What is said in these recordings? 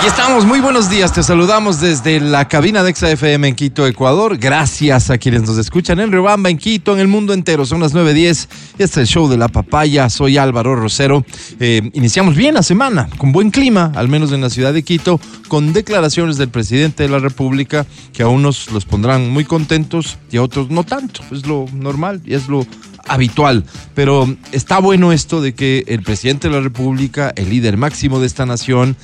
Y estamos, muy buenos días, te saludamos desde la cabina de XFM en Quito, Ecuador. Gracias a quienes nos escuchan en Rebamba, en Quito, en el mundo entero. Son las 9.10, este es el show de la papaya, soy Álvaro Rosero. Eh, iniciamos bien la semana, con buen clima, al menos en la ciudad de Quito, con declaraciones del presidente de la República que a unos los pondrán muy contentos y a otros no tanto. Es lo normal y es lo habitual. Pero está bueno esto de que el presidente de la República, el líder máximo de esta nación,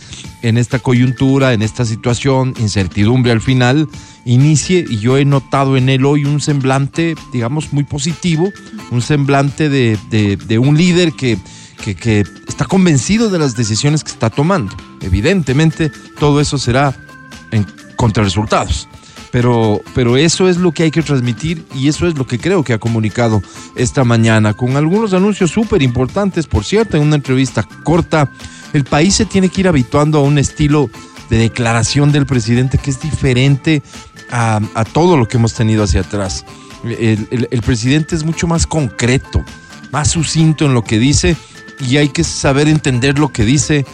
en esta coyuntura, en esta situación, incertidumbre al final, inicie, y yo he notado en él hoy un semblante, digamos, muy positivo, un semblante de, un líder que, que, que está convencido de las decisiones que está tomando. Evidentemente, todo eso será en contrarresultados. Pero, pero eso es lo que hay que transmitir y eso es lo que creo que ha comunicado esta mañana, con algunos anuncios súper importantes, por cierto, en una entrevista corta. El país se tiene que ir habituando a un estilo de declaración del presidente que es diferente a, todo lo que hemos tenido hacia atrás. El, el presidente es mucho más concreto, más sucinto en lo que dice y hay que saber entender lo que dice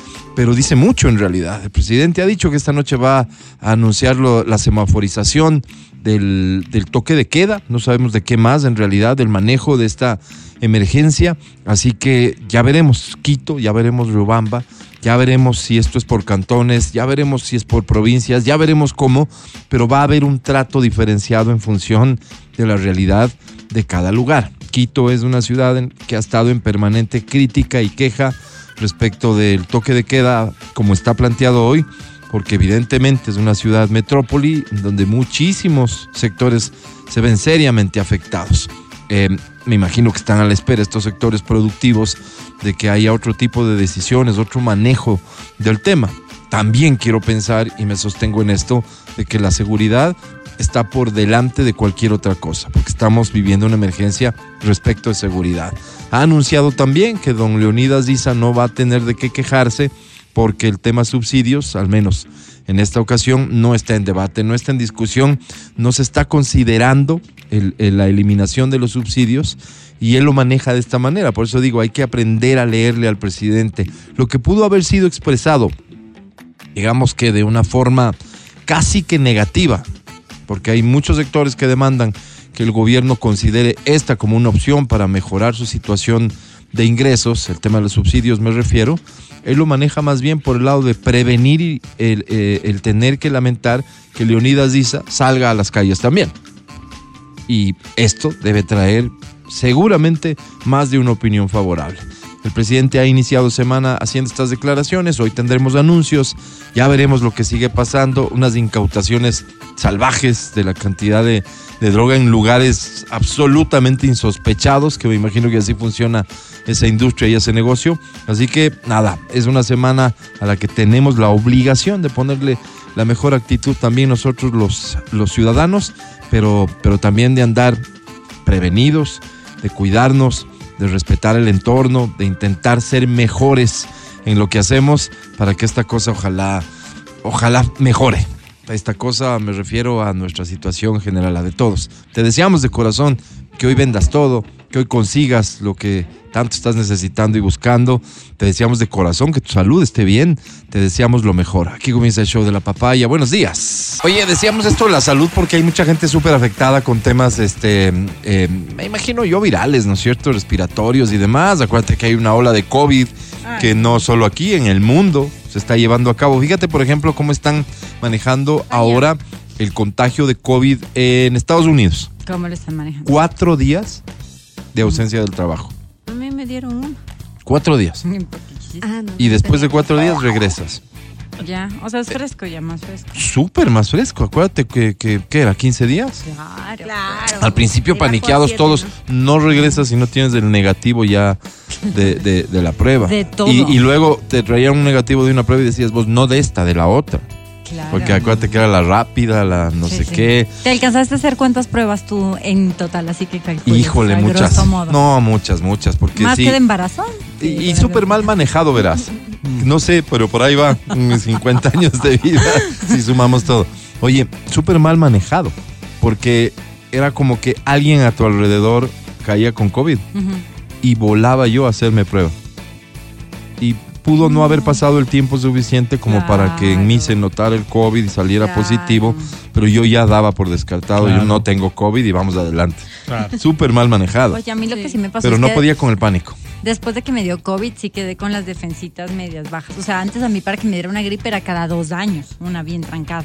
pero dice mucho en realidad. El presidente ha dicho que esta noche va a anunciar la semaforización del, toque de queda, no sabemos de qué más en realidad, del manejo de esta emergencia, así que ya veremos Quito, ya veremos Riobamba, ya veremos si esto es por cantones, ya veremos si es por provincias, ya veremos cómo, pero va a haber un trato diferenciado en función de la realidad de cada lugar. Quito es una ciudad que ha estado en permanente crítica y queja respecto del toque de queda como está planteado hoy, porque evidentemente es una ciudad metrópoli donde muchísimos sectores se ven seriamente afectados. Eh, me imagino que están a la espera estos sectores productivos de que haya otro tipo de decisiones, otro manejo del tema. También quiero pensar, y me sostengo en esto, de que la seguridad está por delante de cualquier otra cosa, porque estamos viviendo una emergencia respecto de seguridad. Ha anunciado también que don Leonidas Diza no va a tener de qué quejarse porque el tema subsidios, al menos en esta ocasión, no está en debate, no está en discusión, no se está considerando la eliminación de los subsidios y él lo maneja de esta manera. Por eso digo, hay que aprender a leerle al presidente. Lo que pudo haber sido expresado, digamos que de una forma casi que negativa, porque hay muchos sectores que demandan que el gobierno considere esta como una opción para mejorar su situación de ingresos, el tema de los subsidios me refiero, él lo maneja más bien por el lado de prevenir el, eh, el tener que lamentar que Leonidas Diza salga a las calles también. Y esto debe traer seguramente más de una opinión favorable. El presidente ha iniciado semana haciendo estas declaraciones, hoy tendremos anuncios, ya veremos lo que sigue pasando, unas incautaciones salvajes de la cantidad de, droga en lugares absolutamente insospechados, que me imagino que así funciona esa industria y ese negocio. Así que nada, es una semana a la que tenemos la obligación de ponerle la mejor actitud también nosotros los, los ciudadanos, pero, pero también de andar prevenidos, de cuidarnos de respetar el entorno, de intentar ser mejores en lo que hacemos para que esta cosa ojalá, ojalá mejore. Esta cosa me refiero a nuestra situación general, la de todos. Te deseamos de corazón que hoy vendas todo, que hoy consigas lo que tanto estás necesitando y buscando. Te deseamos de corazón que tu salud esté bien. Te deseamos lo mejor. Aquí comienza el show de la papaya. Buenos días. Oye, decíamos esto de la salud porque hay mucha gente súper afectada con temas, este, eh, me imagino yo, virales, ¿no es cierto? Respiratorios y demás. Acuérdate que hay una ola de COVID que no solo aquí, en el mundo se está llevando a cabo. Fíjate, por ejemplo, cómo están manejando ahora el contagio de COVID en Estados Unidos. ¿Cómo lo están manejando? Cuatro días de ausencia del trabajo. A mí me dieron uno. Cuatro días. Ah, y después de cuatro días regresas. Ya, o sea, es fresco ya, más fresco. Súper más fresco. Acuérdate que, que, era 15 días. Claro, claro. Al principio paniqueados todos, no regresas si no tienes el negativo ya de, de, la prueba. De todo. Y, y, luego te traían un negativo de una prueba y decías vos, no de esta, de la otra. Porque acuérdate que era la rápida, la no sé qué. ¿Te alcanzaste a hacer cuántas pruebas tú en total? Así que Híjole, muchas. No, muchas, muchas. Porque ¿Más que de embarazo? Y, súper mal manejado, verás. No sé, pero por ahí va mis 50 años de vida, si sumamos todo. Oye, súper mal manejado, porque era como que alguien a tu alrededor caía con COVID y volaba yo a hacerme prueba. Y pudo no haber pasado el tiempo suficiente como para que en mí se notara el COVID y saliera Claro. positivo, pero yo ya daba por descartado, Claro. yo no tengo COVID y vamos adelante. Claro. Súper mal manejado, Oye, a mí lo Sí. que sí me pasó pero es no que podía con el pánico. después de que me dio COVID sí quedé con las defensitas medias bajas. O sea, antes a mí para que me diera una gripe era cada dos años, una bien trancada.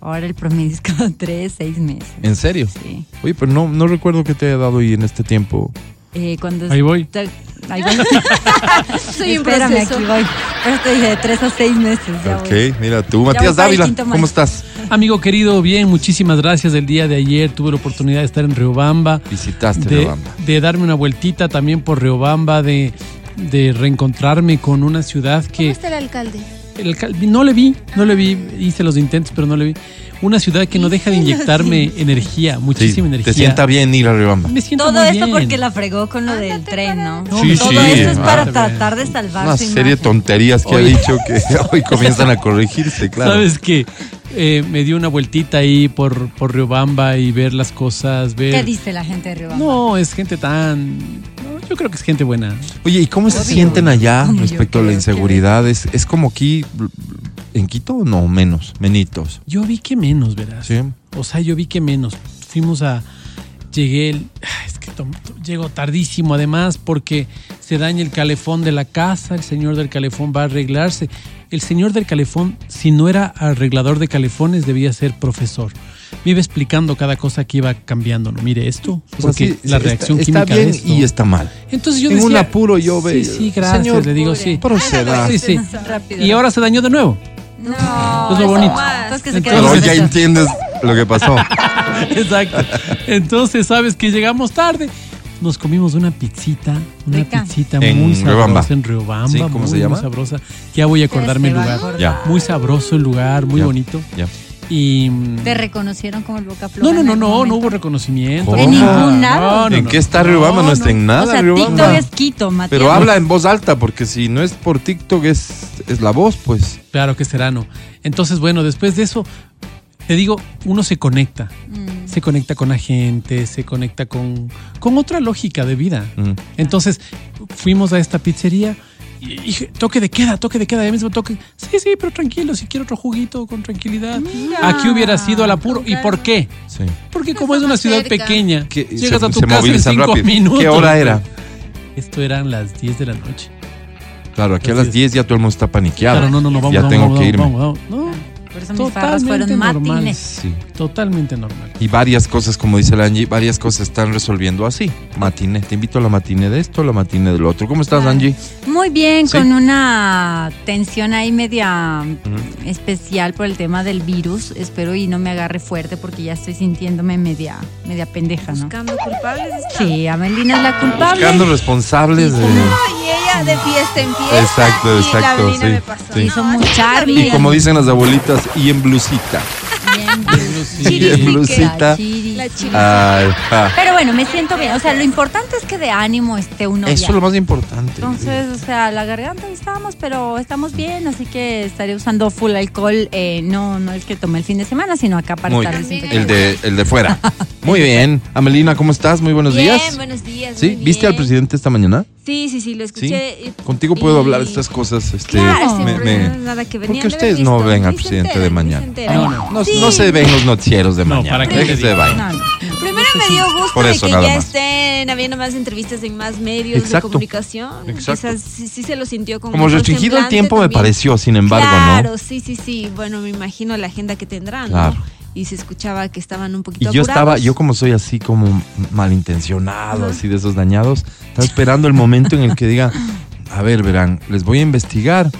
Ahora el promedio es cada tres, seis meses. ¿En serio? Sí. Oye, pero no, no recuerdo que te haya dado y en este tiempo. Eh, cuando Ahí voy. te- Ahí voy. Soy Espérame, proceso. aquí voy. Dije de tres a seis meses. Ya ok, voy. mira tú, Matías Dávila, ¿cómo estás? Amigo querido, bien, muchísimas gracias. El día de ayer tuve la oportunidad de estar en Riobamba, Visitaste de, Riobamba. de darme una vueltita también por Riobamba, de, de reencontrarme con una ciudad ¿Cómo que está el alcalde? el no le vi, no le vi, hice los intentos, pero no le vi. Una ciudad que no deja de inyectarme energía, muchísima Sí, energía. Te sienta bien ir a Riobamba. Me siento Todo muy esto bien. porque la fregó con lo del tren, ¿no? No, Sí, Todo sí, esto es ah. para tratar de salvar Una su serie de imagen. tonterías que ha Oye. dicho que hoy comienzan a corregirse, claro. Sabes que eh, me dio una vueltita ahí por, por Riobamba y ver las cosas, ver. ¿Qué dice la gente de Riobamba? No, es gente tan. no, yo creo que es gente buena. Oye, ¿y cómo se Obvio. sienten allá Como respecto a la que- inseguridad? ¿Es, es como aquí en Quito o no? Menos, menitos. Yo vi que menos, verás. Sí. O sea, yo vi que menos. Fuimos a. Llegué. el- es que llego tardísimo, además, porque se daña el calefón de la casa. El señor del calefón va a arreglarse. El señor del calefón, si no era arreglador de calefones, debía ser profesor. Me iba explicando cada cosa que iba cambiando. No, mire esto, porque sí, la reacción está, química bien de esto. y está mal. Entonces yo en decía, un apuro yo Sí, veo. sí, gracias, Señor, le digo, sí. proceda. Sí, sí. Y ahora se dañó de nuevo. No, Es lo bonito. más. Entonces que se Entonces- ya entiendes lo que pasó. Exacto. Entonces, sabes que llegamos tarde. Nos comimos una pizzita, una Rica. pizzita En muy sabrosa Riobamba. en Riobamba. Sí, ¿cómo muy, se llama? Muy sabrosa. Ya voy a acordarme el Se va a lugar. acordar. Ya. Muy sabroso el lugar, muy Ya. bonito. Ya. Y. mm, ¿Te reconocieron como el Boca? No, no, en no, algún no, no momento? hubo reconocimiento. ¿Cómo? ¿En ningún lado? No, no, ¿En no. qué está Riobamba? No, está en nada, O sea, Riobamba. TikTok es Quito, Matías. Pero habla en voz alta, porque si no es por TikTok, es, es la voz, pues. Claro que será, no. Entonces, bueno, después de eso, te digo, uno se conecta. Mm. Se conecta con la gente, se conecta con, con otra lógica de vida. Mm. Entonces, fuimos a esta pizzería y dije, toque de queda, toque de queda, ya mismo toque. Sí, sí, pero tranquilo, si quiero otro juguito con tranquilidad. Aquí hubiera sido al apuro. ¿Y por qué? Sí. Porque Está como es una ciudad cerca. pequeña, Que llegas se, a tu casa en cinco rápido. minutos. ¿Qué hora era? Esto eran las 10 de la noche. Claro, aquí a las es. 10 ya todo el mundo está paniqueado. Claro, no, no, no, vamos, ya vamos, tengo vamos, que irme. vamos, vamos. No, Por eso mis farras fueron Totalmente normal. matines. Sí. totalmente normal. Y varias cosas, como dice la Angie, varias cosas están resolviendo así. Matiné. Te invito a la matiné de esto, la matiné del otro. ¿Cómo estás, Claro. Angie? Muy bien, Sí. con una tensión ahí media especial por el tema del virus. Espero y no me agarre fuerte porque ya estoy sintiéndome media, media pendeja, ¿no? Buscando culpables. está. Sí, Amelina es la culpable. Buscando responsables de... No, y ella de fiesta en fiesta. Exacto, y exacto, La Avelina sí, me pasó. sí. Y son muy. Y como dicen las abuelitas, y en blusita. Bien, Y en Chiripique. blusita. La. Ay, ja. Pero bueno, me siento bien. O sea, lo importante es que de ánimo esté uno Eso es bien. lo más importante. Entonces, o sea, la garganta ahí estamos, pero estamos bien, así que estaré usando full alcohol. eh, no, no el que tomé el fin de semana, sino acá para Muy estar bien. El de, el de fuera. Muy bien. Amelina, ¿cómo estás? Muy buenos Bien, días. buenos días. ¿Sí? muy ¿Viste al bien. presidente esta mañana? Sí, sí, sí, lo escuché. Contigo puedo y- hablar de estas cosas. Este, Claro, me- me- no nada que Porque ustedes no ven al se presidente de mañana. se. No, no. no, Sí. no se ven los noticieros de No, mañana. ¿para qué Déjese te digo? de vaina. No, no. Primero me dio gusto Por de que ya más. estén habiendo más entrevistas en más medios Exacto. de comunicación. Exacto. Quizás sí, sí se lo sintió como restringido el tiempo me pareció, sin embargo, claro, ¿no? sí, sí, sí. Bueno, me imagino la agenda que tendrán, Claro. ¿no? Y se escuchaba que estaban un Y poquito yo estaba, yo como soy así como malintencionado, Ajá. así de esos dañados, estaba esperando el momento en el que diga, a ver, verán, les voy a investigar.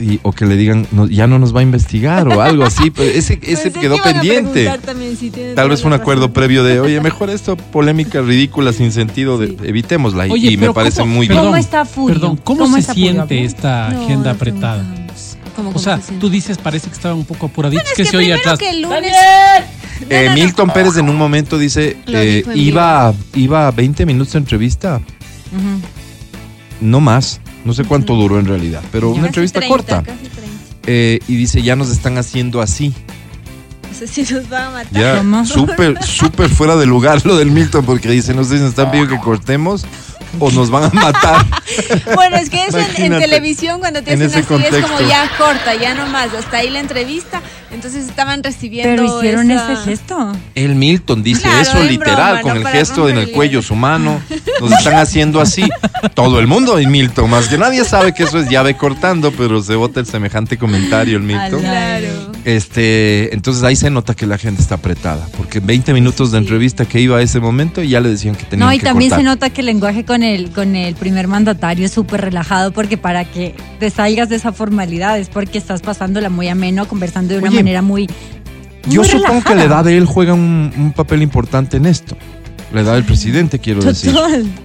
Y, o que le digan, "No, ya no nos va a investigar o algo así. Pero ese ese Pensé que quedó pendiente. también si Tal vez un acuerdo razón. previo de, oye, mejor esto, polémica ridícula, sin sentido, de, Sí. evitémosla. Y, Oye, y me parece ¿cómo- muy perdón, bien. ¿Cómo está Furio? Perdón, ¿cómo, se Furio? siente esta No, agenda apretada? ¿Cómo, O sea, se tú dices, parece que estaban un poco apuraditos, Bueno, es que, que se oye atrás. que el lunes... Eh, No, no, no. Milton Pérez en un momento dice, eh, iba, iba a 20 minutos de entrevista, no más. No sé cuánto duró en realidad, pero una Casi entrevista 30, corta. casi 30. Eh, y dice, ya nos están haciendo así. No sé si nos van a matar. Ya, súper, súper fuera de lugar lo del Milton, porque dice, no sé si nos están pidiendo que cortemos o nos van a matar. Bueno, es que eso en, televisión cuando te en hacen así es contexto. como ya corta, ya nomás, hasta ahí la entrevista. Entonces estaban recibiendo. Pero hicieron esa- ese gesto. El Milton dice Claro, eso literal, broma, con ¿no? el gesto en el cuello, su mano. Nos están haciendo así. Todo el mundo en Milton, más que nadie sabe que eso es llave cortando, pero se bota el semejante comentario el Milton. Claro. Este, entonces ahí se nota que la gente está apretada, porque 20 minutos de entrevista que iba a ese momento ya le decían que tenían No, y que también cortar. se nota que el lenguaje con el, con el primer mandatario es súper relajado porque para que te salgas de esa formalidad es porque estás pasándola muy ameno, conversando de una Oye, manera muy... Yo supongo que la edad de él juega un, un papel importante en esto. La edad del presidente, quiero decir.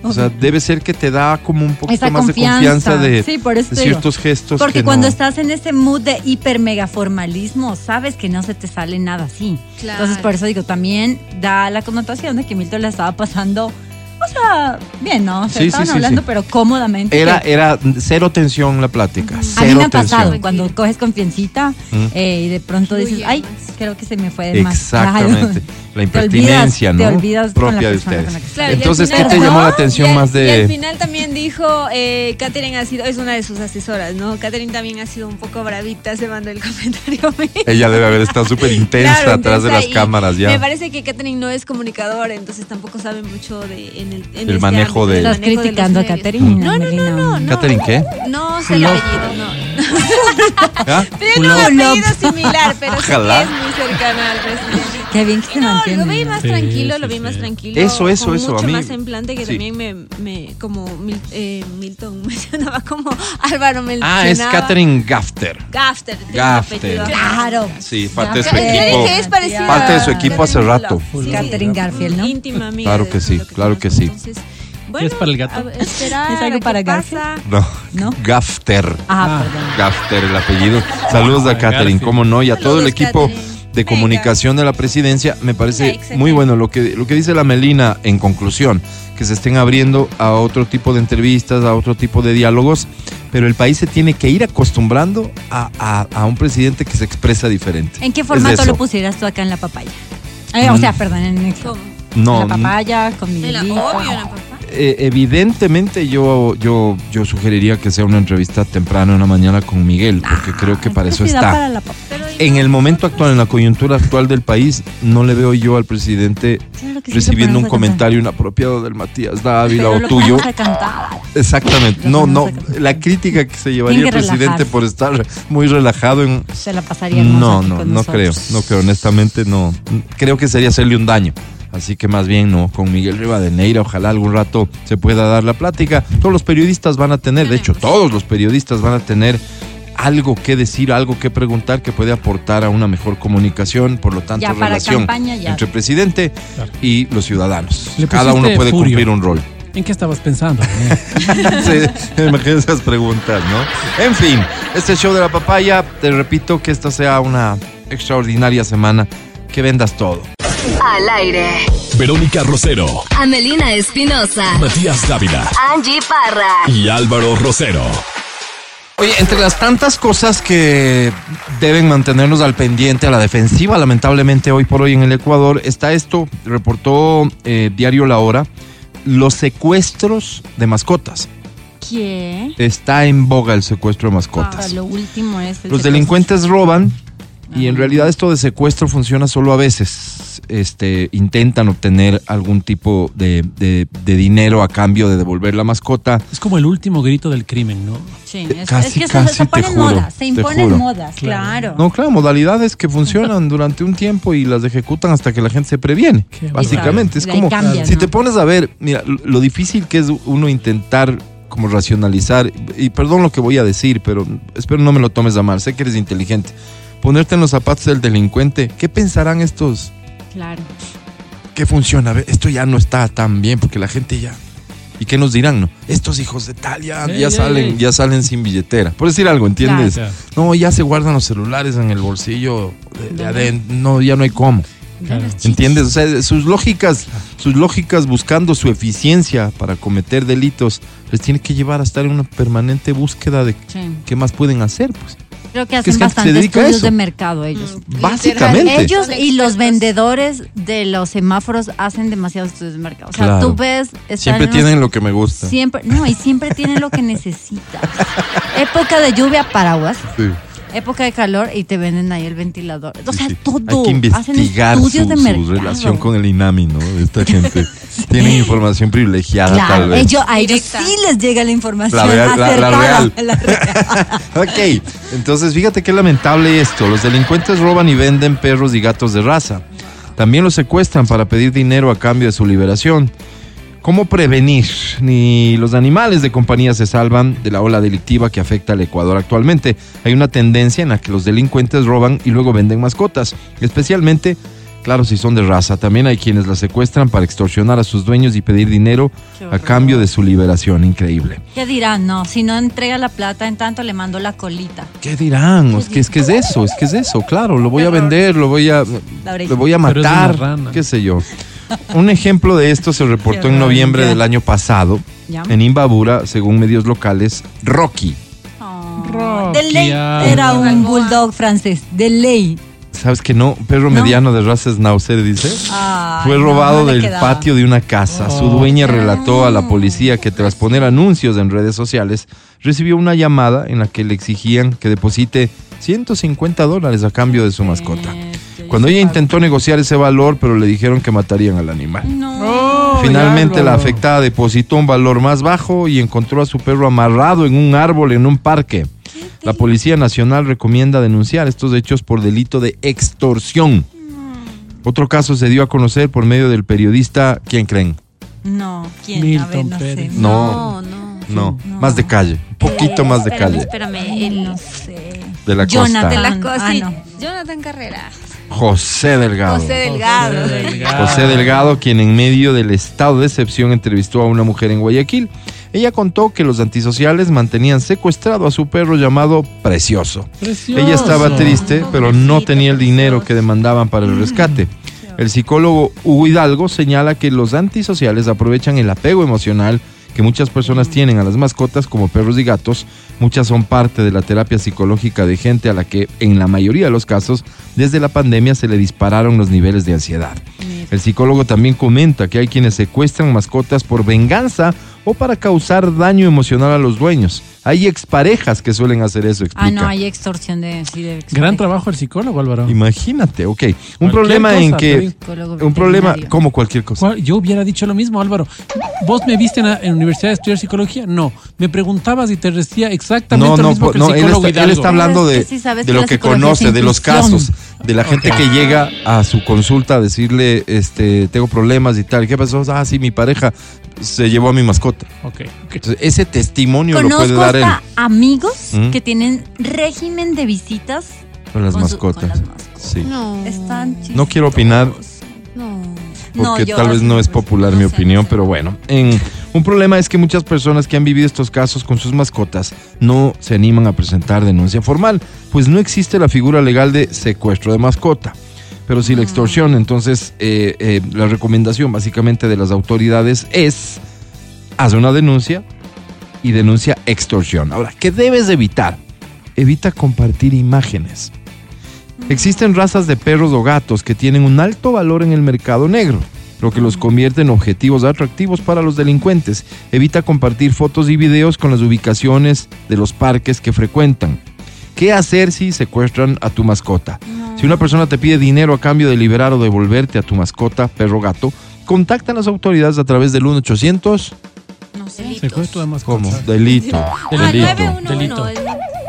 O sea, debe ser que te da como un poquito Esa más de confianza. de, Sí, por eso de te digo. ciertos gestos. Porque que cuando no- estás en ese mood de hiper mega formalismo, sabes que no se te sale nada así. Claro. Entonces, por eso digo, también da la connotación de que Milton la estaba pasando, o sea, bien, ¿no? O sea, Sí, estaban sí, hablando, sí. pero cómodamente. Era, que- era cero tensión la plática. a mí Cero me ha tensión. pasado cuando coges confiancita Mm. eh, y de pronto dices, ay, creo que se me fue de más. Exactamente. La Te impertinencia, olvidas- ¿no? te olvidas con la Propia de con ustedes. la que estás. Claro, Entonces, ¿qué final- te llamó la ¿no? atención más Y al de...? final también dijo, eh, Catherine ha sido, es una de sus asesoras, ¿no? Catherine también ha sido un poco bravita, se mandó el comentario. Ella debe haber estado súper intensa Claro, atrás de las cámaras ya. Me parece que Catherine no es comunicadora, entonces tampoco sabe mucho de en el, en El este manejo ámbito, de- Estás manejo de los criticando a. Catherine. No, no, no, no, no. ¿Catherine qué? No sé el apellido, no. ¿Ah? Tiene un apellido similar, pero sí es muy cercana al presidente. Qué bien que se No, mantiene. lo vi más Sí, tranquilo, lo sí, vi más sí. tranquilo. Eso, eso, con eso, a Mucho mí- más semblante que sí. también me, me como Mil- eh, Milton mencionaba, como Álvaro mencionaba. Ah, es Catherine Gafter. Gafter. Gafter. Claro. Sí, parte de su equipo. dije, es Parte de su a equipo hace rato. Catherine Garfield, ¿no? Íntima amiga. Claro que sí, claro que sí. Entonces, bueno, es para el gato? a ver, esperar ¿Es algo a para pasa. No, ¿No? Gafter. Ah, Ah. perdón. Gafter, el apellido. Saludos a Ah, Catherine, Garfield. cómo no, y a todo el equipo Catherine. De Venga. comunicación de la presidencia. Me parece muy bueno lo que, lo que dice la Melina en conclusión, que se estén abriendo a otro tipo de entrevistas, a otro tipo de diálogos, pero el país se tiene que ir acostumbrando a, a- a un presidente que se expresa diferente. ¿En qué formato lo pusieras tú acá en la papaya? Eh, O Mm. sea, perdón, en el. No, En la papaya, con En la, obvio, en la papá. Eh, evidentemente yo, yo, yo sugeriría que sea una entrevista temprano en la mañana con Miguel, porque creo que para eso está. para la En el momento actual, en la coyuntura actual del país, no le veo yo al presidente recibiendo un comentario inapropiado del Matías Dávila o tuyo. Exactamente. No, no. La crítica que se llevaría el presidente por estar muy relajado en. Se la pasaría No, no, no creo. No creo. Honestamente, no. Creo que sería hacerle un daño. Así que más bien no, con Miguel Rivadeneira, ojalá algún rato se pueda dar la plática. Todos los periodistas van a tener, de hecho, todos los periodistas van a tener algo que decir, algo que preguntar que puede aportar a una mejor comunicación, por lo tanto, Ya relación entre presidente Claro. y los ciudadanos. Cada uno puede furio. cumplir un rol. ¿En qué estabas pensando? Sí, imagínate esas preguntas, ¿no? En fin, este show de la papaya, te repito que esta sea una extraordinaria semana, que vendas todo. Al aire. Verónica Rosero, Amelina Espinosa. Matías Dávila Angie Parra. y Álvaro Rosero. Oye, entre las tantas cosas que deben mantenernos al pendiente, a la defensiva, lamentablemente hoy por hoy en el Ecuador, está esto, reportó eh, Diario La Hora, los secuestros de mascotas. ¿Qué? Está en boga el secuestro de Ah, mascotas. lo último es. el Los delincuentes roban y en realidad esto de secuestro funciona solo a veces. Este, intentan obtener algún tipo de, de- de dinero a cambio de devolver la mascota. es como el último grito del crimen, ¿no? Sí, es, Casi, es que se- casi se, te ponen juro, modas, se te imponen juro. modas, claro. No, claro, modalidades que funcionan durante un tiempo y las ejecutan hasta que la gente se previene. Qué Básicamente, es como cambian, si ¿no? te pones a ver, mira, lo- lo difícil que es uno intentar como racionalizar, y perdón lo que voy a decir, pero espero no me lo tomes a mal, sé que eres inteligente. Ponerte en los zapatos del delincuente, ¿qué pensarán estos? Claro. ¿Qué funciona? A ver, esto ya no está tan bien porque la gente ya... ¿Y qué nos dirán? No? Estos hijos de tal ya, Ey, ya ey, salen, ey. ya salen sin billetera. Por decir algo, ¿entiendes? Claro. No, ya se guardan los celulares en el bolsillo de. No, ya no hay cómo. Claro. ¿Entiendes? O sea, sus lógicas, sus lógicas buscando su eficiencia para cometer delitos, les tiene que llevar a estar en una permanente búsqueda de Sí. qué más pueden hacer, pues. Creo que hacen bastantes estudios eso. de mercado ellos. Básicamente. Ellos y los vendedores de los semáforos hacen demasiados estudios de mercado. O sea, Claro. tú ves. Siempre los- tienen lo que me gusta. Siempre, no, y siempre tienen lo que necesitas. Época de lluvia, paraguas. Sí. Época de calor y te venden ahí el ventilador. O sea, sí. todo. Hay que Hacen investigar su, de su relación con el INAMI, ¿no? Esta gente tiene información privilegiada tal vez. ellos, a ellos sí les llega la información La real- la- la acertada. real. La real. Ok, entonces fíjate qué lamentable esto. Los delincuentes roban y venden perros y gatos de raza. También los secuestran para pedir dinero a cambio de su liberación. ¿Cómo prevenir? Ni los animales de compañía se salvan de la ola delictiva que afecta al Ecuador actualmente. Hay una tendencia en la que los delincuentes roban y luego venden mascotas, especialmente, claro, si son de raza. También hay quienes las secuestran para extorsionar a sus dueños y pedir dinero a cambio de su liberación. Increíble. ¿Qué dirán? No, si no entrega la plata, en tanto le mando la colita. ¿Qué dirán? Es que, es que es eso, es que es eso, claro, lo voy a vender, lo voy a, lo voy a matar, qué sé yo. Un ejemplo de esto se reportó en noviembre del año pasado ¿Ya? en Imbabura, según medios locales, Rocky. Oh, Rocky, de ley ay, era un bulldog francés. De ley. ¿Sabes que no? Perro No. mediano de raza Schnauzer, dice. Ay, Fue robado no del quedaba. patio de una casa. Su Oh. dueña relató a la policía que tras poner anuncios en redes sociales, recibió una llamada en la que le exigían que deposite 150 dólares a cambio de su mascota. Este, Cuando ella intentó negociar ese valor, pero le dijeron que matarían al animal. No. Oh, Finalmente la afectada depositó un valor más bajo y encontró a su perro amarrado en un árbol en un parque. La Policía Nacional recomienda denunciar estos hechos por delito de extorsión. Otro caso se dio a conocer por medio del periodista, ¿quién creen? No, ¿quién? a Milton ver, no sé. Pérez. No. No, no. No, No. más de calle, un poquito más de calle, Espérame, el- no sé. de la Jonathan. de costa. la cosa. Ah, no. Jonathan Carrera. José Delgado. José Delgado. José Delgado. José Delgado, quien en medio del estado de excepción entrevistó a una mujer en Guayaquil. Ella contó que los antisociales mantenían secuestrado a su perro llamado Precioso. Precioso. Ella estaba triste, pero no tenía el dinero que demandaban para el rescate. El psicólogo Hugo Hidalgo señala que los antisociales aprovechan el apego emocional que muchas personas tienen a las mascotas como perros y gatos. Muchas son parte de la terapia psicológica de gente a la que, en la mayoría de los casos, desde la pandemia se le dispararon los niveles de ansiedad. El psicólogo también comenta que hay quienes secuestran mascotas por venganza o para causar daño emocional a los dueños. Hay exparejas que suelen hacer eso, explica. Ah, no, hay extorsión de. Sí, de Gran trabajo el psicólogo, Álvaro. Imagínate, ok. Un problema en que... Un problema como cualquier cosa. ¿Cuál? Yo hubiera dicho lo mismo, Álvaro. ¿Vos me viste en la, en la universidad a estudiar psicología? No. Me preguntabas y te decía exactamente No, lo no, mismo que el no él, psicólogo está, él está hablando de, sí de lo que conoce, de los casos, de la gente que llega a su consulta a decirle, este, tengo problemas y tal. ¿Qué pasó? Ah, sí, mi pareja se llevó a mi mascota. Ok, ok. Entonces, ese testimonio lo puede dar hasta amigos ¿Mm? que tienen régimen de visitas con las con su- mascotas. con las mascotas. Sí. No. Están No quiero opinar No. porque yo tal vez no es popular no mi sé, no opinión, sé. pero bueno. En, un problema es que muchas personas que han vivido estos casos con sus mascotas no se animan a presentar denuncia formal, pues no existe la figura legal de secuestro de mascota. Pero si la extorsión, entonces eh, eh, la recomendación básicamente de las autoridades es haz una denuncia y denuncia extorsión. Ahora, ¿qué debes evitar? Evita compartir imágenes. Existen razas de perros o gatos que tienen un alto valor en el mercado negro, lo que los convierte en objetivos atractivos para los delincuentes. Evita compartir fotos y videos con las ubicaciones de los parques que frecuentan. ¿Qué hacer si secuestran a tu mascota? Si una persona te pide dinero a cambio de liberar o devolverte a tu mascota, perro o gato, contacta a las autoridades a través del 1-800. No sé. Secuestro de ¿Cómo? mascotas. Delito. Ah, Delito. 911. Delito. el-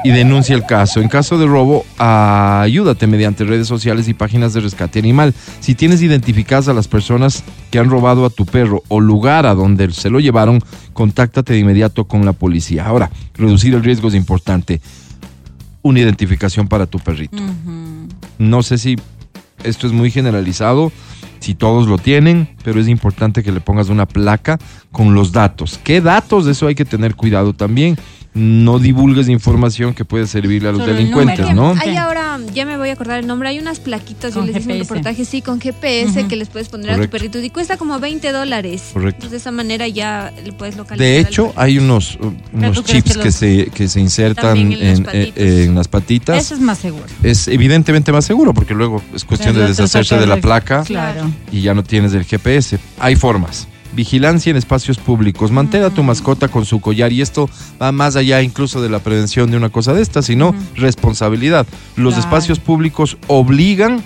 y denuncia el caso. En caso de robo, ayúdate mediante redes sociales y páginas de rescate animal. Si tienes identificadas a las personas que han robado a tu perro o lugar a donde se lo llevaron, contáctate de inmediato con la policía. Ahora, reducir el riesgo es importante. Una identificación para tu perrito. No sé si esto es muy generalizado, si todos lo tienen, pero es importante que le pongas una placa con los datos. ¿Qué datos? Eso hay que tener cuidado también. No divulgues información que puede servirle a los delincuentes. ¿no? Hay ahora ya me voy a acordar el nombre. Hay unas plaquitas, Con yo les hice un reportaje, sí, con GPS que les puedes poner a Correcto. tu perrito y cuesta como 20 dólares. Correcto. Entonces, de esa manera ya le puedes localizar. De hecho, hay unos, uh, unos chips que se, que se insertan en las en, patitas. eh, en las patitas. Eso es más seguro. Es evidentemente más seguro porque luego es cuestión de deshacerse de la placa Claro. y ya no tienes el GPS. Hay formas. Vigilancia en espacios públicos. Mantén a tu mascota con su collar y esto va más allá incluso de la prevención de una cosa de esta, sino responsabilidad. Los Claro. espacios públicos obligan,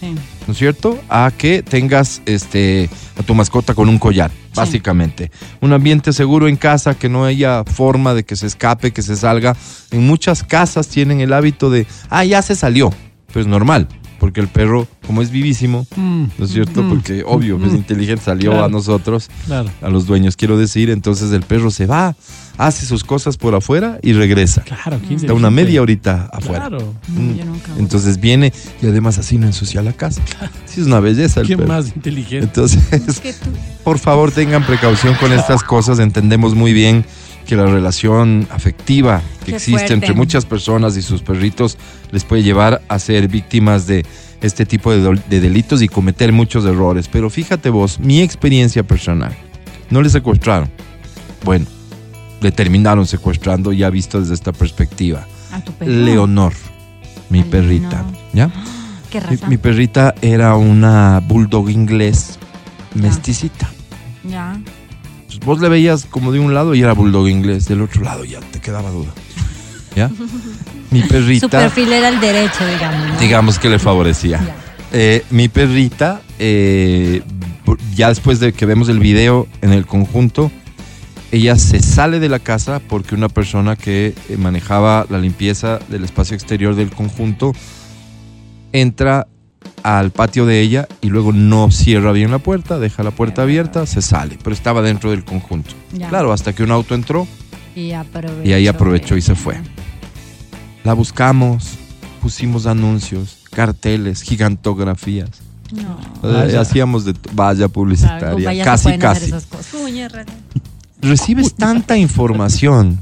Sí. ¿no es cierto?, a que tengas este a tu mascota con un collar, básicamente. Un ambiente seguro en casa, que no haya forma de que se escape, que se salga. En muchas casas tienen el hábito de, ah, ya se salió. Pues normal, porque el perro, como es vivísimo, Mm, ¿no es cierto? Mm. Porque obvio, es Mm. inteligente, salió Claro. a nosotros, claro, a los dueños, quiero decir. Entonces el perro se va, hace sus cosas por afuera y regresa. claro. Está una media horita afuera. Claro. No, Mm. yo nunca. Entonces viene y además así no ensucia la casa. Sí, es una belleza el ¿Quién perro. más inteligente? Entonces, Es que tú- por favor, tengan precaución con estas cosas. Entendemos muy bien que la relación afectiva que Qué existe fuerte. entre muchas personas y sus perritos les puede llevar a ser víctimas de este tipo de, de delitos y cometer muchos errores. Pero fíjate vos, mi experiencia personal, no le secuestraron. Bueno, le terminaron secuestrando ya visto desde esta perspectiva. A tu perro. Leonor, mi perrita. ¿ya? ¿Qué Mi, raza? mi perrita era una bulldog inglés mesticita. Ya. Pues vos le veías como de un lado y era bulldog inglés, del otro lado ya te quedaba duda. ¿Ya? Mi Su perrita, perfil era el derecho, digamos. ¿no? digamos que le favorecía. Eh, mi perrita, eh, ya después de que vemos el video en el conjunto, ella se sale de la casa porque una persona que eh, manejaba la limpieza del espacio exterior del conjunto entra al patio de ella y luego no cierra bien la puerta, deja la puerta abierta, se sale, pero estaba dentro del conjunto. Ya. Claro, hasta que un auto entró, Y, aprovechó Y ahí aprovechó y se fue. la buscamos, pusimos anuncios, carteles, gigantografías. No. Eh, Vaya. hacíamos de valla publicitaria, casi casi. Recibes tanta información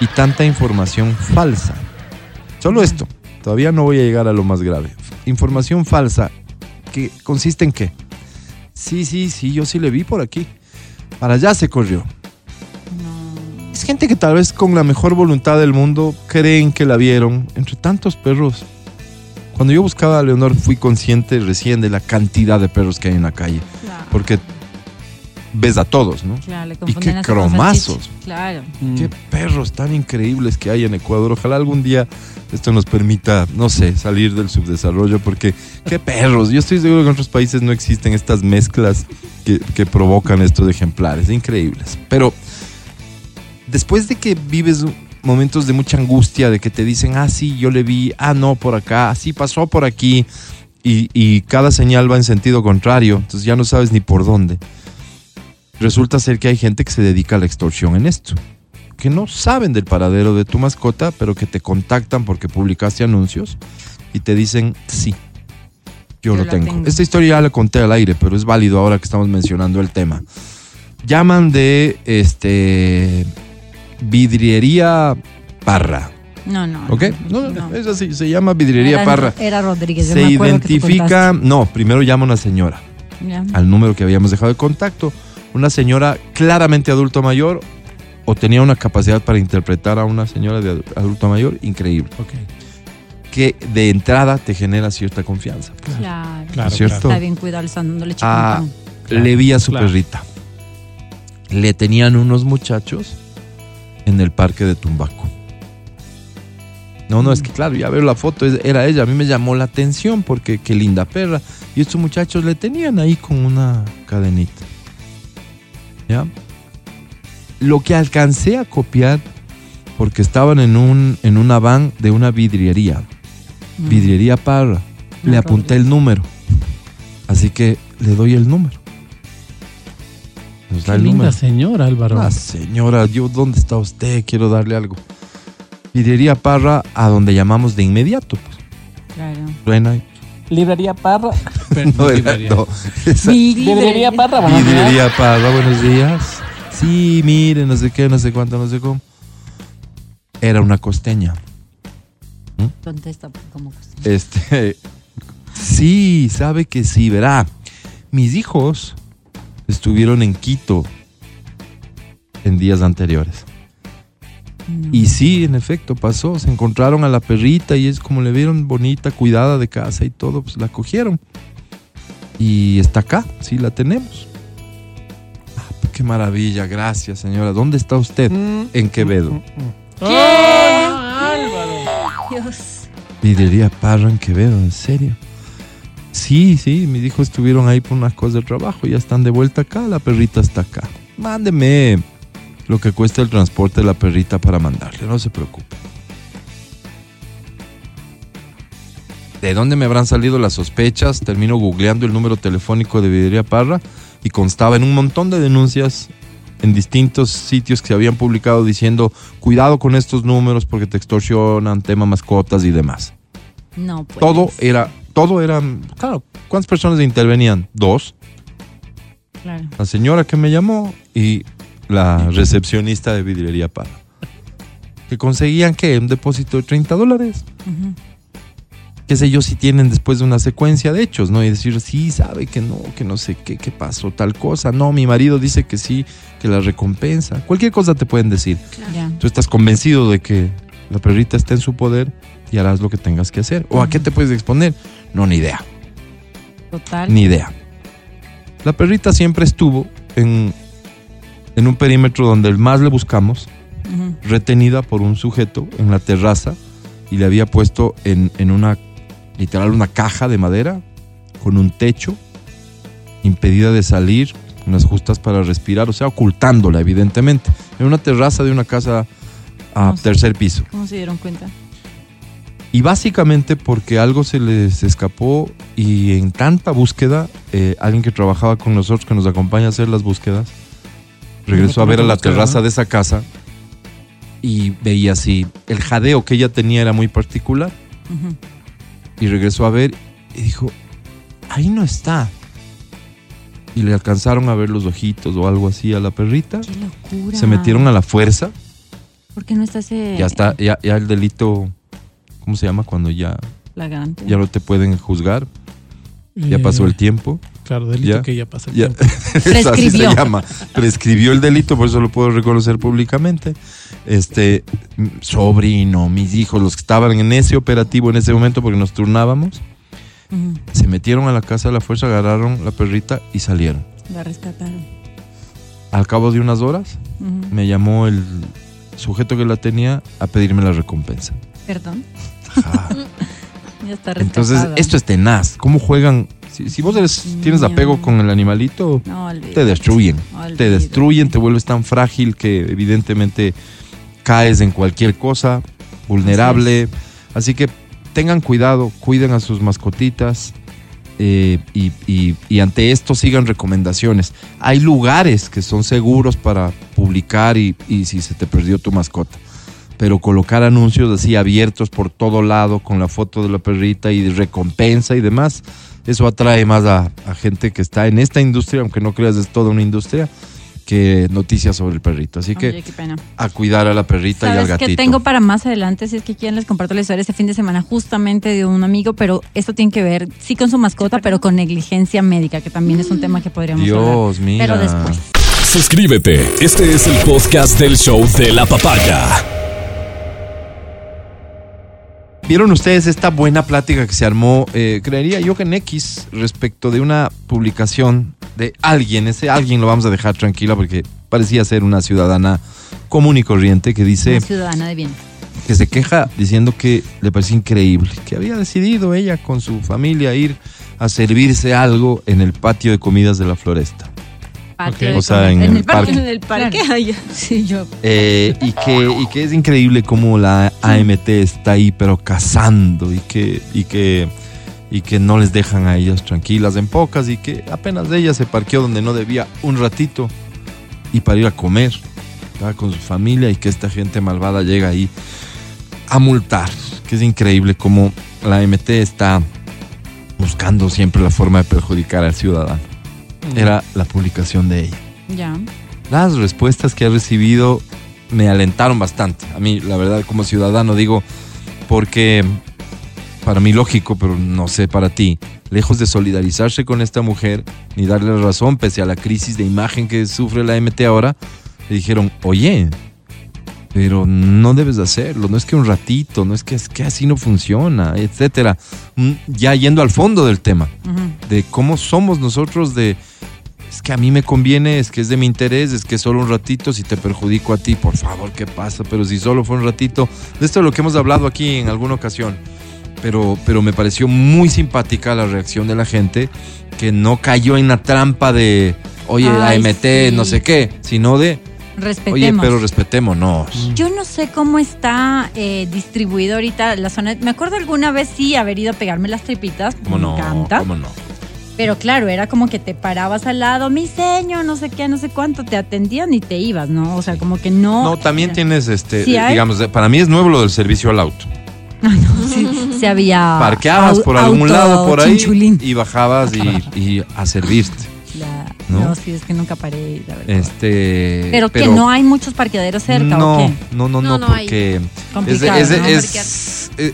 y tanta información falsa. Solo esto, todavía no voy a llegar a lo más grave. Información falsa que consiste en qué? Sí, sí, sí, yo sí le vi por aquí. Para allá se corrió. No. Es gente que tal vez con la mejor voluntad del mundo creen que la vieron entre tantos perros. Cuando yo buscaba a Leonor fui consciente recién de la cantidad de perros que hay en la calle. Claro. Porque ves a todos, ¿no? Claro, le qué cromazos. Claro. Mm. Qué perros tan increíbles que hay en Ecuador. Ojalá algún día esto nos permita, no sé, salir del subdesarrollo, porque qué perros. Yo estoy seguro que en otros países no existen estas mezclas que, provocan estos ejemplares. Increíbles. Pero después de que vives momentos de mucha angustia, de que te dicen, ah, sí, yo le vi, ah, no, por acá, así pasó por aquí, y, y cada señal va en sentido contrario, entonces ya no sabes ni por dónde. Resulta ser que hay gente que se dedica a la extorsión en esto que no saben del paradero de tu mascota, pero que te contactan porque publicaste anuncios y te dicen, sí, yo, Yo lo tengo. tengo. Esta historia ya la conté al aire, pero es válido ahora que estamos mencionando el tema. Llaman de este vidriería Parra, No, no. ¿ok? No, no, no, es así, se llama vidriería Era- Parra. Era Rodríguez. yo Se me acuerdo que tú identifica, no, primero llama una señora. Ya. al número que habíamos dejado de contacto. Una señora claramente adulto mayor o tenía una capacidad para interpretar a una señora de adu- adulto mayor increíble, Ok, que de entrada te genera cierta confianza. Claro. claro, ¿Cierto? Está bien cuidado, le están dando leche Ah. Claro, Le vi a su claro. perrita. Le tenían unos muchachos en el parque de Tumbaco. No, no, es que claro, ya veo la foto, era ella. A mí me llamó la atención porque qué linda perra. Y estos muchachos le tenían ahí con una cadenita. ¿Ya? Lo que alcancé a copiar, porque estaban en, un, en una van de una vidriería. Mm. Vidriería Parra. Le Ah, apunté el número. Así que le doy el número. Nos da Qué el linda número. señora, Álvaro. Ah, señora, yo, ¿dónde está usted? Quiero darle algo. Vidriería Parra, a donde llamamos de inmediato. Pues. Claro. Librería Parra. No, librería. no, Librería Parra, buenos días. Vidriería Parra, buenos días. Sí, mire, no sé qué, no sé cuánto, no sé cómo. Era una costeña. Contesta como costumbre. Este, sí, sabe que sí, verá. Mis hijos estuvieron en Quito en días anteriores. Y sí, en efecto, pasó. Se encontraron a la perrita y es como le vieron bonita, cuidada de casa y todo, pues la cogieron. Y está acá, sí la tenemos. Qué maravilla, gracias señora. ¿Dónde está usted? En Quevedo. Dios. Vidrería Parra en Quevedo, en serio. Sí, sí, mis hijos estuvieron ahí por unas cosas de trabajo, ya están de vuelta acá, la perrita está acá. Mándeme lo que cuesta el transporte de la perrita para mandarle, no se preocupe. ¿De dónde me habrán salido las sospechas? Termino googleando el número telefónico de Vidrería Parra y constaba en un montón de denuncias en distintos sitios que se habían publicado diciendo cuidado con estos números porque te extorsionan, tema mascotas y demás. No, pues. Todo era, todo era, claro, ¿cuántas personas intervenían? Dos. Claro. La señora que me llamó y la recepcionista de vidriería Parra. Que conseguían que un depósito de 30 dólares. Qué sé yo si tienen después de una secuencia de hechos, ¿no? Y decir, sí, sabe que no, que no sé qué, qué pasó, tal cosa. No, mi marido dice que sí, que la recompensa. Cualquier cosa te pueden decir. Tú estás convencido de que la perrita está en su poder y harás lo que tengas que hacer. ¿O a qué te puedes exponer? No, ni idea. Total. Ni idea. La perrita siempre estuvo en, en un perímetro donde el más le buscamos, retenida por un sujeto en la terraza y le había puesto en, en una, literal, una caja de madera con un techo, impedida de salir, unas justas para respirar, o sea, ocultándola, evidentemente, en una terraza de una casa a tercer piso. ¿Cómo se dieron cuenta? Y básicamente porque algo se les escapó y en tanta búsqueda, eh, alguien que trabajaba con nosotros, que nos acompaña a hacer las búsquedas, regresó a ver a la búsqueda, terraza ¿no? de esa casa y veía así, el jadeo que ella tenía era muy particular Ujú. Y regresó a ver y dijo, ahí no está. Y le alcanzaron a ver los ojitos o algo así a la perrita. Qué locura. Se metieron a la fuerza. ¿Por qué no está ese Ya está, ya, ya el delito, ¿cómo se llama? Cuando ya, flagrante? ya no te pueden juzgar. Ya pasó el tiempo. Claro, delito Ya. que ya pasó el Ya. tiempo. Eso así se Prescribió. llama. Prescribió el delito, por eso lo puedo reconocer públicamente. Este, sobrino, mis hijos, los que estaban en ese operativo en ese momento, porque nos turnábamos, Ujú. se metieron a la casa de la fuerza, agarraron la perrita y salieron. La rescataron. Al cabo de unas horas, Ujú. me llamó el sujeto que la tenía a pedirme la recompensa. Perdón. Ajá. Ya está rescatada. Entonces, esto es tenaz. ¿Cómo juegan? Si, si vos eres, tienes apego con el animalito, No, te destruyen. Te destruyen, te vuelves tan frágil que evidentemente caes en cualquier cosa, vulnerable. Así que tengan cuidado, cuiden a sus mascotitas eh, y, y- y ante esto sigan recomendaciones. Hay lugares que son seguros para publicar y, y si se te perdió tu mascota. Pero colocar anuncios así abiertos por todo lado con la foto de la perrita y de recompensa y demás, eso atrae más a, a gente que está en esta industria, aunque no creas es toda una industria, que noticias sobre el perrito. Así que Oye, a cuidar a la perrita y al ¿Sabes gatito. qué tengo para más adelante? Si es que quieren les comparto la historia este fin de semana justamente de un amigo, pero esto tiene que ver, sí con su mascota, pero con negligencia médica, que también es un tema que podríamos hablar. Dios, mira. Pero después. Suscríbete. Este es el podcast del show de la papaya. ¿Vieron ustedes esta buena plática que se armó, eh, creería yo que en X, respecto de una publicación de alguien? Ese alguien lo vamos a dejar tranquila porque parecía ser una ciudadana común y corriente que dice Una ciudadana de bien. que se queja diciendo que le parecía increíble, que había decidido ella con su familia ir a servirse algo en el patio de comidas de la floresta. Patio Ok. de O sea, en el parque. En el parque. Claro. Sí, yo. Eh, y, que, y que es increíble cómo la AMT está ahí, pero cazando y que, y que, y que no les dejan a ellas tranquilas en pocas y que apenas ella se parqueó donde no debía un ratito y para ir a comer estaba con su familia y que esta gente malvada llega ahí a multar. Que es increíble cómo la AMT está buscando siempre la forma de perjudicar al ciudadano. Era la publicación de ella. Ya. Las respuestas que ha recibido me alentaron bastante. A mí, la verdad, como ciudadano, digo, porque para mí lógico, pero no sé para ti, lejos de solidarizarse con esta mujer ni darle razón pese a la crisis de imagen que sufre la MT ahora, le dijeron, oye, pero no debes de hacerlo, no es que un ratito, no es que, es que así no funciona, etcétera. Mm, Ya yendo al fondo del tema, de cómo somos nosotros de es que a mí me conviene, es que es de mi interés, es que solo un ratito, si te perjudico a ti, por favor, ¿qué pasa? Pero si solo fue un ratito, de esto es lo que hemos hablado aquí en alguna ocasión, pero, pero me pareció muy simpática la reacción de la gente que no cayó en la trampa de, oye, Ay, AMT, sí. no sé qué, sino de, Respetemos. oye, pero respetémonos. Yo no sé cómo está eh, distribuido ahorita la zona. Me acuerdo alguna vez sí haber ido a pegarme las tripitas. ¿Cómo me no? encanta. ¿Cómo no? Pero claro, era como que te parabas al lado, mi señor, no sé qué, no sé cuánto, te atendían y te ibas, ¿no? O sea, como que no. No, también tienes, este, Sí digamos, para mí es nuevo lo del servicio al auto. Sí, sí había. Parqueabas por algún auto lado por ahí chinchulín. y bajabas y, y a servirte. La- ¿no? ¿no? sí, es que nunca paré, la verdad. Este, pero, que no hay muchos parqueaderos cerca, no, ¿o qué? No, no, no, No, no hay. porque es, es- ¿no?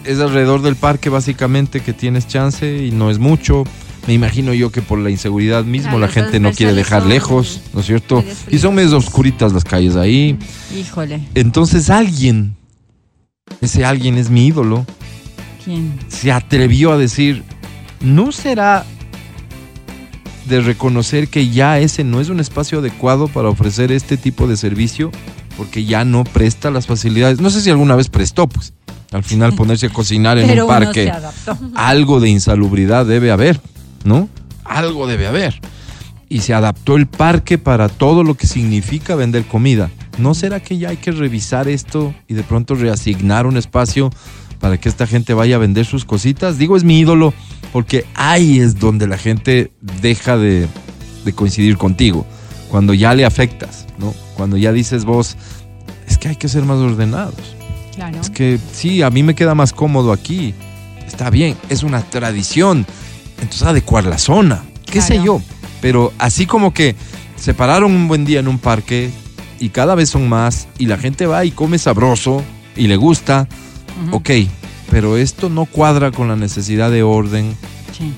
es- alrededor del parque básicamente que tienes chance y no es mucho. Me imagino yo que por la inseguridad mismo Claro, la gente no quiere dejar son lejos, ¿no es cierto? Y son medio oscuritas las calles ahí. Híjole, Entonces alguien, ese alguien es mi ídolo, ¿quién? se atrevió a decir, ¿no será de reconocer que ya ese no es un espacio adecuado para ofrecer este tipo de servicio? Porque ya no presta las facilidades. No sé si alguna vez prestó, pues. Al final ponerse a cocinar en Pero un parque, algo de insalubridad debe haber, ¿no? Algo debe haber. Y se adaptó el parque para todo lo que significa vender comida. ¿No será que ya hay que revisar esto y de pronto reasignar un espacio para que esta gente vaya a vender sus cositas? Digo, es mi ídolo porque ahí es donde la gente deja de, de coincidir contigo. Cuando ya le afectas, ¿no? Cuando ya dices vos, es que hay que ser más ordenados. Claro. Es que sí, a mí me queda más cómodo aquí. Está bien, es una tradición. Entonces adecuar la zona, qué sé yo. Pero así como que se pararon un buen día en un parque y cada vez son más y la gente va y come sabroso y le gusta, Ok, pero esto no cuadra con la necesidad de orden, Sí.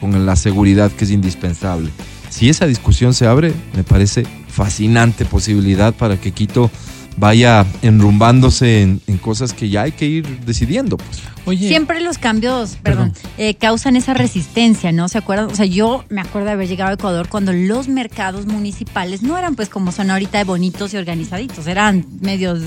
con la seguridad que es indispensable. Si esa discusión se abre, me parece fascinante posibilidad para que Quito vaya enrumbándose en, en cosas que ya hay que ir decidiendo. Pues. Oye, Siempre los cambios, perdón, eh, causan esa resistencia, ¿no? ¿Se acuerdan? O sea, yo me acuerdo de haber llegado a Ecuador cuando los mercados municipales no eran pues como son ahorita de bonitos y organizaditos, eran medios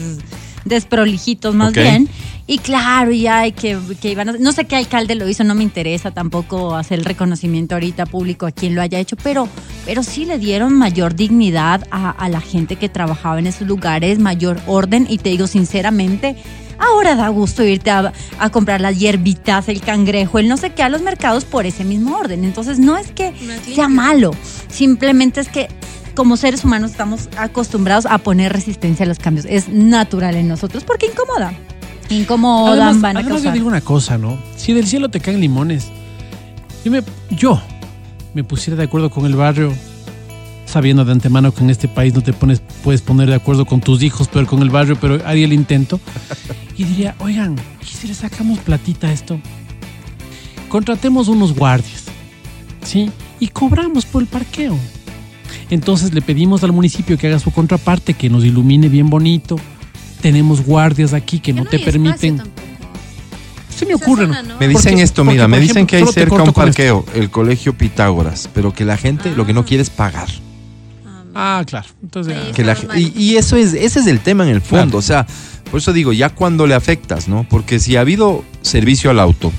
desprolijitos más bien. Y claro, ya hay que, que iban a, no sé qué alcalde lo hizo, no me interesa tampoco hacer el reconocimiento ahorita público a quien lo haya hecho, pero, pero sí le dieron mayor dignidad a, a la gente que trabajaba en esos lugares, mayor orden y te digo sinceramente, Ahora da gusto irte a, a comprar las hierbitas, el cangrejo, el no sé qué a los mercados por ese mismo orden. Entonces no es que sea malo, simplemente es que como seres humanos estamos acostumbrados a poner resistencia a los cambios. Es natural en nosotros porque incomoda. Incomodan, además, van a además yo digo una cosa, ¿no? Si del cielo te caen limones, yo me, yo me pusiera de acuerdo con el barrio, sabiendo de antemano que en este país no te pones, puedes poner de acuerdo con tus hijos, pero con el barrio, pero haría el intento. Y diría, oigan, ¿y si le sacamos platita a esto? Contratemos unos guardias, ¿sí? Y cobramos por el parqueo. Entonces le pedimos al municipio que haga su contraparte, que nos ilumine bien bonito. Tenemos guardias aquí que Ya no, te hay permiten. Se me ocurre, ¿no? zona, ¿no? Me dicen Porque- esto, porque, mira, me dicen ejemplo, que hay cerca un parqueo, el colegio Pitágoras, pero que la gente lo que no quiere es pagar. Ah, Ah, claro. Entonces, Sí. ah, Que la y, y eso es, ese es el tema en el fondo. Claro. O sea, por eso digo, ya cuando le afectas, ¿no? Porque si ha habido servicio al auto,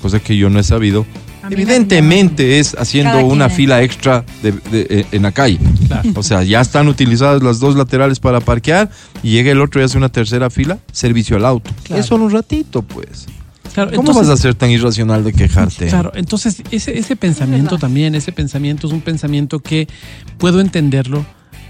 cosa que yo no he sabido, evidentemente es haciendo Cada una fila extra de- de- eh, en la calle. claro. O sea, ya están utilizadas las dos laterales para parquear y llega el otro y hace una tercera fila, servicio al auto. Claro. Es solo un ratito, pues. Claro, ¿Cómo entonces- vas a ser tan irracional de quejarte? Claro, entonces ese, ese pensamiento también, ese pensamiento es un pensamiento que puedo entenderlo,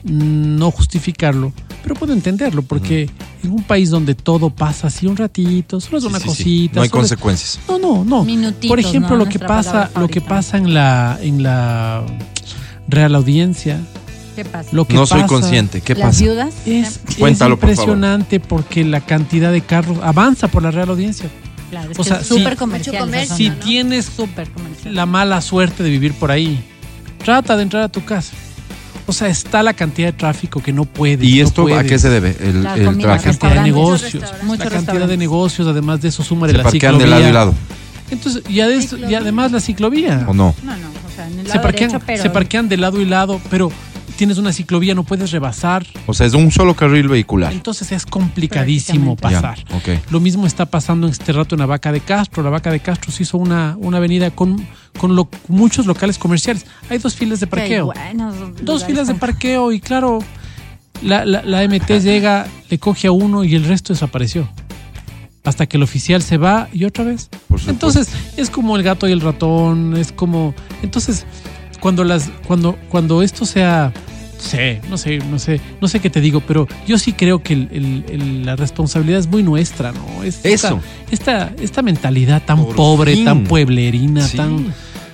no justificarlo, pero puedo entenderlo porque en un país donde todo pasa así un ratito, solo es Sí, una sí, sí. cosita. No hay solo consecuencias. No, no, no. Minutitos, Por ejemplo, ¿no? lo que pasa, lo que pasa en la, en la Real Audiencia, ¿Qué pasa? lo que No soy consciente. ¿Qué Las pasa? viudas. Es, es Cuéntalo, por favor. impresionante porque la cantidad de carros avanza por la Real Audiencia. Claro, es O que sea, es si- súper comercial. Si tienes Súper comercial. la mala suerte de vivir por ahí, trata de entrar a tu casa. O sea, está la cantidad de tráfico que no puedes. ¿Y no esto a qué se debe? El, La el comida, traje. La cantidad de negocios, la cantidad de negocios, además de eso, súmale Se la parquean ciclovía. de lado y lado, Entonces, y, y además la ciclovía. ¿o no? No, no, o sea, en el Se lado parquean, derecho, pero... se parquean de lado y lado, pero tienes una ciclovía, no puedes rebasar. O sea, es un solo carril vehicular. Entonces es complicadísimo. Ya, pasar. Lo mismo está pasando en este rato en la Vaca de Castro. La Vaca de Castro se hizo una, una avenida con, con lo- muchos locales comerciales. Hay dos filas de Qué parqueo. Dos filas de parqueo y claro, la, la, la MT llega, le coge a uno y el resto desapareció. Hasta que el oficial se va y otra vez. Entonces, es como el gato y el ratón, es como. Entonces, cuando las. Cuando, cuando esto sea. Sé, no sé, no sé, no sé qué te digo, pero yo sí creo que el- el- el- la responsabilidad es muy nuestra, ¿no? Es Eso. Esta, esta, esta mentalidad tan Por pobre, fin. tan pueblerina, Sí. tan.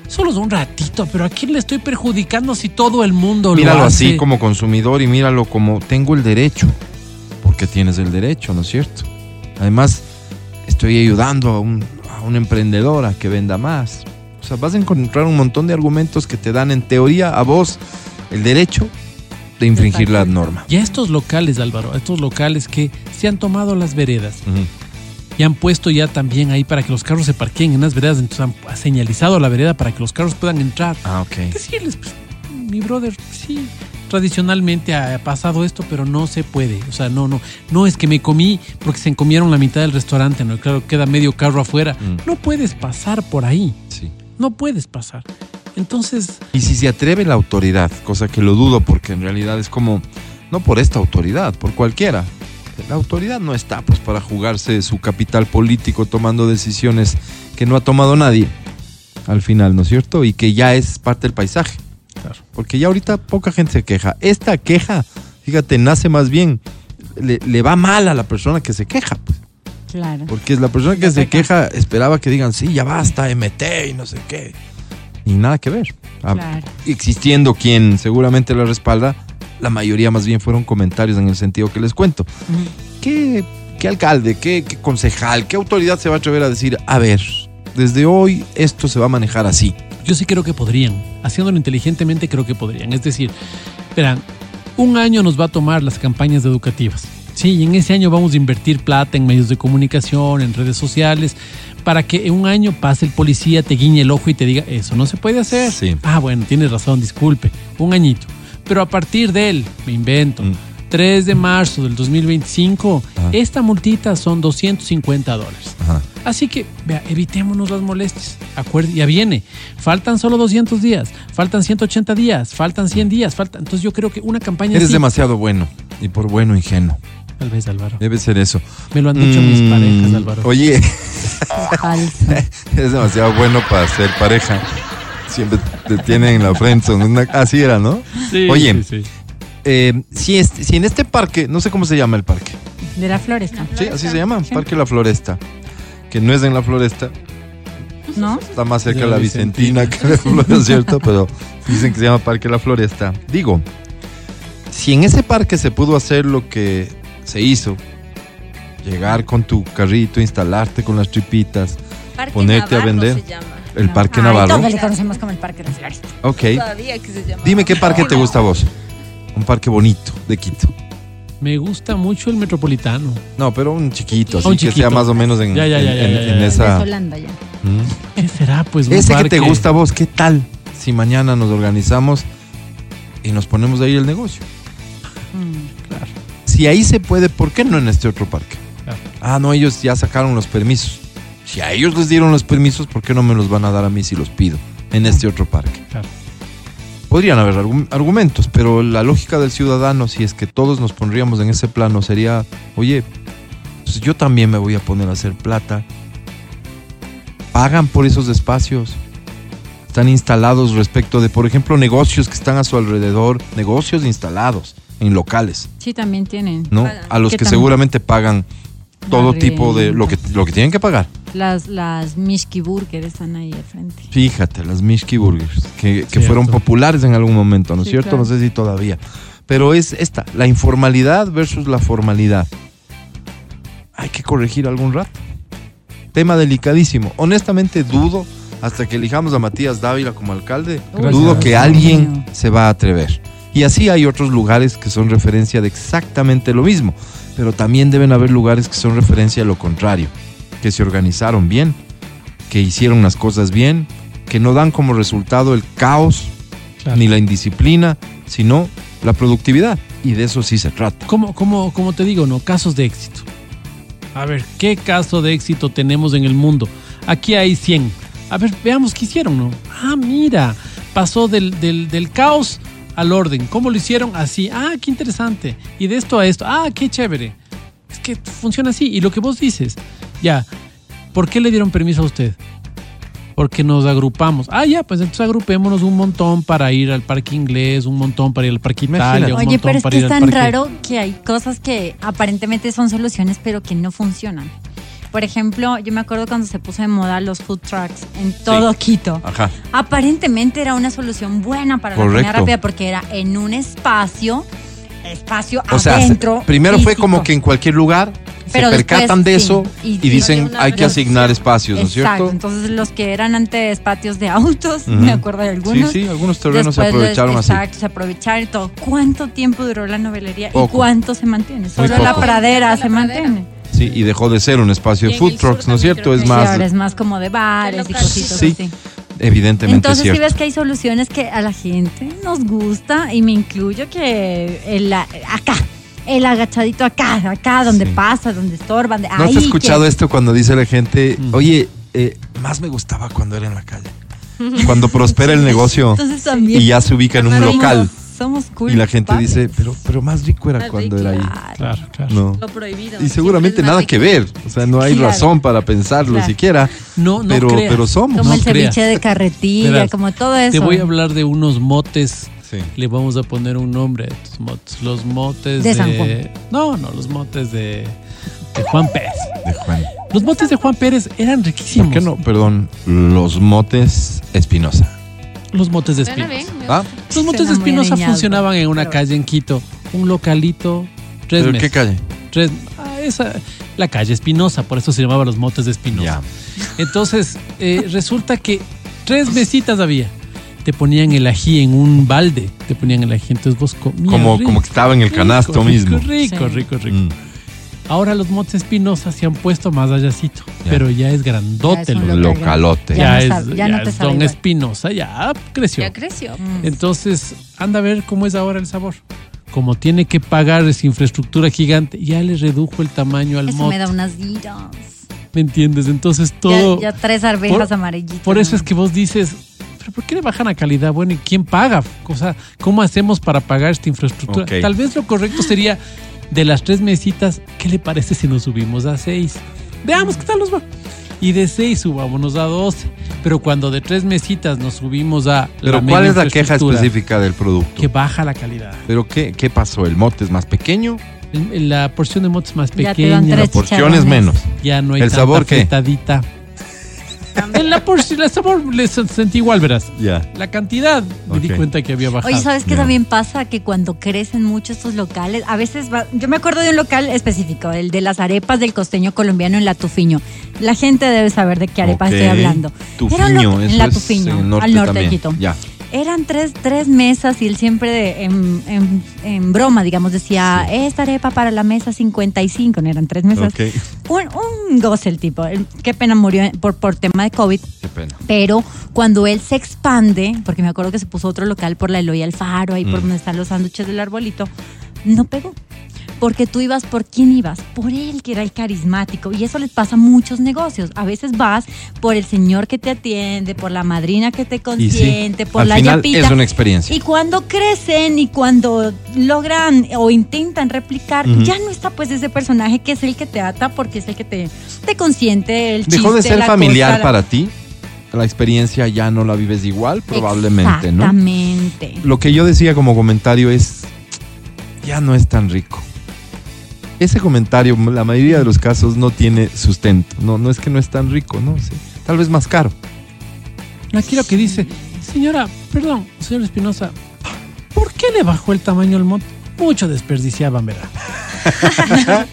Solo es un ratito, pero ¿a quién le estoy perjudicando si todo el mundo Míralo lo hace? así como consumidor y míralo como tengo el derecho, porque tienes el derecho, ¿no es cierto? Además, estoy ayudando a un, a un emprendedor a que venda más. O sea, vas a encontrar un montón de argumentos que te dan en teoría a vos el derecho de infringir la norma. Y a estos locales, Álvaro, a estos locales que se han tomado las veredas y han puesto ya también ahí para que los carros se parqueen en las veredas, entonces han señalizado la vereda para que los carros puedan entrar. Ah, ok. Decirles, pues, mi brother, sí, tradicionalmente ha pasado esto, pero no se puede. O sea, no, no, no es que me comí porque se comieron la mitad del restaurante, ¿no? Claro, queda medio carro afuera. Mm. No puedes pasar por ahí, Sí. no puedes pasar. Entonces, Y si se atreve la autoridad, cosa que lo dudo porque en realidad es como, no por esta autoridad, por cualquiera. La autoridad no está pues para jugarse su capital político tomando decisiones que no ha tomado nadie al final, ¿no es cierto? Y que ya es parte del paisaje. Claro. Porque ya ahorita poca gente se queja. Esta queja, fíjate, nace más bien, le, le va mal a la persona que se queja, pues. Claro. Porque la persona que se queja esperaba que digan, sí, ya basta, MT y no sé qué. Y nada que ver. Ah, Claro. Existiendo quien seguramente la respalda, la mayoría más bien fueron comentarios en el sentido que les cuento. ¿Qué, qué alcalde, qué, qué concejal, qué autoridad se va a atrever a decir, a ver, desde hoy esto se va a manejar así? Yo sí creo que podrían. Haciéndolo inteligentemente creo que podrían. Es decir, verán, un año nos va a tomar las campañas educativas. Sí, y en ese año vamos a invertir plata en medios de comunicación, en redes sociales, para que un año pase el policía, te guiñe el ojo y te diga, eso no se puede hacer. Sí. Ah, bueno, tienes razón, disculpe. Un añito. Pero a partir del, me invento, Mm. 3 de marzo del 2025, Ajá. esta multita son 250 dólares. Ajá. Así que, vea, evitémonos las molestias. Acuerde, ya viene. Faltan solo 200 días, faltan 180 días, faltan 100 días, faltan. Entonces yo creo que una campaña Eres así, demasiado bueno y por bueno ingenuo. Tal vez, Álvaro. Debe ser eso. Me lo han dicho mis Mm, parejas, Álvaro. Oye, es demasiado bueno para ser pareja. Siempre te tienen en la frente. Así era, ¿no? Sí, Oye, sí, sí. Eh, si, este- si en este parque, no sé cómo se llama el parque. De la floresta. Sí, así se llama, Sí. Parque La Floresta. Que no es en La Floresta, ¿No? está más cerca De la Vicentina que de Floresta, ¿cierto? Pero dicen que se llama Parque La Floresta. Digo, si en ese parque se pudo hacer lo que se hizo, llegar con tu carrito, instalarte con las tripitas, Parque Ponerte a vender. se llama. el Parque Ay, Navarro. Todos le conocemos como el Parque de. Ok. Todavía que se llama. Dime qué parque te gusta a vos. Un parque bonito de Quito. Me gusta mucho el metropolitano. No, pero un chiquito, así Un que sea más o menos en, Ya, ya, ya, en- ya, en- ya, ya. en esa... De Holanda ya. Mm. ¿Qué será, pues? un Ese que te gusta a vos, ¿qué tal si mañana nos organizamos y nos ponemos ahí el negocio? Si ahí se puede, ¿por qué no en este otro parque? Claro. Ah, no, ellos ya sacaron los permisos. Si a ellos les dieron los permisos, ¿por qué no me los van a dar a mí si los pido en este otro parque? Claro. Podrían haber argu- argumentos, pero la lógica del ciudadano, si es que todos nos pondríamos en ese plano, sería, oye, pues yo también me voy a poner a hacer plata. Pagan por esos espacios. Están instalados respecto de, por ejemplo, negocios que están a su alrededor, negocios instalados en locales, Sí, también tienen. ¿no? A los ¿Qué que seguramente pagan todo tipo de lo que, lo que tienen que pagar. Las, las Mishki Burger están ahí al frente. Fíjate, las Mishki Burgers, que, que fueron populares en algún momento, ¿no es Sí, cierto? claro. No sé si todavía. Pero es esta, la informalidad versus la formalidad. Hay que corregir algún rato. tema delicadísimo. Honestamente dudo, hasta que elijamos a Matías Dávila como alcalde, Gracias. dudo que alguien se va a atrever. Y así hay otros lugares que son referencia de exactamente lo mismo, pero también deben haber lugares que son referencia a lo contrario, que se organizaron bien, que hicieron las cosas bien, que no dan como resultado el caos Claro. ni la indisciplina, sino la productividad. Y de eso sí se trata. Como, como, como te digo, ¿no? Casos de éxito. A ver, ¿qué caso de éxito tenemos en el mundo? Aquí hay 100. A ver, veamos qué hicieron, ¿no? Ah, mira, pasó del, del, del caos al orden. ¿Cómo lo hicieron? Así. Ah, qué interesante. Y de esto a esto. Ah, qué chévere. Es que funciona así. Y lo que vos dices, ya, ¿por qué le dieron permiso a usted? Porque nos agrupamos. Ah, ya, pues entonces agrupémonos un montón para ir al parque inglés, un montón para ir al parque Imagínate. Italia, un Oye, montón pero es para que ir es tan parque- raro que hay cosas que aparentemente son soluciones, pero que no funcionan. Por ejemplo, yo me acuerdo cuando se puso de moda los food trucks en todo Quito. Ajá. Aparentemente era una solución buena para la comida rápida porque era en un espacio, espacio O sea, adentro. se- primero fue como que en cualquier lugar Pero se después, percatan de eso Y- y, y dicen una hay que asignar espacios, ¿no es Exacto. cierto? Entonces los que eran antes patios de autos, me acuerdo de algunos. Sí, sí, algunos terrenos se Después los- aprovecharon así. Exacto, se aprovecharon y todo. ¿Cuánto tiempo duró la novelería y cuánto se mantiene? Solo la pradera La se pradera. mantiene. Sí, y dejó de ser un espacio de food trucks, ¿no es cierto? Es más, ahora es más como de bares y cositas Sí. así. evidentemente Entonces sí cierto. ves que hay soluciones que a la gente nos gusta y me incluyo que el, acá, el agachadito acá, acá donde Sí. pasa, donde estorban. de- ¿No ahí has escuchado que- esto cuando dice la gente, oye, eh, más me gustaba cuando era en la calle? Cuando prospera el negocio Entonces y ya se ubica en un local Somos y la gente culpables. dice, pero, pero más rico era Más cuando rico. era ahí. Claro. Claro, claro. No. Lo prohibido. Y seguramente nada que ver, o sea, no hay Claro. razón para pensarlo Claro. siquiera, No, no pero, creas. pero somos. Como No el ceviche creas. de carretilla, Verás, como todo eso. Te voy a hablar de unos motes. Sí. Le vamos a poner un nombre a estos motes. Los motes De de. San Juan. No, no, los motes de, de Juan Pérez. De Juan. Los motes de Juan Pérez eran riquísimos. ¿Por qué no? Perdón, los motes Espinosa. Los motes de Espinosa. bien. ¿Ah? Los motes de Espinosa funcionaban en una calle en Quito. Un localito. Tres ¿Pero meses. qué calle? Tres, ah, esa, la calle Espinosa, por eso se llamaba los motes de Espinosa. Ya. Entonces, eh, resulta que tres mesitas había. Te ponían el ají en un balde. Te ponían el ají, entonces vos comías. Como, rico, como que estaba en el canasto rico, mismo. Rico, Sí. rico, rico. Mm. Ahora los motes Espinosa se han puesto más allácito, pero ya es grandote. Ya es lo- local. Localote. Ya ya, no es, ya ya no te es sabe Don igual. Espinosa, ya creció. Ya creció. Mm. Entonces, anda a ver cómo es ahora el sabor. Como tiene que pagar esa infraestructura gigante, ya le redujo el tamaño al Eso mote. me da unas iras. ¿Me entiendes? Entonces todo. Ya, ya tres arvejas Por- amarillitas. Por eso es que vos dices, ¿pero por qué le bajan la calidad? Bueno, ¿y quién paga? O sea, ¿cómo hacemos para pagar esta infraestructura? Tal vez lo correcto sería, de las tres mesitas, ¿qué le parece si nos subimos a seis? Veamos qué tal nos va. Y de seis subámonos a doce. Pero cuando de tres mesitas nos subimos a Pero la ¿cuál es la queja específica del producto? Que baja la calidad. ¿Pero qué, qué pasó? ¿El mote es más pequeño? El- La porción de motos es más Ya te dan pequeña. tres Porciones chicharrones. menos. Ya no hay ¿El tanta sabor qué? fritadita. La porción, el sabor le sen- sentí igual, verás. Ya. La cantidad me di cuenta que había bajado. Oye, ¿sabes qué también pasa? Que cuando crecen mucho estos locales, a veces va- yo me acuerdo de un local específico, el de las arepas del costeño colombiano en La Tufiño. La gente debe saber de qué arepa Ok. estoy hablando. Era Tufiño, lo- en La es Tufiño, en norte al norte también. de Quito. Ya. Eran tres, tres mesas y él siempre de- en, en- en broma, digamos, decía, esta arepa para la mesa 55, no eran tres mesas. Ok. Un, un goce el tipo. Qué pena murió por, por tema de COVID. Qué pena. Pero cuando él se expande, porque me acuerdo que se puso otro local por la Eloy Alfaro, ahí por Mm. donde están los sándwiches del arbolito, no pegó. Porque tú ibas por quién ibas, por él que era el carismático. Y eso les pasa a muchos negocios. A veces vas por el señor que te atiende, por la madrina que te sí, consiente, por al la final yapita. es una experiencia. Y cuando crecen y cuando logran o intentan replicar, ya no está pues ese personaje que es el que te ata porque es el que te, te consiente el ¿Dejó de ser la familiar cosa, para ti? La experiencia ya no la vives igual, probablemente, ¿no? Exactamente. Lo que yo decía como comentario es, ya no es tan rico. Ese comentario, la mayoría de los casos, no tiene sustento. No, no es que no es tan rico, ¿no? Sí. Tal vez más caro. Aquí lo que dice, señora, perdón, señor Espinosa, ¿por qué le bajó el tamaño al moto? Mucho desperdiciaban, ¿verdad?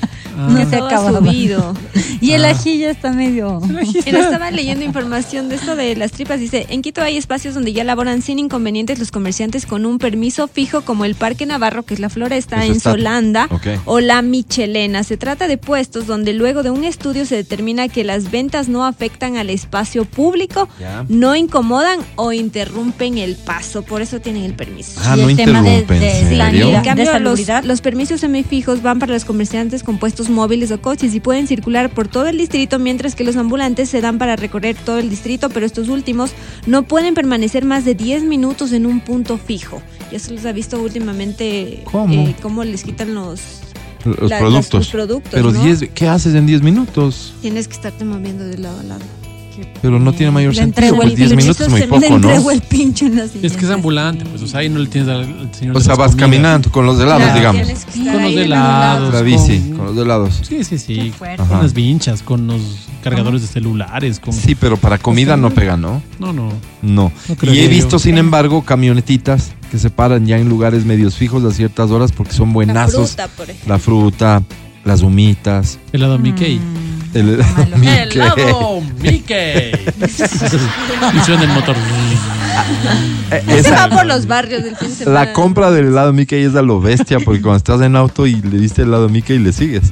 No se acaba. subido. Y el ají ya está medio. Estaba leyendo información de esto de las tripas. Dice, en Quito hay espacios donde ya laboran sin inconvenientes los comerciantes con un permiso fijo como el Parque Navarro, que es la floresta Eso en está- Solanda, o la Michelena. Se trata de puestos donde luego de un estudio se determina que las ventas no afectan al espacio público, no incomodan o interrumpen el paso. Por eso tienen el permiso. Ah, Y no el tema de- interrumpen, de ¿en serio? En cambio, ¿De los, los permisos semifijos van para los comerciantes con puestos móviles o coches y pueden circular por todo el distrito, mientras que los ambulantes se dan para recorrer todo el distrito, pero estos últimos no pueden permanecer más de 10 minutos en un punto fijo. Ya se los ha visto últimamente ¿Cómo? eh, cómo les quitan los... Los la- las- productos. los productos, Pero ¿no? 10, ¿qué haces en 10 minutos? Tienes que estarte moviendo de lado a lado. Pero no tiene mayor Le sentido, entrego pues el 10 pincho, minutos es muy poco, ¿no? el pincho en la Es que es ambulante, pues, o sea, ahí no le tienes al, señor. O sea, vas comidas. caminando con los helados, Claro, digamos. Con los helados. La bici, con los helados. Sí, sí, sí. Con las vinchas, con los cargadores de celulares, con... Sí, pero para comida no pega, ¿no? No, no. No. No y he yo. visto, sin embargo, camionetitas que se paran ya en lugares medios fijos a ciertas horas porque son La buenazos. fruta, por ejemplo. La fruta, las humitas, Helado Mickey. El. Mickey. ¡Helado Mickey! y suena el motor. Se va por los barrios del fin de semana. la compra del helado Mickey es a lo bestia porque cuando estás en auto y le diste el helado Mickey le sigues.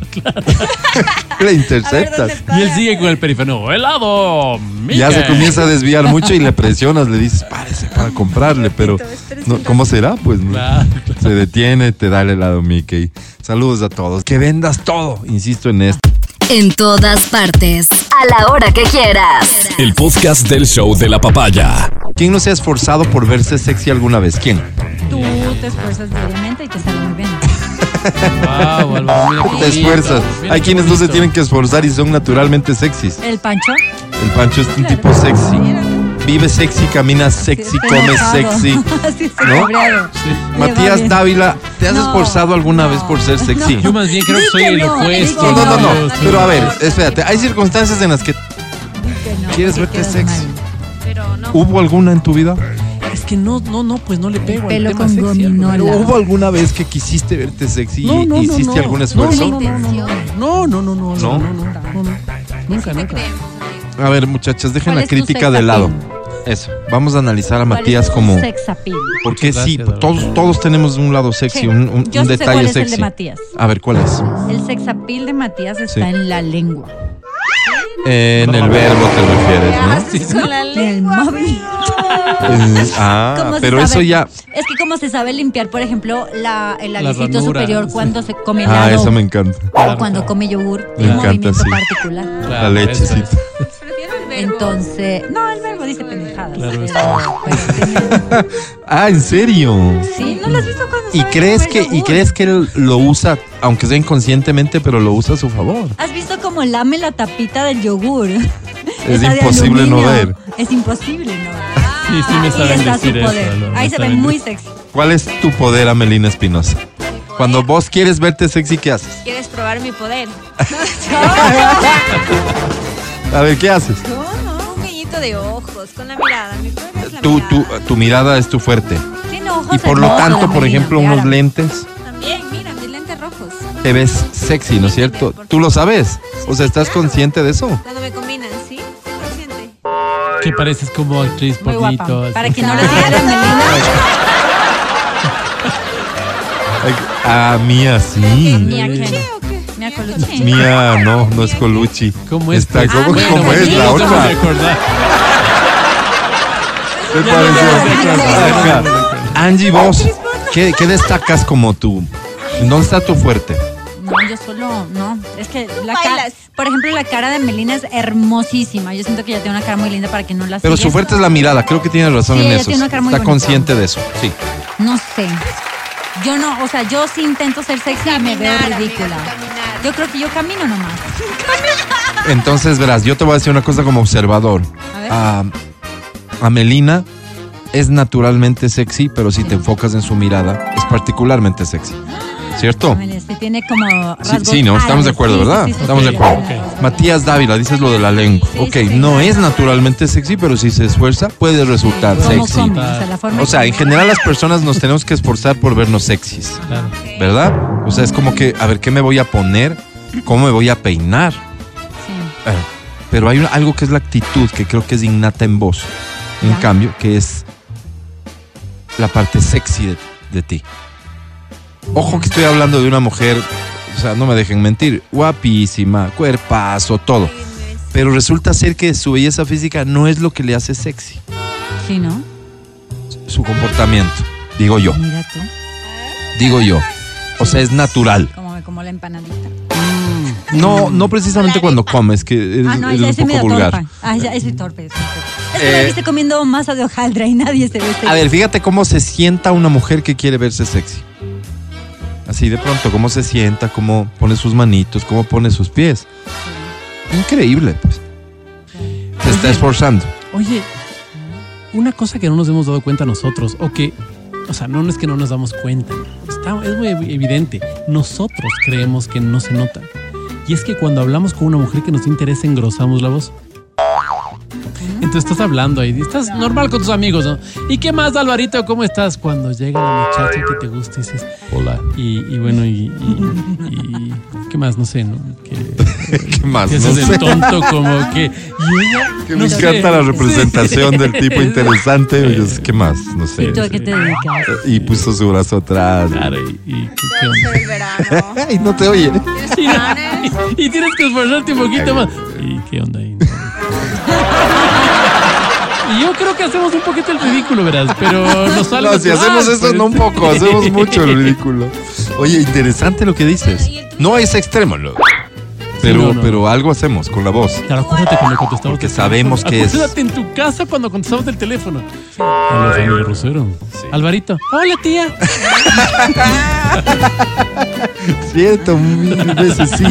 le interceptas. Y él sigue con el periférico. ¡Helado Mickey! Ya se comienza a desviar mucho y le presionas, le dices, párese para comprarle, pero no, ¿cómo será? Pues no. Claro, se detiene, te da el helado Mickey. Saludos a todos. Que vendas todo, insisto en esto. En todas partes. A la hora que quieras. El podcast del show de la papaya. ¿Quién no se ha esforzado por verse sexy alguna vez? ¿Quién? Tú te esfuerzas diariamente y te sale muy bien. Wow, Álvaro, mira qué Te bonito. esfuerzas. Mira Hay qué quienes no se tienen que esforzar y son naturalmente sexys. El pancho. El Pancho es un tipo sexy. Vive sexy, camina sexy, come sexy. ¿No? Matías. Dávila, ¿te has No, esforzado alguna vez por ser sexy? Yo más bien creo que soy el opuesto. No, no, no, Pero a ver, espérate. Hay circunstancias en las que ¿Quieres verte sexy? hubo alguna en tu vida. Es que no, no, no, pues no le pego al pelo tema con sexy. Pero hubo alguna vez que quisiste verte sexy y hiciste algún esfuerzo. No, no, no, no, no, no, no, no, no. Nunca, nunca. A ver, muchachas, dejen ¿Cuál la crítica de lado. Eso. Vamos a analizar a ¿Cuál Matías como. Sex appeal. Porque sí, todos, todos tenemos un lado sexy, Sí. un, un- Yo un sí sé detalle cuál es el sexy. de Matías. A ver, ¿cuál es? El sex appeal de Matías está Sí. en la lengua. En el verbo te refieres, ¿no? Con la el móvil. Eh, ah, ¿Cómo se pero eso ya. Es que como se sabe limpiar, por ejemplo, la, el La labicito superior sí. cuando se come Ah, helado eso me encanta. o cuando come yogur. Me un encanta, movimiento sí. particular. La Claro, lechecita. Entonces, no, el verbo dice pendejadas. Claro, Ah, ¿en serio? sí, ¿no lo has visto cuando ¿Y crees que y crees que él lo usa, aunque sea inconscientemente, pero lo usa a su favor? ¿Has visto cómo lame la tapita del yogur? Es imposible no ver. Es imposible no ver. Sí, sí me Ahí saben decir eso. me Ahí se ve saben muy sexy. ¿Cuál es tu poder, Amelina Espinosa? Cuando vos quieres verte sexy, ¿qué haces? ¿Quieres probar mi poder? A ver, ¿qué haces? Un guiñito de ojos, con la mirada. Mi poder es la Tu, mirada. tu, tu mirada es tu fuerte. Tiene ojos Y por lo hermosos, tanto, por Melina, ejemplo, unos lentes, También, mira, mis lentes rojos. te ves sexy, ¿no es cierto? ¿Tú lo sabes? O sea, ¿estás consciente de eso? Cuando me combinan, ¿sí? Soy consciente. Que pareces como actriz Muy pornito. así. Para que no a la Melina. Ah, mía, sí. Mía, ¿quién? ¿O qué? Mía Colucci. Mía, no, no es Colucci. ¿Cómo es? Está? ¿cómo, Ah, cómo bueno, es la otra? Angie, vos, ¿qué, qué destacas como tú? ¿Dónde está tu fuerte? No, yo solo, no. Es que la cara, por ejemplo, la cara de Melina es hermosísima. Yo siento que ella tiene una cara muy linda para que no la Pero su fuerte es la mirada, creo que tienes razón Sí, en ella eso. tiene una cara muy Está bonita. consciente de eso, sí. No sé. Yo no, o sea, yo sí intento ser sexy y me veo Caminar, amiga, ridícula. caminar. Yo creo que yo camino nomás. Entonces, verás, yo te voy a decir una cosa como observador. A ver. Ah, Amelina es naturalmente sexy, pero si te enfocas en su mirada, es particularmente sexy. ¿Cierto? Amelia, sí tiene como Sí, rasgos sí, no, estamos de acuerdo, ¿verdad? sí, sí, estamos de acuerdo. Ok. Matías Dávila, dices lo de la lengua. Sí, ok, sí, sí. no es naturalmente sexy, pero si se esfuerza, puede resultar ¿Cómo sexy. come? O sea, la forma O sea, en general las personas nos tenemos que esforzar por vernos sexys, Claro. ¿verdad? O sea, es como que, a ver, ¿qué me voy a poner ¿Cómo me voy a peinar? Sí. Eh, Pero hay algo que es la actitud, que creo que es innata en vos. En Ya. cambio, que es la parte sexy de, de ti. Ojo que estoy hablando de una mujer, o sea, no me dejen mentir, guapísima, cuerpazo, todo. Pero resulta ser que su belleza física no es lo que le hace sexy. Sí, ¿no? Su comportamiento, digo yo, Mira tú. digo yo. O sea, es natural. Como, como la empanadita. No, no precisamente cuando comes, que es, ah, no, ese un me poco vulgar. torpa. Ah, ya, soy torpe. soy torpe. Es que Eh, me viste comiendo masa de hojaldra y nadie se ve A ver, fíjate cómo se sienta una mujer que quiere verse sexy. Así de pronto, cómo se sienta, cómo pone sus manitos, cómo pone sus pies. Increíble, pues. Se está esforzando. Oye, una cosa que no nos hemos dado cuenta nosotros, o que, o sea, no es que no nos damos cuenta, está, es muy evi- evidente, nosotros creemos que no se nota. Y es que cuando hablamos con una mujer que nos interesa, engrosamos la voz. Entonces estás hablando ahí, estás normal con tus amigos, ¿no? ¿Y qué más, Alvarito? ¿Cómo estás? Cuando llega la muchacha que te gusta y dices, Hola. y, y bueno, y, y- y- ¿qué más? No sé, ¿no? ¿Qué más? que No haces el sé. tonto como que... Y ella, Que no me sé. encanta la representación del tipo interesante. y es, ¿Qué más? No sé. ¿Y tú a qué te dedicas? Y puso su brazo atrás. Claro, y, y- ¿qué verano. Ay, no te oye. Y, y- y tienes que esforzarte un poquito más. ¿Y qué onda ahí? Creo que hacemos un poquito el ridículo, verás, pero nos sale. No, si hacemos eso, no un poco, hacemos mucho el ridículo. Oye, interesante lo que dices. No es extremo, lo- pero, no, no. pero algo hacemos con la voz. Claro, acuérdate cuando contestamos. Teléfono. sabemos que es- Acuérdate en tu casa cuando contestamos del teléfono. Hola, familia Rosero. Alvarito. Hola, tía. Cierto, mil veces sí.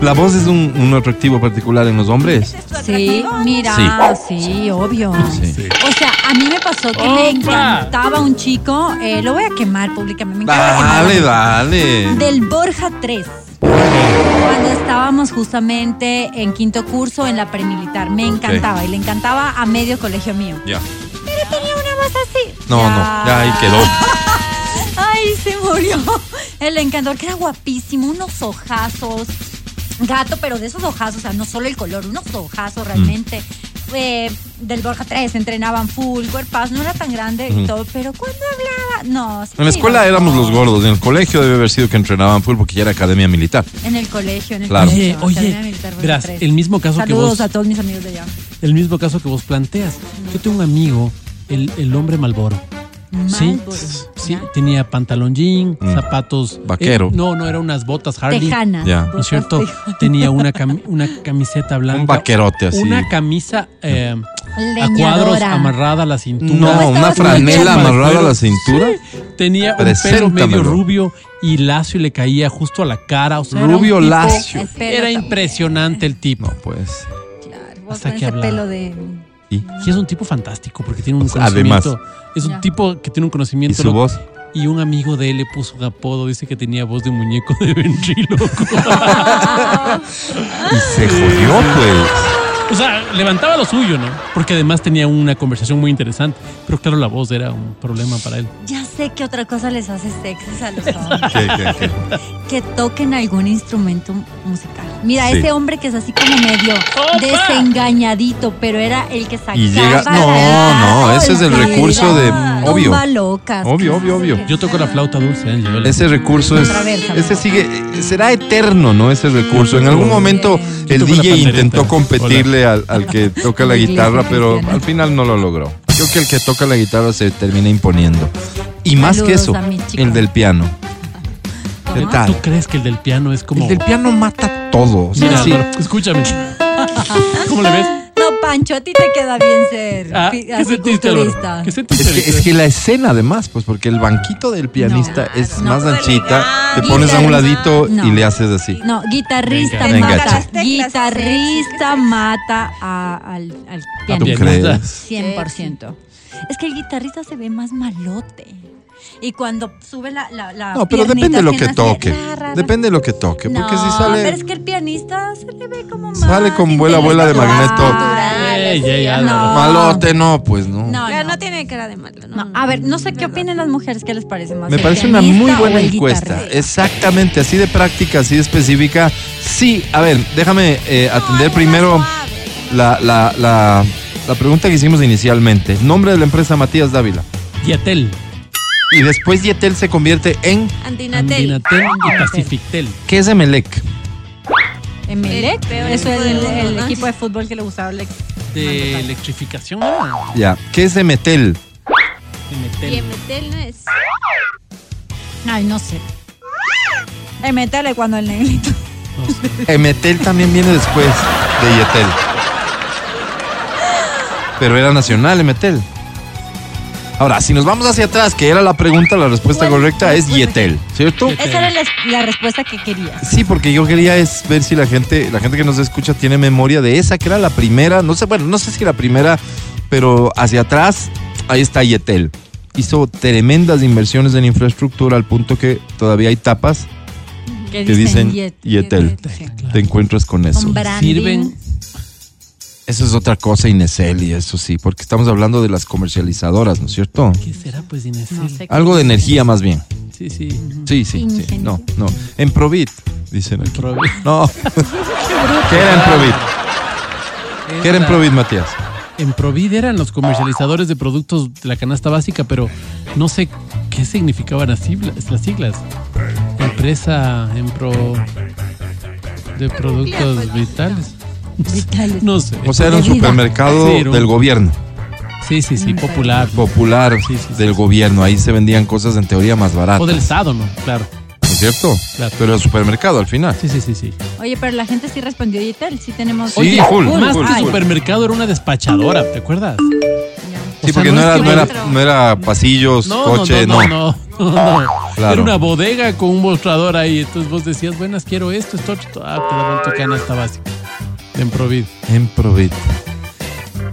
La voz es un, un atractivo particular en los hombres. Sí, mira, sí, obvio. Sí. O sea, a mí me pasó que me encantaba un chico, eh, lo voy a quemar públicamente, me Dale, dale. Del Borja 3. Cuando estábamos justamente en quinto curso en la premilitar. Me encantaba y le encantaba a medio colegio mío. Ya. Pero tenía una voz así. No, no, ya ahí quedó. Ay, se murió. El encantador, que era guapísimo, unos ojazos. Gato, pero de esos ojazos, o sea, no solo el color, unos ojazos realmente. Eh, del Borja 3 entrenaban full, cuerpas, no era tan grande y todo, pero cuando hablaba, no. sí En la escuela éramos los gordos. En el colegio debe haber sido que entrenaban full porque ya era academia militar. En el colegio, en el Claro. Oye, colegio. Academia oye, Militar Borja verás, 3. el mismo caso que Saludos vos. a todos mis amigos de allá. El mismo caso que vos planteas. Yo tengo un amigo, el, el hombre Malboro. Sí, sí, tenía pantalón jean, Mm. zapatos. Vaquero. eh, no, no, eran unas botas Harley. Tejanas. Ya. ¿No es cierto? Tenía una, cami- una camiseta blanca. Un vaquerote así. Una camisa eh, a cuadros amarrada a la cintura. No, una franela amarrada a la cintura. Sí, tenía un pelo medio rubio y lacio y le caía justo a la cara. O sea, Rubio tipo- lacio. Era impresionante el tipo. No, pues. Claro, vos Hasta con que ese hablaba. pelo de... ¿Y, Y es un tipo fantástico porque tiene un Además. conocimiento. Es un tipo que tiene un y conocimiento. su voz? Y un amigo de él le puso un apodo. Dice que tenía voz de muñeco de ventríloco. Y se jodió, pues. O sea, levantaba lo suyo, ¿no? Porque además tenía una conversación muy interesante. Pero claro, la voz era un problema para él. Ya sé que otra cosa les hace sexys a los hombres. ¿Qué, qué, qué? que toquen algún instrumento musical. Mira, Sí. ese hombre que es así como medio ¡Opa! desengañadito, pero era el que sacaba. Y llega- no, no, ese es el recurso de- obvio. Locas. Obvio, obvio, obvio. Yo toco la flauta dulce, ¿eh? Ese recurso es. Ese sigue. Será eterno, ¿no? Ese recurso. En algún momento el DJ intentó competirle al, al que toca la guitarra, pero al final no lo logró. Creo que el que toca la guitarra se termina imponiendo. Y más que eso, el del piano. ¿Qué ¿Cómo? tal? ¿Tú crees que el del piano es como... El del piano mata todo. o sea, Mira, sí. Escúchame. ¿Cómo le ves? No, Pancho, a ti te queda bien ser Ah, ¿Qué así sentiste, culturista. ¿Qué sentiste? Es que, es que la escena además, pues porque el banquito del pianista No, es no. más anchita, te pones a un ladito y no. le haces así. No, guitarrista Venga. Venga, mata. chico. Guitarrista mata a- al, al ¿Tú pianista. crees? 100%. Es que el guitarrista se ve más malote. Y cuando sube la, la, la No, pero depende de lo que toque. ra, ra, ra. Depende de lo que toque. Porque no, si sale. pero es que el pianista se le ve como más Sale con vuela, vuela de magneto. ey, no. Malote, no, pues no. No, Ya no. no tiene cara de malo, ¿no? No, a ver, no sé qué opinan las mujeres, ¿qué les parece más? Me parece una muy buena encuesta. Exactamente, así de práctica, así de específica. Sí, a ver, déjame eh, atender primero la, la, la, la pregunta que hicimos inicialmente. Nombre de la empresa Matías Dávila. Yatel, Y después Yetel se convierte en. Antinatel. Andinatel y Pacifictel. ¿Qué es Emelec? Emelec, eso es el, equipo de fútbol que le gustaba Alex. De electrificación, ¿no? Ya. ¿Qué es Emetel? Emetel. Y Emetel no es. Ay, no sé. Emetele cuando el negrito. No sé. Emetel también viene después de Yetel. Pero era nacional Emetel. Ahora, si nos vamos hacia atrás, que era la pregunta, la respuesta correcta es. Yetel, ¿cierto? Yetel. Esa era la, la respuesta que quería. Sí, porque yo quería es ver si la gente, la gente que nos escucha tiene memoria de esa que era la primera, no sé, bueno, no sé si la primera, pero hacia atrás, ahí está Yetel. Hizo tremendas inversiones en infraestructura al punto que todavía hay tapas Que que dicen Yet- Yetel. Te encuentras con eso. Sirven Eso es otra cosa, Inesel, y eso sí, porque estamos hablando de las comercializadoras, ¿no es cierto? ¿Qué será pues Inesel? No sé qué Algo de energía más bien. Sí, sí. Sí, sí, sí. No, no. En Provit, dicen aquí. Provi- No. ¿Qué era en Provit? ¿Qué era en Provit, Matías? En Provid eran los comercializadores de productos de la canasta básica, pero no sé qué significaban las siglas. Las siglas. Empresa en pro de productos vitales. Vitales. No sé. O sea, era un supermercado Sí, era un- del gobierno, Sí, sí, sí, popular. popular Sí, sí, sí, del sí. gobierno. Ahí se vendían cosas en teoría más baratas. O del Estado, ¿no? Claro. ¿No es cierto? Claro. Pero era supermercado al final. Sí, sí, sí, sí. Oye, pero la gente sí respondió Yetel, sí tenemos. Sí, Oye, full, más full, que full. supermercado era una despachadora, ¿te acuerdas? Sí, O sea, porque no, no era, que no, era, no era pasillos, coche, no. no, no, no, no. Claro. Era una bodega con un mostrador ahí. Entonces vos decías, buenas, quiero esto, esto, esto. Ah, te daban tu canasta básica. En Provid. En Provit.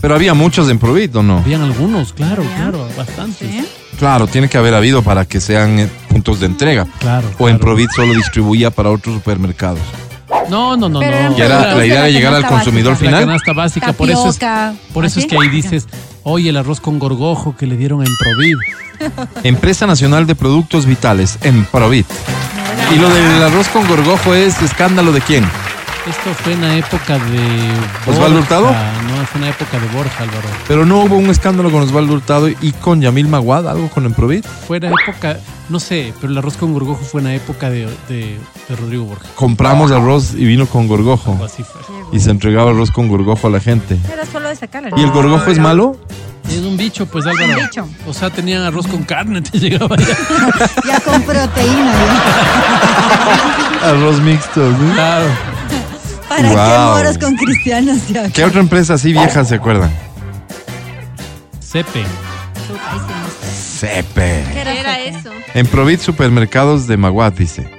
Pero había muchos en Provit, ¿o no? Habían algunos, claro, Ya. claro, bastantes. ¿Sí? Claro, tiene que haber habido para que sean eh, puntos de entrega. Claro. O en claro. Provit solo distribuía para otros supermercados. No, no, no, Pero no. Y era, la idea de llegar al consumidor básica. La final. canasta básica, por eso es, por eso es que ahí dices, oye, el arroz con gorgojo que le dieron en Provid. Empresa Nacional de Productos Vitales, en Provit. Y lo del arroz con gorgojo es escándalo de quién? Esto fue en la época de. ¿Osvaldo. Hurtado? No, fue en la época de Borja, Álvaro. Pero no hubo un escándalo con Osvaldo Hurtado y con Yamil Maguad, algo con Emprovit. Fue en la época, no sé, pero el arroz con gorgojo fue en la época de, de, de Rodrigo Borja. Compramos arroz y vino con gorgojo. Algo así fue. Y se entregaba arroz con gorgojo a la gente. Era solo de sacarla. ¿Y el gorgojo es malo? Es un bicho, pues Álvaro. Un bicho. O sea, tenían arroz con carne, te llegaba ya. Ya con proteína. Arroz mixto. ¿no? Claro. ¿Para Wow. qué moros con cristianos? Ya. ¿Qué otra empresa así vieja se acuerdan? Cepe. Cepe. ¿Qué era, Cepe? eso? En Provit Supermercados de Maguad, dice.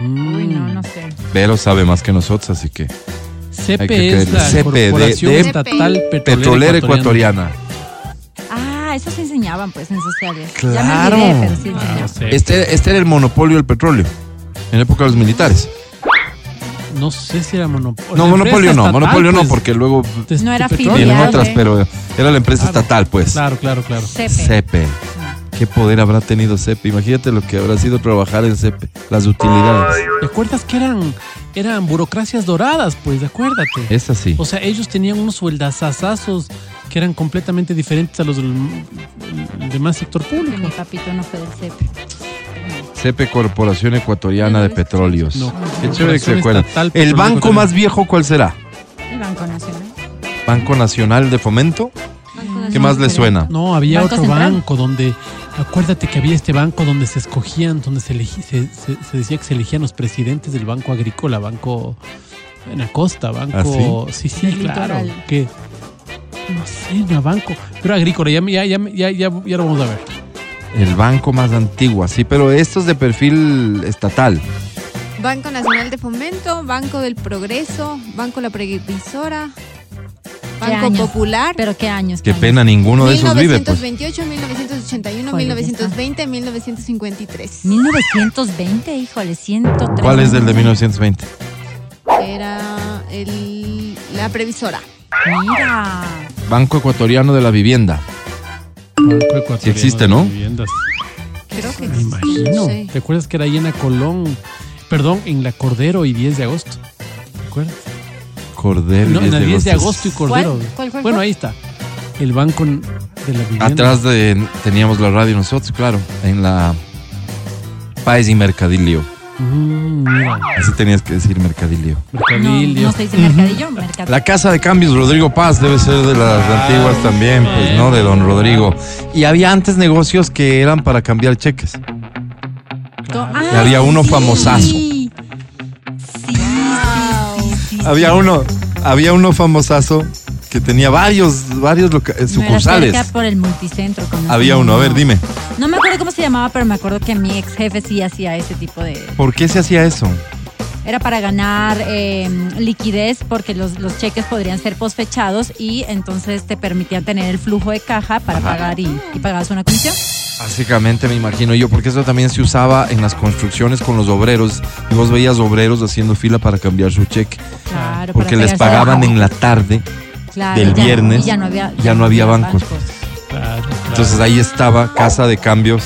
Uy, no, no sé. Pero sabe más que nosotros, así que. Hay que CEPE es la. CEPE de- Corporación de- Estatal Petrolera, Petrolera Ecuatoriana. ecuatoriana. Ah, eso se enseñaban pues en sociales. Ya Claro. me olvidé, pero sí Ah. CEPE. Este, este era el monopolio del petróleo. En época de los militares. No sé si era monopolio. No, monopolio no, monopolio no, pues, porque luego No era petróleo. filial. vienen Filial, otras, ¿eh? pero era la empresa Claro. estatal, pues. Claro, claro, claro. Cepe. CEPE. ¿Qué poder habrá tenido CEPE? Imagínate lo que habrá sido trabajar en CEPE. Las utilidades. ¿Te acuerdas que eran, eran burocracias doradas? Pues, acuérdate. Es así. O sea, ellos tenían unos sueldazazazos que eran completamente diferentes a los del del demás sector público. mi papito no fue del. CEPE Corporación Ecuatoriana de Petróleos. No, Qué chévere que se Corporación acuerdan. Estatal ¿El banco más viejo cuál será? El Banco Nacional. ¿Banco Nacional de Fomento? ¿Qué más le suena? No, había Banco otro Central. banco donde, acuérdate que había este banco donde se escogían, donde se, elegí- se, se- se decía que se elegían los presidentes del Banco Agrícola, Banco en Acosta, Banco... sí, sí, Del claro. Que, no sé, no, banco, pero agrícola, ya, ya, ya, ya, ya, ya lo vamos a ver. El banco más antiguo, sí, pero esto es de perfil estatal. Banco Nacional de Fomento, Banco del Progreso, Banco La Previsora. ¿Qué Banco año? Popular. Pero qué años. Qué años? pena, ninguno de esos vive, pues. 1928, 1981, Joder, 1920, 1953. 1920, híjole, 103. ¿Cuál es el de 1920? Era el, la previsora. Mira. Banco Ecuatoriano de la Vivienda. Banco Ecuatoriano Sí existe, de ¿no? Viviendas. Creo que Me sí, imagino. no sé. ¿Te acuerdas que era ahí en la Colón? Perdón, en la Cordero y 10 de agosto. ¿Te acuerdas? Cordero. No, en la 10 de agosto. y Cordero. ¿Cuál? ¿Cuál, cuál, bueno, ahí está. El banco de la vivienda. Atrás de teníamos la radio nosotros, claro, en la País y Mercadillo. Mm, mira, Así tenías que decir Mercadillo. Mercadillo. no se dice mercadillo, mercadillo. La casa de cambios Rodrigo Paz debe ser de las antiguas también, pues, ¿no? De don Rodrigo. Y había antes negocios que eran para cambiar cheques. Ah, Y había uno sí. famosazo. Sí, sí, sí, sí, Había uno, había uno famosazo que tenía varios, varios No era sucursales. cerca por el multicentro. Había uno, a ver, dime, No me acuerdo cómo se llamaba, pero me acuerdo que mi ex jefe sí hacía ese tipo de. ¿por qué se hacía eso? Era para ganar eh, liquidez porque los, los cheques podrían ser posfechados y entonces te permitían tener el flujo de caja para pagar y, y pagabas una comisión. Básicamente me imagino yo, porque eso también se usaba en las construcciones con los obreros. Y vos veías obreros haciendo fila para cambiar su cheque. Claro, Porque les pagaban en la tarde. Claro, del ya- viernes, y ya no había, ya no había bancos. Claro, claro. Entonces ahí estaba Casa de Cambios.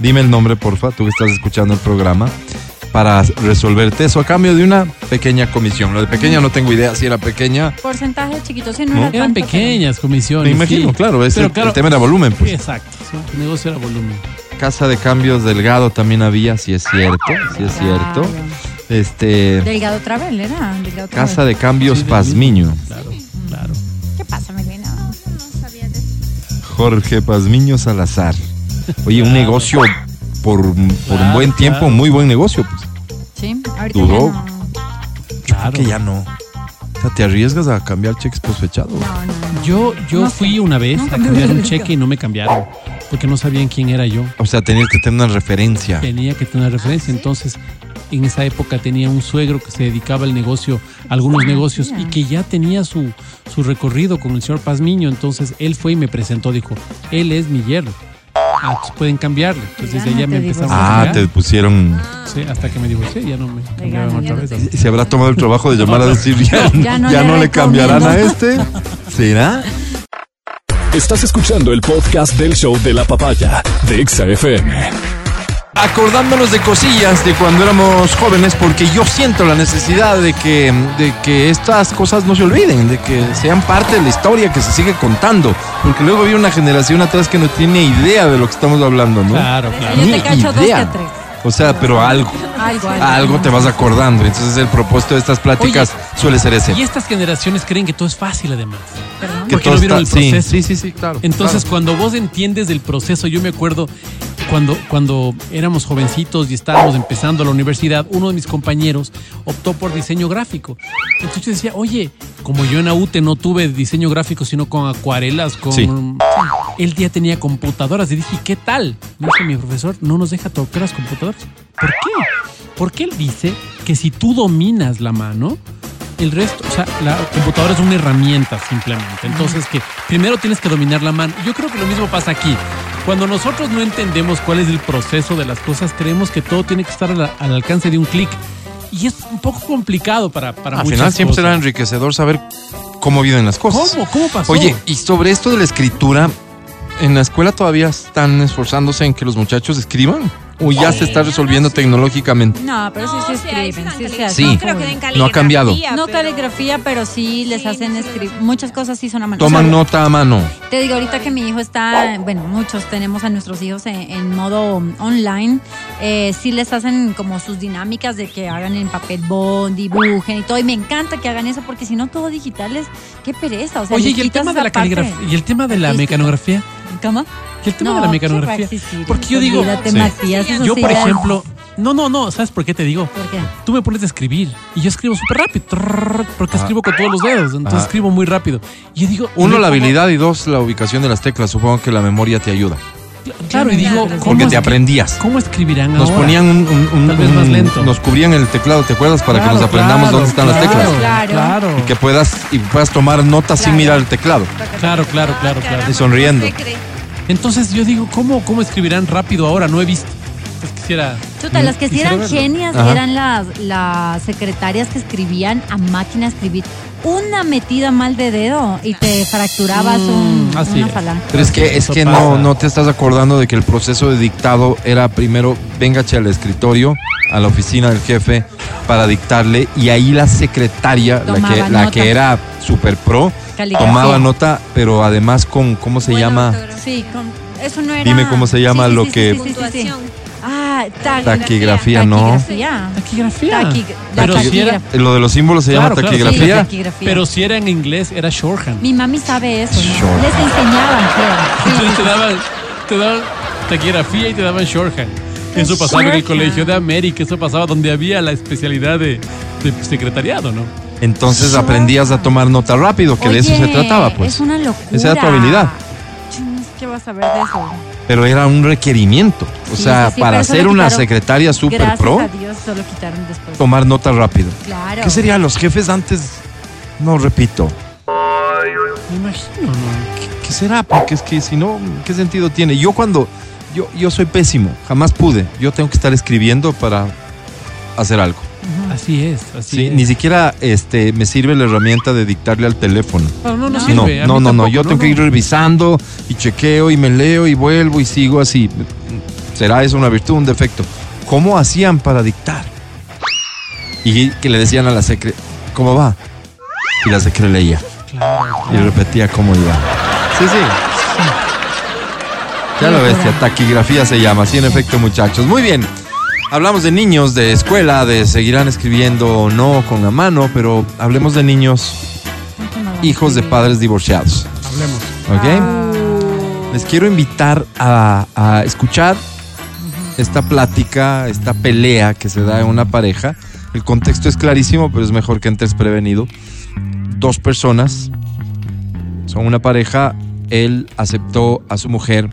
Dime el nombre, porfa, tú que estás escuchando el programa. Para resolverte eso a cambio de una pequeña comisión. Lo de pequeña no tengo idea si era pequeña. Porcentaje chiquito, sí, no, No. era Eran tanto, pequeñas comisiones. Me imagino, sí. claro, es Pero el, el tema era volumen. Sí, Pues. exacto. sí, el negocio era volumen. Casa de Cambios Delgado también había, si es cierto, si es cierto. Este, Delgado Travel, era. Delgado Casa Travel. de Cambios Sí, Pazmiño. Claro, claro. Jorge Pazmiño Salazar. Oye, un negocio por, por un buen tiempo, claro. muy buen negocio. Pues. Sí, ahorita Duró. ya no. claro. Que ya no. O sea, te arriesgas a cambiar cheques posfechados. No, no, no. Yo, yo No fui sé. una vez Nunca a me cambiar un hubiera cheque y no me cambiaron. Porque no sabían quién era yo. O sea, tenías que tener una referencia. Tenía que tener referencia. Entonces, en esa época tenía un suegro que se dedicaba al negocio, a algunos negocios, y que ya tenía su, su recorrido con el señor Pazmiño. Entonces, él fue y me presentó, dijo, él es mi yerno. Ah, pueden cambiarle. Entonces, Ya desde allá me empezaron a Ah, cambiar. te pusieron. Sí, hasta que me divorcié, ya no me cambiaban otra vez. se habrá tomado el trabajo de llamar a decir, ya, Ya no ya le no le cambiarán a este. ¿Será? Estás escuchando el podcast del show de la papaya de Exa FM. Acordándonos de cosillas de cuando éramos jóvenes, porque yo siento la necesidad de que, de que estas cosas no se olviden, de que sean parte de la historia que se sigue contando. Porque luego había una generación atrás que no tiene idea de lo que estamos hablando, ¿no? Claro, claro. Yo Ni te cacho dos idea. que tres. O sea, pero algo, Algo, algo. algo te vas acordando. Entonces el propósito de estas pláticas suele ser ese. Y estas generaciones creen que todo es fácil, además. Perdón. Que porque todo no vieron está- el sí, proceso. Sí, sí, sí, claro. Entonces, claro. cuando vos entiendes del proceso, yo me acuerdo cuando, cuando éramos jovencitos y estábamos empezando la universidad, uno de mis compañeros optó por diseño gráfico. Entonces yo decía, oye, como yo en AUTE no tuve diseño gráfico, sino con acuarelas, con... Sí. Él ya tenía computadoras y dije, ¿qué tal? Me dice mi profesor, no nos deja tocar las computadoras. ¿Por qué? Porque él dice que si tú dominas la mano, el resto, o sea, la computadora es una herramienta simplemente. Entonces, que primero tienes que dominar la mano. Yo creo que lo mismo pasa aquí. Cuando nosotros no entendemos cuál es el proceso de las cosas, creemos que todo tiene que estar al, al alcance de un clic. Y es un poco complicado para, para Al muchas final siempre cosas. será enriquecedor saber cómo viven las cosas. ¿Cómo? ¿Cómo pasó? Oye, y sobre esto de la escritura, ¿en la escuela todavía están esforzándose en que los muchachos escriban? ¿O ya se está resolviendo tecnológicamente? No, pero sí se escriben, sí se creo que den No ha cambiado. caligrafía, No caligrafía, pero sí les hacen escribir. Muchas cosas sí son a mano. Toman O sea, nota a mano. Te digo, ahorita que mi hijo está, bueno, muchos tenemos a nuestros hijos en, en modo online, eh, sí les hacen como sus dinámicas de que hagan en papel bond, dibujen y todo. Y me encanta que hagan eso porque si no todo digital es, qué pereza. O sea, Oye, y el quitas tema de la caligrafía, y el tema de la mecanografía. ¿Cómo? Y el tema No, de la ¿qué mecanografía. Porque yo digo, Olvídate, Sí. Matías, yo por ya- ejemplo, no, no, no, ¿sabes por qué te digo? ¿Por qué? Tú me pones a escribir y yo escribo súper rápido, porque Ah. escribo con todos los dedos, entonces Ajá. escribo muy rápido. Y yo digo, Uno, la habilidad y dos, la ubicación de las teclas. Supongo que la memoria te ayuda. Claro, y digo, Porque ¿cómo Porque te que- aprendías. ¿Cómo escribirán Nos ahora? ponían un, un- un- Tal vez más un- lento. nos cubrían el teclado, ¿te acuerdas? Para que Claro, nos aprendamos claro, dónde están las claro, teclas. Claro. Claro, Y que puedas y puedas tomar notas sin mirar el teclado. claro, claro, claro, claro. Y sonriendo. Entonces yo digo, ¿cómo, cómo escribirán rápido ahora? No he visto. Pues quisiera. Chuta, las que sí eran verlo. genias Ajá. eran las, las secretarias que escribían a máquina escribir. Una metida mal de dedo y te fracturabas un, Mm, así una falange. Pero es que, es que no, no te estás acordando de que el proceso de dictado era primero, véngase al escritorio, a la oficina del jefe, para dictarle, y ahí la secretaria, la que, la nota. que era super pro, Caligrafía. tomaba nota, pero además con, ¿cómo se llama? Sí, con, eso no era. Dime cómo se llama Sí, sí, lo sí, que- sí, sí, sí, sí. Puntuación. Ah, ta- Taquigrafía, ¿no? Taquigrafía. Taquigrafía. Taqui- Pero si era, taquigrafía. Lo de los símbolos se Claro, llama claro, taquigrafía. Sí, taquigrafía. pero si era en inglés, era shorthand. Mi mami sabe eso, ¿no? Les enseñaban, creo. Entonces te daban, te daban taquigrafía y te daban shorthand. Eso pasaba en el. Colegio de América, eso pasaba donde había la especialidad de, de secretariado, ¿no? Entonces aprendías a tomar nota rápido, que de eso se trataba, pues. Es una locura. Esa era tu habilidad. ¿Qué vas a ver de eso? Pero era un requerimiento. O Sí, sea, sí, sí, para ser una secretaria super Gracias pro, a Dios solo quitaron después. tomar nota rápido. Claro. ¿Qué serían los jefes antes? No repito. Me imagino, ¿no? ¿Qué será? Porque es que si no, ¿qué sentido tiene? Yo cuando, yo, yo soy pésimo, jamás pude. Yo tengo que estar escribiendo para hacer algo. Así es, así Sí, es. ni siquiera este, me sirve la herramienta de dictarle al teléfono. Pero no, no, No. sirve. No, no, no, no. tampoco, Yo tengo que ir revisando y chequeo y me leo y vuelvo y sigo así. ¿Será eso una virtud, un defecto? ¿Cómo hacían para dictar? Y que le decían a la secre, ¿cómo va? Y la secre leía y repetía cómo iba. Sí, sí. Ya lo bestia, taquigrafía se llama, así en efecto, muchachos. Muy bien. Hablamos de niños, de escuela, de seguirán escribiendo o no con la mano, pero hablemos de niños hijos de padres divorciados. Hablemos. ¿Ok? Ah. Les quiero invitar a, a escuchar esta plática, esta pelea que se da en una pareja. El contexto es clarísimo, pero es mejor que entres prevenido. Dos personas son una pareja. Él aceptó a su mujer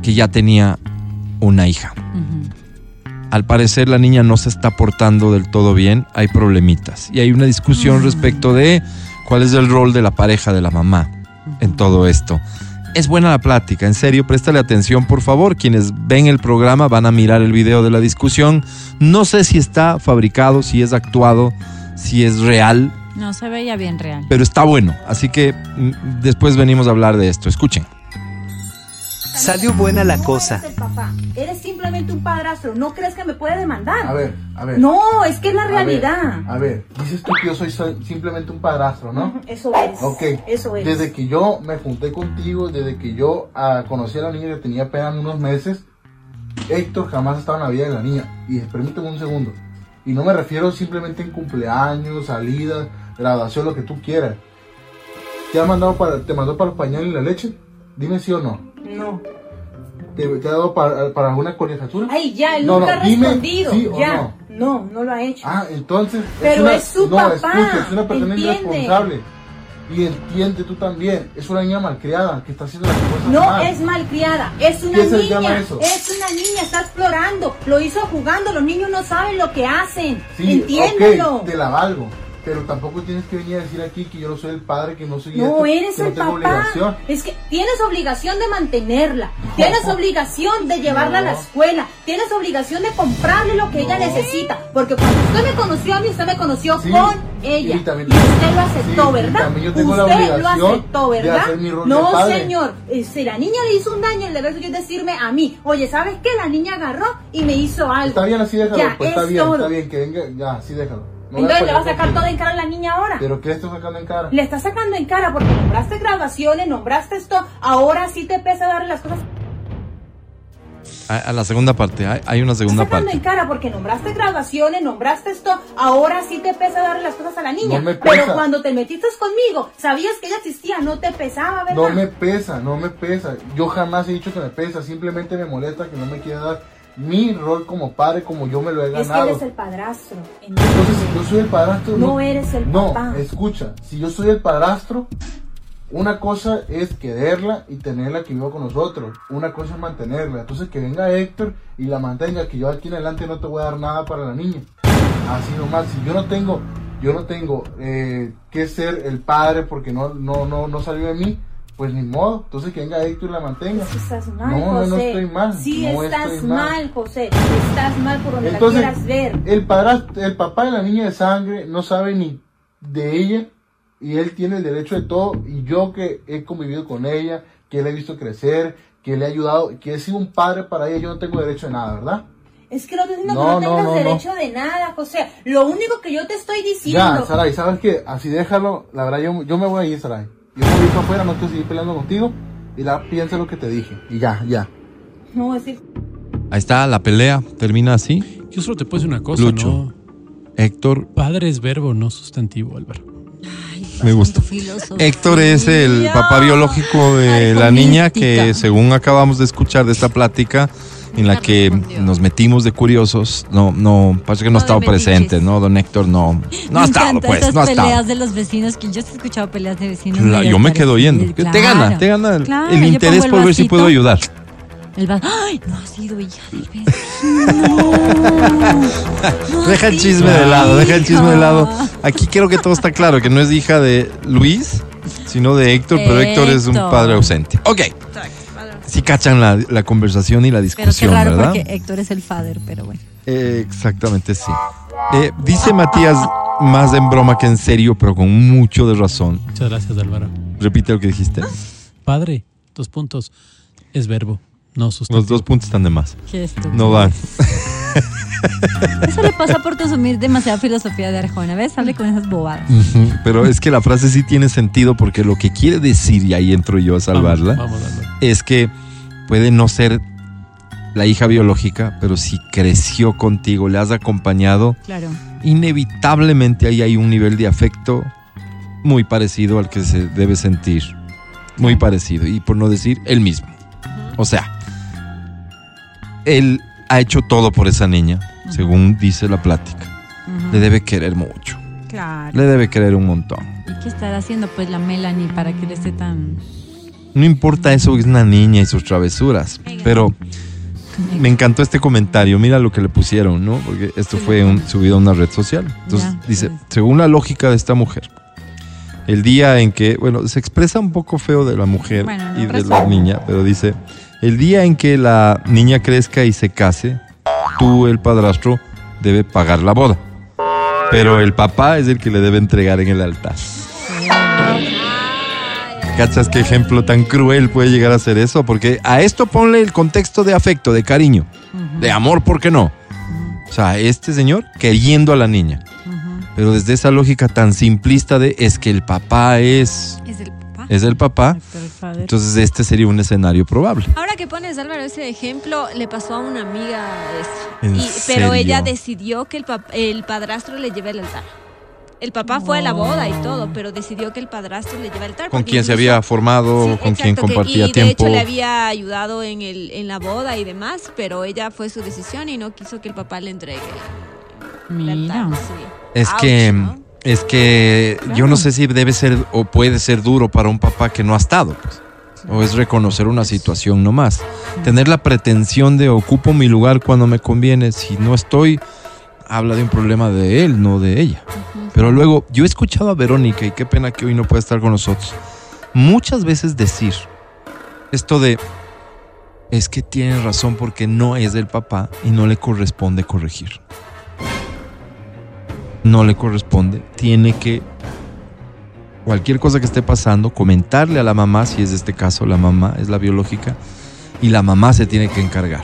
que ya tenía una hija. Al parecer la niña no se está portando del todo bien, hay problemitas. Y hay una discusión respecto de cuál es el rol de la pareja de la mamá en todo esto. Es buena la plática, en serio, préstale atención por favor. Quienes ven el programa van a mirar el video de la discusión. No sé si está fabricado, si es actuado, si es real, No se veía bien real. pero está bueno. Así que mm, después venimos a hablar de esto. Escuchen. Salió buena la cosa. eres el papá, eres simplemente un padrastro. ¿No crees que me puede demandar? A ver, a ver. No, es que es la A ver, realidad. A ver, dices tú que yo soy, soy simplemente un padrastro, ¿no? Eso eres. Ok. Eso eres. Desde que yo me junté contigo, desde que yo ah, conocí a la niña que tenía apenas unos meses, Héctor jamás estaba en la vida de la niña. Y permíteme un segundo. Y no me refiero simplemente en cumpleaños, salidas, graduación, lo que tú quieras. ¿Te ha mandado para, te mandó para los pañales y la leche? Dime sí o no. No. ¿Te, te ha dado para, para alguna colegiatura? Ay, ya, él No, nunca no, ha dime respondido. sí ya. no. no, no lo ha hecho. Ah, entonces. Pero una- es su no, papá, escucha, es una persona entiende. irresponsable. Y entiende tú también. Es una niña malcriada que está haciendo las cosas No mal. es malcriada, es una ¿Qué se niña. llama eso? Es una niña, está explorando. Lo hizo jugando, los niños no saben lo que hacen. Sí, Entiéndelo. te la valgo. Pero tampoco tienes que venir a decir aquí que yo no soy el padre, que no soy No esto, eres que no el tengo papá. obligación. Es que tienes obligación de mantenerla. Tienes obligación de llevarla a la escuela. Tienes obligación de comprarle lo que ella necesita. Porque cuando usted me conoció a mí, usted me conoció Sí, con ella. y también- usted lo aceptó, sí, ¿verdad? también yo tengo la usted lo aceptó, de ¿verdad? hacer mi rol no, de padre. señor. Eh, Si la niña le hizo un daño, el deber suyo es decirme a mí. Oye, ¿sabes qué? La niña agarró y me hizo algo. Está bien, así déjalo. Ya, pues está es bien, todo. está bien, que venga, ya, así déjalo. No Entonces le va a sacar todo en cara a la niña ahora. ¿Pero qué le estás sacando en cara? Le está sacando en cara porque nombraste graduaciones, nombraste esto, ahora sí te pesa darle las cosas. A, a la segunda parte, hay, hay una segunda sacando parte. en cara porque nombraste graduaciones, nombraste esto, ahora sí te pesa darle las cosas a la niña. No me Pero cuando te metiste conmigo, sabías que ella existía, no te pesaba, ¿verdad? No me pesa, no me pesa. Yo jamás he dicho que me pesa, simplemente me molesta que no me quiera dar mi rol como padre como yo me lo he es que ganado. eres el padrastro. Entonces, si yo soy el padrastro. No eres el No, papá. escucha, si yo soy el padrastro, Una cosa es quererla y tenerla que viva con nosotros. Una cosa es mantenerla. Entonces que venga Héctor y la mantenga, que yo aquí en adelante no te voy a dar nada para la niña. Así nomás. Si yo no tengo, yo no tengo eh, que ser el padre porque no, no, no, no salió de mí, pues ni modo. Entonces que venga Héctor y la mantenga. Estás mal, No, no, José. no estoy mal. Sí, no estás estoy mal. José. Estás mal por donde Entonces, la quieras ver. el padrastro, el papá de la niña de sangre no sabe ni de ella y él tiene el derecho de todo y yo que he convivido con ella, que le he visto crecer, que le he ayudado, que he sido un padre para ella, yo no tengo derecho de nada, ¿verdad? Es que no estoy diciendo No, que no, no tengas no, derecho de nada, José. Lo único que yo te estoy Ya, diciendo. Saray, ¿sabes qué? Así déjalo, la verdad yo, yo me voy a ir, Saray. Yo me voy para afuera, no quiero seguir peleando contigo y la piensa lo que te dije y ya, ya. No, es que Ahí está, la pelea termina así. Yo solo te puedo decir una cosa, Lucho. ¿no? Héctor, Padre es verbo, no sustantivo, Álvaro. me gusta. Héctor es el papá biológico de la niña que según acabamos de escuchar de esta plática en la que nos metimos de curiosos, no, no, parece que no ha estado presente, ¿no? Don Héctor no, no ha estado, pues, esas no ha peleas estado. de los vecinos que yo he escuchado peleas de vecinos. Yo me quedo oyendo. Te gana, te gana el, Claro, el yo interés el por ver si puedo ayudar. El vas- ¡Ay! No ha sido hija del vecino. Deja el chisme de lado, deja el chisme de lado. Aquí quiero que todo está claro, que no es hija de Luis, sino de Héctor, pero Héctor es un padre ausente. Ok. Sí cachan la, la conversación y la Pero qué discusión, raro ¿verdad? porque Héctor es el father, pero bueno. Eh, exactamente, sí. Eh, dice Matías, más en broma que en serio, pero con mucho de razón. Muchas gracias, Álvaro. Repite lo que dijiste. Padre, dos puntos. Es verbo, no sustantivo. Los dos puntos están de más. Qué estúpido. No van. Eso le pasa por consumir demasiada filosofía de Arjona. ¿Ves? Sale con esas bobadas. Pero es que la frase sí tiene sentido porque lo que quiere decir, y ahí entro yo a salvarla, Vamos, vamos, Álvaro. es que puede no ser la hija biológica, pero si creció contigo, le has acompañado, Claro. inevitablemente ahí hay un nivel de afecto muy parecido al que se debe sentir. Muy parecido. Y por no decir el mismo. O sea, él ha hecho todo por esa niña, según dice la plática. Le debe querer mucho. Claro. Le debe querer un montón. ¿Y qué estará haciendo pues la Melanie para que le esté tan... No importa eso, es una niña y sus travesuras. Pero me encantó este comentario. Mira lo que le pusieron, ¿no? Porque esto fue un- subido a una red social. Entonces dice, según la lógica de esta mujer, el día en que, bueno, se expresa un poco feo de la mujer Bueno, no y de la niña, pero dice, el día en que la niña crezca y se case, tú, el padrastro, debe pagar la boda. Pero el papá es el que le debe entregar en el altar. ¿Cachas qué ejemplo tan cruel puede llegar a ser eso? Porque a esto ponle el contexto de afecto, de cariño, de amor, ¿por qué no? O sea, este señor queriendo a la niña. Pero desde esa lógica tan simplista de es que el papá es, Es el papá. es el papá, el entonces este sería un escenario probable. Ahora que pones, Álvaro, ese ejemplo, le pasó a una amiga eso. ¿En Y- pero ella decidió que el, el padrastro le lleve el altar. El papá fue a la boda y todo, pero decidió que el padrastro le lleve el altar. Con quien se había formado, Sí, con quien exacto, que- compartía y tiempo. de hecho le había ayudado en, el, en la boda y demás, pero ella fue su decisión y no quiso que el papá le entregue el altar. Mira. sí. Es Ouch, que, ¿no? es que yo no sé si debe ser o puede ser duro para un papá que no ha estado. pues. O es reconocer una situación nomás. Tener la pretensión de ocupo mi lugar cuando me conviene. Si no estoy, habla de un problema de él, no de ella. Pero luego, yo he escuchado a Verónica, y qué pena que hoy no pueda estar con nosotros, muchas veces decir esto de, es que tiene razón porque no es del papá y no le corresponde corregir no le corresponde. Tiene que, cualquier cosa que esté pasando, comentarle a la mamá, si es este caso, la mamá es la biológica, y la mamá se tiene que encargar.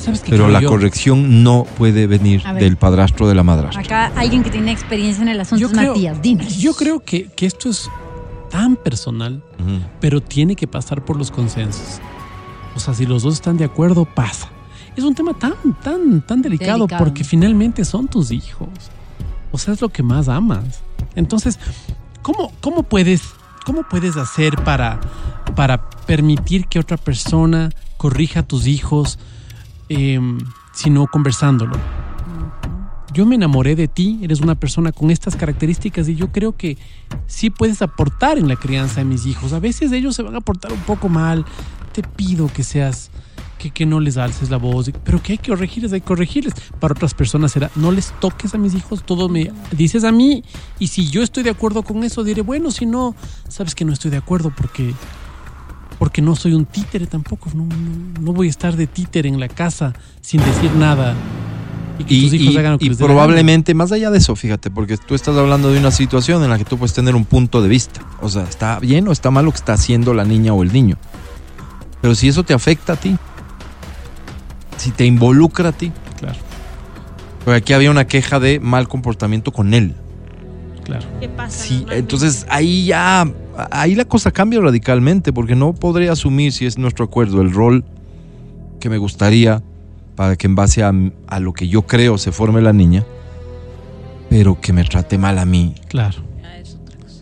¿Sabes qué Pero la yo? corrección no puede venir ver. del padrastro o de la madrastra. Acá alguien que tiene experiencia en el asunto Yo es creo, Matías. Dinos. yo creo que, que esto es tan personal, pero tiene que pasar por los consensos. O sea, si los dos están de acuerdo, pasa. Es un tema tan, tan, tan delicado, Delicado. porque finalmente son tus hijos. O sea, es lo que más amas. Entonces, ¿cómo, cómo, puedes, cómo puedes hacer para, para permitir que otra persona corrija a tus hijos, em, sino conversándolo? yo me enamoré de ti, eres una persona con estas características y yo creo que sí puedes aportar en la crianza de mis hijos. A veces ellos se van a portar un poco mal, te pido que seas, que, que no les alces la voz, pero que hay que corregirles, hay que corregirles. Para otras personas será, no les toques a mis hijos, todo me dices a mí y si yo estoy de acuerdo con eso, diré, bueno, si no, sabes que no estoy de acuerdo porque porque no soy un títere tampoco. No, no, no voy a estar de títere en la casa sin decir nada. Y que Y, tus hijos y- hagan lo que y les probablemente, más allá de eso, fíjate, porque tú estás hablando de una situación en la que tú puedes tener un punto de vista. O sea, ¿está bien o está mal lo que está haciendo la niña o el niño? Pero si eso te afecta a ti, si te involucra a ti. Claro, Porque aquí había una queja de mal comportamiento con él. Claro. ¿Qué pasa? Sí, entonces ahí ya, ahí la cosa cambia radicalmente, porque no podré asumir, si es nuestro acuerdo, el rol que me gustaría para que en base a, a lo que yo creo se forme la niña, pero que me trate mal a mí. Claro.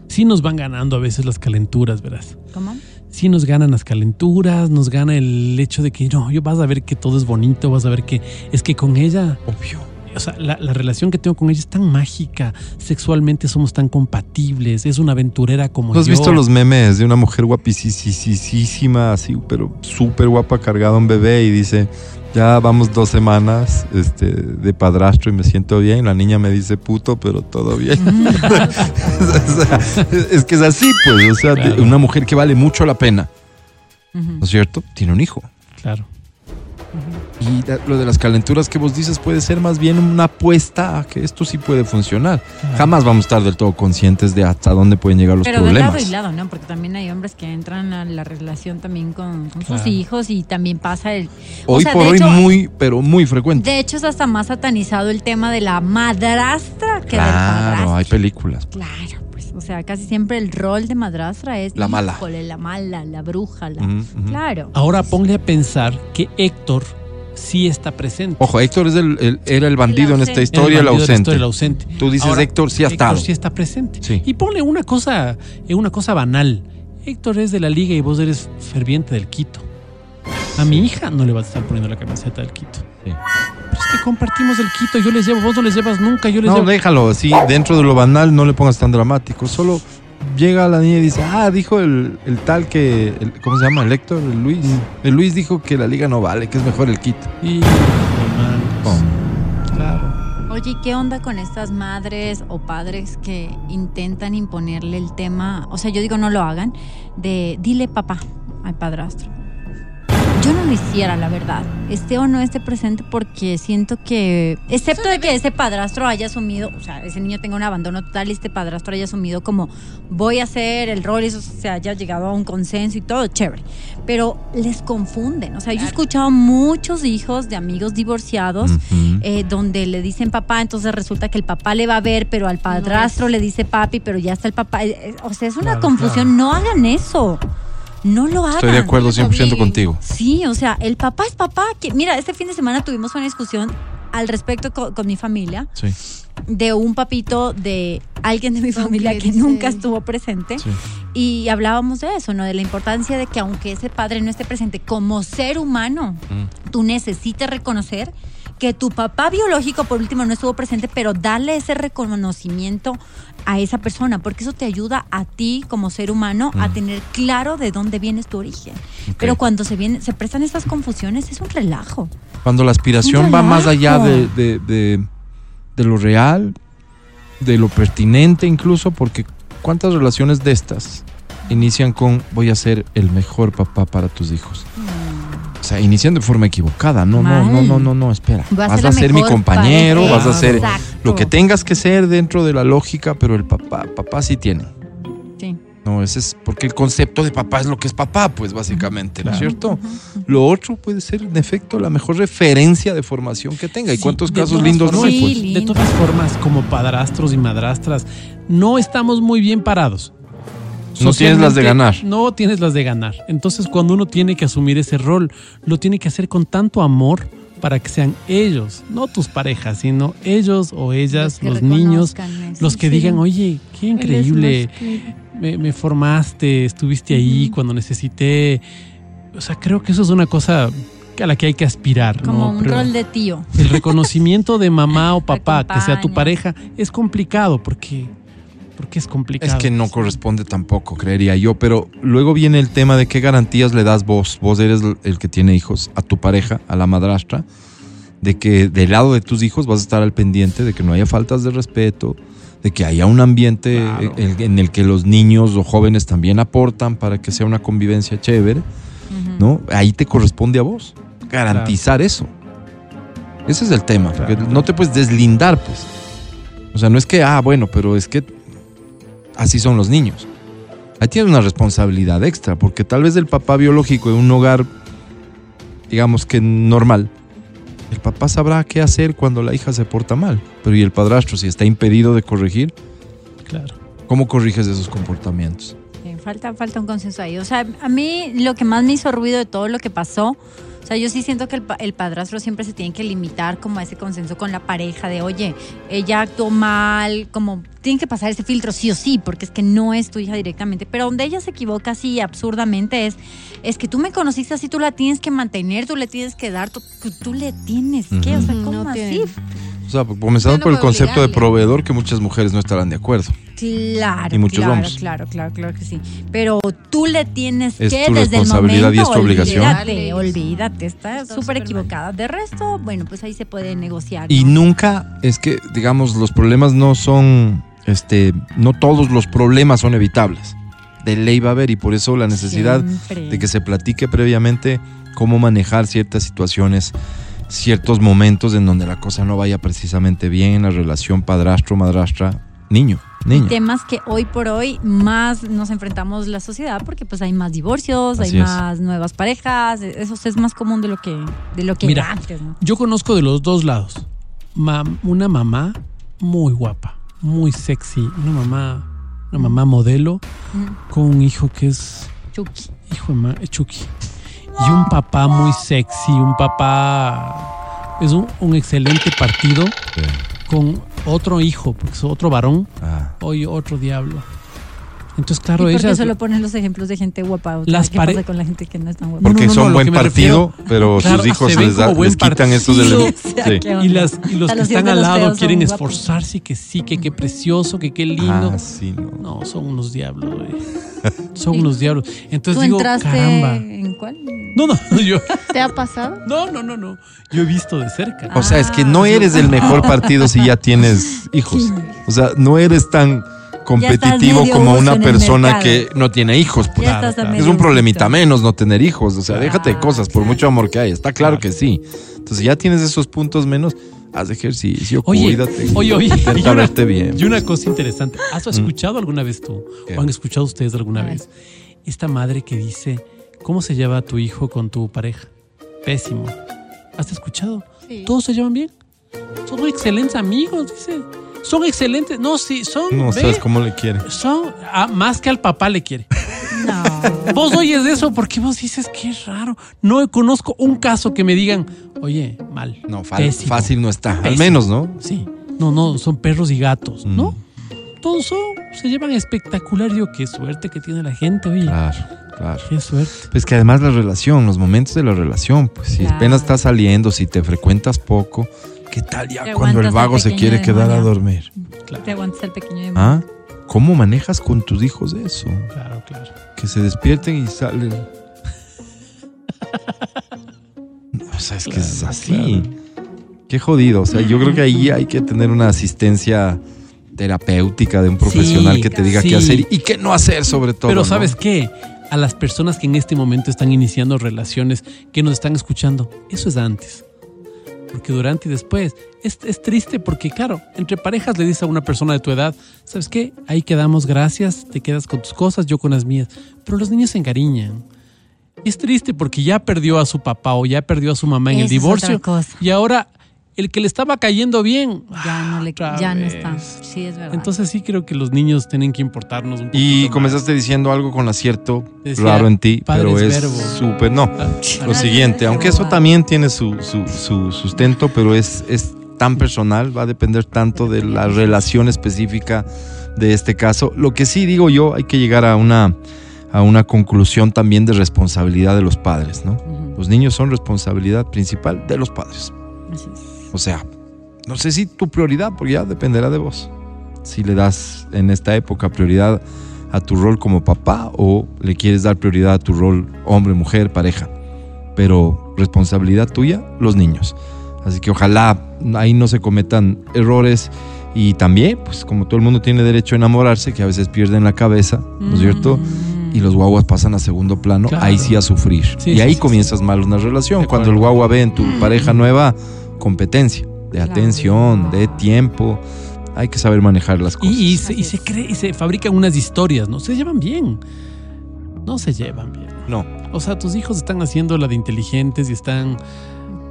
Sí nos van ganando a veces las calenturas, verás. ¿Cómo? Sí nos ganan las calenturas, nos gana el hecho de que no, yo vas a ver que todo es bonito, vas a ver que es que con ella, Obvio. O sea, la, la relación que tengo con ella es tan mágica, sexualmente somos tan compatibles, es una aventurera como ¿Tú has yo. visto los memes de una mujer guapísima, así, pero súper guapa, cargada a un bebé y dice, ya vamos dos semanas este, de padrastro y me siento bien? La niña me dice puto, pero todo bien. O sea, es que es así, pues, o sea, Claro. una mujer que vale mucho la pena. ¿no es cierto? Tiene un hijo. Claro. Y lo de las calenturas que vos dices puede ser más bien una apuesta a que esto sí puede funcionar. Jamás vamos a estar del todo conscientes de hasta dónde pueden llegar los Pero de problemas. lado y lado, ¿no? Porque también hay hombres que entran a la relación también con, con sus hijos y también pasa el... o Hoy sea, por de hoy hecho- muy, pero muy frecuente. De hecho, es hasta más satanizado el tema de la madrastra que del Claro, padrastro. hay películas. Claro, pues, o sea, casi siempre el rol de madrastra es La mala. híjole, la mala, la bruja, la... Claro. Ahora ponle a pensar que Héctor sí está presente. Ojo, Héctor es el, el- era el bandido en esta historia, el, ausente. historia, el ausente. Tú dices Ahora, Héctor sí ha estado. Héctor sí está presente. Sí. Y ponle una cosa, eh, una cosa banal. Héctor es de la liga y vos eres ferviente del Quito. A mi hija no le vas a estar poniendo la camiseta del Quito. Sí. Pero es que compartimos el Quito, yo les llevo, vos no les llevas nunca, yo les No, llevo. déjalo así, dentro de lo banal no le pongas tan dramático. Solo llega la niña y dice, ah, dijo el, el tal que, el- ¿cómo se llama? El Héctor, el Luis. El Luis dijo que la liga no vale, que es mejor el Quito. Y, claro. Oye, ¿y ¿qué onda con estas madres o padres que intentan imponerle el tema? O sea, yo digo no lo hagan, de dile papá al padrastro. Yo no lo hiciera, la verdad. Esté o no esté presente porque siento que, excepto de que ese padrastro haya asumido, o sea, ese niño tenga un abandono total y este padrastro haya asumido como voy a hacer el rol y eso se haya llegado a un consenso y todo, chévere. Pero les confunden. O sea, yo he escuchado muchos hijos de amigos divorciados eh, donde le dicen papá, entonces resulta que el papá le va a ver, pero al padrastro le dice papi, pero ya está el papá. Eh, eh, O sea, es una Claro, confusión. No hagan eso. No lo hagan. Estoy de acuerdo 100% contigo. Sí, o sea, el papá es papá. Que, mira, este fin de semana tuvimos una discusión al respecto co- con, mi familia Sí, de un papito de alguien de mi familia que nunca estuvo presente. sí. Y hablábamos de eso, ¿no? De la importancia de que aunque ese padre no esté presente, como ser humano, Mm. tú necesitas reconocer que tu papá biológico, por último, no estuvo presente, pero darle ese reconocimiento a esa persona, porque eso te ayuda a ti como ser humano a tener claro de dónde vienes tu origen. Pero cuando se vienen, se prestan estas confusiones, es un relajo. Cuando la aspiración va más allá de, de- de- de lo real, de lo pertinente incluso, porque ¿cuántas relaciones de estas inician con voy a ser el mejor papá para tus hijos? O sea, inician de forma equivocada. No, no, no, no, no, no, espera. Vas ser a ser mi compañero, pareja. vas a ser Exacto. lo que tengas que ser dentro de la lógica, pero el papá, papá sí tiene. Sí. No, ese es porque el concepto de papá es lo que es papá, pues básicamente, ¿no es Claro. cierto? Lo otro puede ser, en efecto, la mejor referencia de formación que tenga. ¿Y Sí, cuántos casos lindos no hay? Sí, Pues? lindo. De todas formas, como padrastros y madrastras, no estamos muy bien parados. No tienes las de ganar. No tienes las de ganar. Entonces, cuando uno tiene que asumir ese rol, lo tiene que hacer con tanto amor para que sean ellos, no tus parejas, sino ellos o ellas, los, niños, eso. los que Sí. digan, oye, qué increíble, que- me, me formaste, estuviste ahí cuando necesité. O sea, creo que eso es una cosa a la que hay que aspirar. Como ¿no? un Pero rol de tío. El reconocimiento de mamá o papá, que sea tu pareja, es complicado porque, porque es complicado. Es que no corresponde tampoco, creería yo. Pero luego viene el tema de qué garantías le das vos. Vos eres el que tiene hijos, a tu pareja, a la madrastra, de que del lado de tus hijos vas a estar al pendiente de que no haya faltas de respeto, de que haya un ambiente Claro. en, en el que los niños o jóvenes también aportan para que sea una convivencia chévere, ¿no? Ahí te corresponde a vos garantizar eso. Ese es el tema, porque no te puedes deslindar, pues. O sea, no es que, ah, bueno, pero es que así son los niños. Ahí tienes una responsabilidad extra, porque tal vez el papá biológico en un hogar, digamos que normal, el papá sabrá qué hacer cuando la hija se porta mal. Pero ¿y el padrastro, si está impedido de corregir? Claro. ¿Cómo corriges esos comportamientos? Falta, falta un consenso ahí. O sea, a mí lo que más me hizo ruido de todo lo que pasó, o sea, yo sí siento que el, pa- el padrastro siempre se tiene que limitar como a ese consenso con la pareja de, oye, ella actuó mal, como tiene que pasar ese filtro sí o sí, porque es que no es tu hija directamente. Pero donde ella se equivoca así absurdamente es, es que tú me conociste así, tú la tienes que mantener, tú le tienes que dar, tú, tú le tienes que, o sea. ¿cómo No así? tiene- O sea, comenzando no por el concepto de proveedor, que muchas mujeres no estarán de acuerdo. Claro, Y muchos claro, hombres. claro, claro, claro que sí. Pero tú le tienes Es que tu desde el responsabilidad y es momento, tu obligación. Olvídate, olvídate, está súper equivocada. De resto, bueno, pues ahí se puede negociar. Y nunca, es que, digamos, los problemas no son, este, no todos los problemas son evitables. De ley va a haber y por eso la necesidad Siempre. de que se platique previamente cómo manejar ciertas situaciones, ciertos momentos en donde la cosa no vaya precisamente bien en la relación padrastro, madrastra, niño, niña. Temas que hoy por hoy más nos enfrentamos la sociedad porque pues hay más divorcios, Así hay es. más nuevas parejas, eso es más común de lo que de lo que Mira, era antes, ¿no? Yo conozco de los dos lados. Mam- una mamá muy guapa, muy sexy, una mamá, una mamá modelo con un hijo que es Chucky. hijo de ma- Chucky. Y un papá muy sexy, un papá es un, un excelente partido con otro hijo, porque es otro varón, Ah, hoy otro diablo. Entonces, ¿Y claro, por qué ellas solo ponen los ejemplos de gente guapa? O sea, Las ¿Qué pare- pasa con la gente que no es tan guapa? Porque no, no, son buen partido, pero Claro, sus hijos les, da- les quitan estos elementos. Sí. Y, las, y los que los están al lado quieren esforzarse, que sí, que qué precioso, que qué lindo. Ah, sí, no. No, son unos diablos, güey. Son unos diablos. Entonces ¿Tú digo, entraste caramba. en cuál? No, no, yo. ¿Te ha pasado? No, no, no, no. Yo he visto de cerca. O sea, es que no Ah, eres el mejor partido si ya tienes hijos. O sea, no eres tan competitivo como una persona que no tiene hijos. pues. Claro. Es un problemita menos no tener hijos. O sea, Claro. déjate de cosas, por mucho amor que hay. Está claro que sí. Entonces, ya tienes esos puntos menos, haz ejercicio, Oye, cuídate. oye, oye. y una- verte bien. Y una cosa interesante. ¿Has escuchado alguna vez tú? ¿Qué? ¿O han escuchado ustedes alguna vez? Esta madre que dice, ¿cómo se lleva tu hijo con tu pareja? Pésimo. ¿Has escuchado? Sí. Todos se llevan bien. Son excelentes amigos, dice. Son excelentes. No, sí, son. No ve, sabes cómo le quieren. Son ah, más que al papá le quiere. No. Vos oyes eso porque vos dices que es raro. No conozco un caso que me digan, oye, mal. No, pésimo". fácil no está. Al menos, ¿no? Sí. No, no, son perros y gatos, ¿no? Mm. Todos son, se llevan espectacular. Digo, qué suerte que tiene la gente, oye. Claro, claro. Qué suerte. Pues que además la relación, los momentos de la relación, pues si apenas estás saliendo, si te frecuentas poco, ¿qué tal ya cuando el vago se quiere quedar a demonio. dormir? Te aguantas el pequeño de ¿Ah? ¿Cómo manejas con tus hijos eso? Claro, claro. Que se despierten y salen. O sea, es que es Claro, así. Qué jodido. O sea, yo creo que ahí hay que tener una asistencia terapéutica de un profesional Sí, que te diga sí. qué hacer y qué no hacer sobre todo. Pero ¿no? ¿sabes qué? A las personas que en este momento están iniciando relaciones, que nos están escuchando, eso es antes. Porque durante y después es, es triste porque, claro, entre parejas le dices a una persona de tu edad, ¿sabes qué? Ahí quedamos, gracias, te quedas con tus cosas, yo con las mías. Pero los niños se encariñan. Es triste porque ya perdió a su papá o ya perdió a su mamá en el divorcio. Y ahora el que le estaba cayendo bien, Ya no le ya no está. Sí, es verdad. Entonces sí creo que los niños tienen que importarnos un poco. Y comenzaste diciendo algo con acierto Decía, raro en ti, pero es súper. No, lo siguiente, aunque eso también tiene su, su- su sustento, pero es, es tan personal, va a depender tanto de la relación específica de este caso. Lo que sí digo yo, hay que llegar a una, a una conclusión también de responsabilidad de los padres, ¿no? Los niños son responsabilidad principal de los padres. Así es. O sea, no sé si tu prioridad, porque ya dependerá de vos. Si le das en esta época prioridad a tu rol como papá o le quieres dar prioridad a tu rol hombre, mujer, pareja. Pero responsabilidad tuya, los niños. Así que ojalá ahí no se cometan errores y también, pues como todo el mundo tiene derecho a enamorarse, que a veces pierden la cabeza, ¿no es cierto? Y los guaguas pasan a segundo plano, Claro. ahí sí a sufrir. Sí, y ahí sí, comienzas mal una relación. Cuando el guagua ve en tu pareja nueva competencia, de atención, de tiempo. Hay que saber manejar las cosas. Y, y se, y se cree, y se fabrican unas historias, ¿no? Se llevan bien. No se llevan bien. No. O sea, tus hijos están haciendo la de inteligentes y están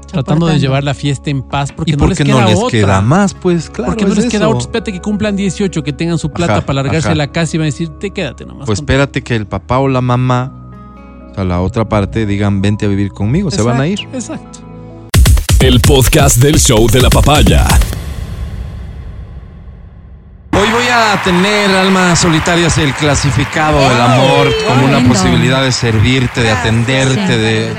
tratando de llevar la fiesta en paz porque ¿Y no por les qué queda no les otra. queda más? Pues claro. porque no es les queda otra. Espérate que cumplan 18, que tengan su plata Ajá, para largarse ajá. a la casa y van a decir, te quédate nomás. Pues espérate que el papá o la mamá, o sea, la otra parte, digan, vente a vivir conmigo, se van a ir. Exacto. El podcast del show de la papaya. Hoy voy a tener, almas solitarias, el clasificado del amor como una posibilidad de servirte, de atenderte, de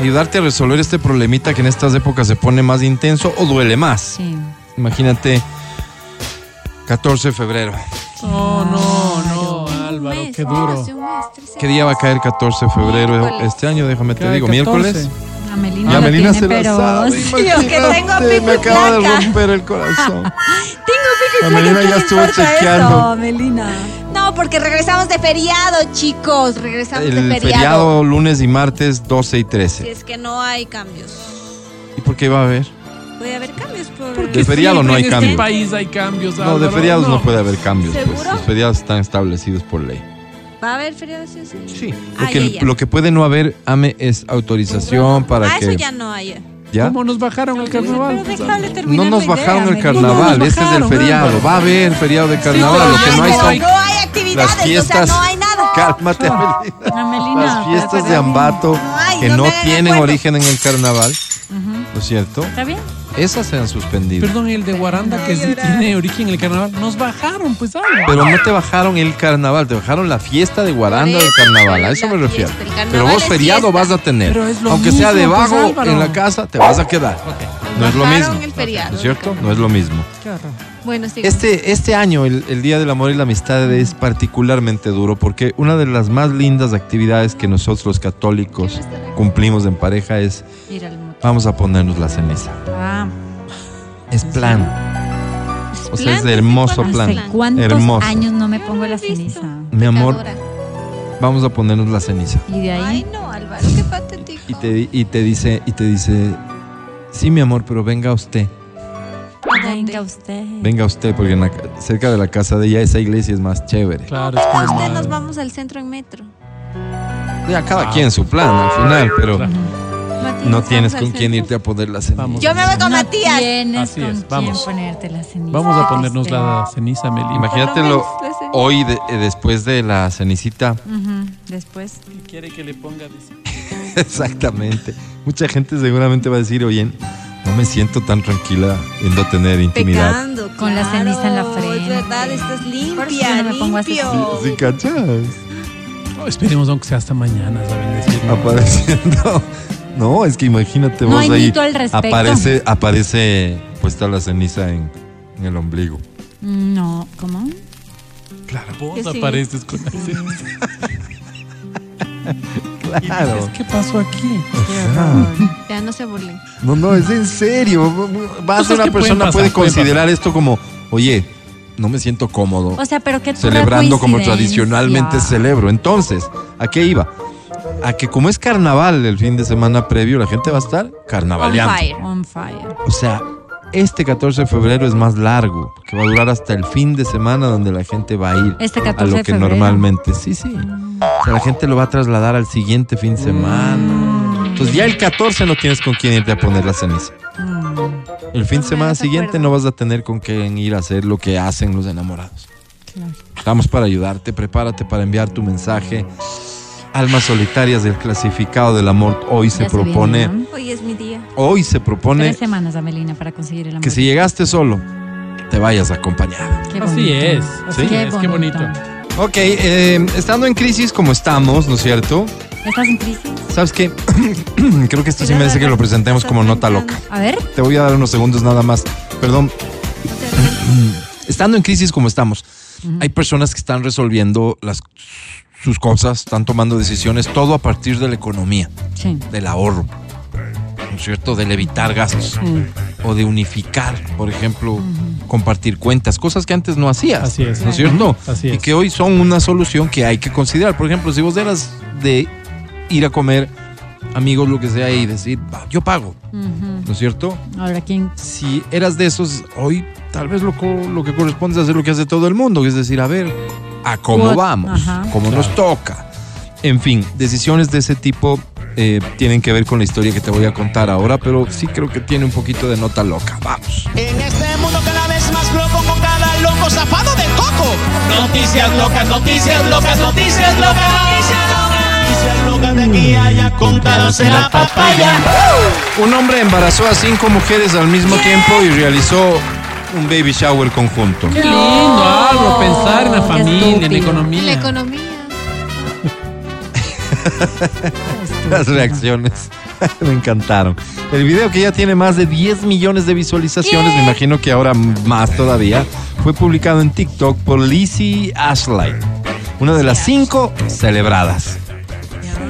ayudarte a resolver este problemita que en estas épocas se pone más intenso o duele más. Imagínate, 14 de febrero. No, no, no, Álvaro, qué duro. ¿Qué día va a caer 14 de febrero este año? Déjame te digo, 14. miércoles. A Melina, la Melina tiene, se la pero sabe. sí, yo que tengo pico Me acaba de romper el corazón. Tengo pico y La placa, Melina ¿qué ya estuvo chequeando. eso? Melina. No, porque regresamos de feriado, chicos. Regresamos El de feriado. feriado lunes y martes 12 y 13. Si es que no hay cambios. ¿Y por qué va a haber? Puede haber cambios por... Porque De feriado no hay en cambio. este país hay cambios. No, de Álvaro, feriados no. puede haber cambios. Pues. ¿Seguro? Los feriados están establecidos por ley. ¿Va a haber feriado sí o sí? Sí. Ah, Lo que, ya, ya. lo que puede no haber, AME, es autorización para ah, que... eso ya no hay. ¿Ya? ¿Cómo nos bajaron el carnaval? Pero déjale terminar No nos idea, bajaron el carnaval, este es el feriado. Va a haber feriado de carnaval. lo que no hay son no hay actividades, las fiestas. o sea, no hay nada. Cálmate, Amelina. Las fiestas de Ambato No hay, que no tienen acuerdo. origen en el carnaval, ¿no es cierto? ¿Está bien? Esas se han suspendido. Perdón, el de Guaranda, que sí tiene origen en el carnaval. Nos bajaron, pues, Álvaro. Pero no te bajaron el carnaval, te bajaron la fiesta de Guaranda del carnaval, a eso me refiero. fiesta, Pero vos feriado fiesta. vas a tener. Pero es lo Aunque sea de mismo, pues, en la casa, te vas a quedar. No es lo mismo. el feriado ¿No es cierto? No es lo mismo. Qué horror. Bueno, sí. Este, este año, el, el Día del Amor y la Amistad es particularmente duro porque una de las más lindas actividades que nosotros los católicos cumplimos en pareja es Ir al. Vamos a ponernos la ceniza. Ah, Es plan. O sea, es de Plan, hermoso ¿desde plan. ¿Hace cuántos Hermoso. años no me pongo la ceniza? Mi amor, vamos a ponernos la ceniza. Y de ahí, Ay, no, Álvaro, qué patético. Y te, y te dice, y te dice, sí, mi amor, pero venga usted. venga usted. Venga usted, porque en la ca- cerca de la casa de ella esa iglesia es más chévere. Claro, es como Usted mal. nos vamos al centro en metro. Ya cada quien su plan al final, pero Claro. Matías, no tienes con quién irte a poner la ceniza. Vamos. Yo me voy con no Matías. tienes Así con es, quién vamos. ponerte la ceniza. Vamos a Qué ponernos la ceniza, Melina. Imagínatelo Por ceniza. hoy de- eh, después de la cenicita. Después. quiere que le ponga? Exactamente. Mucha gente seguramente va a decir, oye, no me siento tan tranquila yendo a tener intimidad. Pecando, Con la ceniza en la frente. Es verdad, estás Por eso limpia, yo no me pongo así. limpio. ¿Sí cachas? Oh, esperemos aunque sea hasta mañana, ¿saben decir? Apareciendo. No, es que imagínate No vos hay ahí. mito al respecto. Aparece, aparece puesta la ceniza en, en el ombligo. Mm, No, ¿cómo? Claro. Vos Que sí. apareces con la ceniza. Claro. Dices, ¿Qué pasó aquí? Ya no se burlen. No, no, es en serio. Más una que persona pasar, puede considerar esto como, oye, no me siento cómodo. O sea, pero qué pura celebrando como tradicionalmente celebro. Entonces, ¿a qué iba? A que como es carnaval el fin de semana previo, la gente va a estar On carnavaleando. fire. On fire. O sea, este 14 de febrero es más largo, que va a durar hasta el fin de semana donde la gente va a ir Este a 14 lo de que febrero. normalmente. Sí, sí. O sea, la gente lo va a trasladar al siguiente fin de semana. Entonces ya el 14 no tienes con quién irte a poner la ceniza. Mm. El fin de No, semana siguiente no vas a tener con quién ir a hacer lo que hacen los enamorados. Claro. Estamos para ayudarte, prepárate para enviar tu mensaje. Almas solitarias del clasificado del amor hoy se Ya se propone, viene, ¿no? Hoy es mi día. hoy se propone Tres semanas, Amelina, para conseguir el amor. que si llegaste solo, te vayas acompañado. Qué Así es, así ¿Sí? es, qué bonito. Ok, eh, estando en crisis como estamos, ¿no es cierto? ¿Estás en crisis? ¿Sabes qué? Creo que esto sí merece que lo presentemos como nota loca. A ver. Te voy a dar unos segundos nada más. Perdón. Estando en crisis como estamos, hay personas que están resolviendo las, sus cosas, están tomando decisiones, todo a partir de la economía, Sí. del ahorro, ¿no es cierto? Del evitar gastos o de unificar, por ejemplo, compartir cuentas, cosas que antes no hacías. Así es. ¿No es cierto? Así Y es. que hoy son una solución que hay que considerar. Por ejemplo, si vos eras de ir a comer, amigos, lo que sea, y decir, "Va, yo pago. ¿no es cierto? Ahora, ¿quién? si eras de esos, hoy tal vez lo, lo que corresponde es hacer lo que hace todo el mundo, es decir, a ver, a cómo vamos, Ajá. cómo nos toca. En fin, decisiones de ese tipo eh, tienen que ver con la historia que te voy a contar ahora, pero sí creo que tiene un poquito de nota loca. Vamos. En este mundo cada vez más loco con cada loco zafado de coco. Noticias locas, noticias locas, noticias locas. Noticias locas de aquí allá en la papaya. Un hombre embarazó a cinco mujeres al mismo tiempo y realizó un baby shower conjunto. Qué lindo, Álvaro, pensar en la familia, en la economía. La economía. Las reacciones me encantaron. El video que ya tiene más de 10 millones de visualizaciones, me imagino que ahora más todavía, fue publicado en TikTok por Lizzie Ashley, una de las cinco celebradas.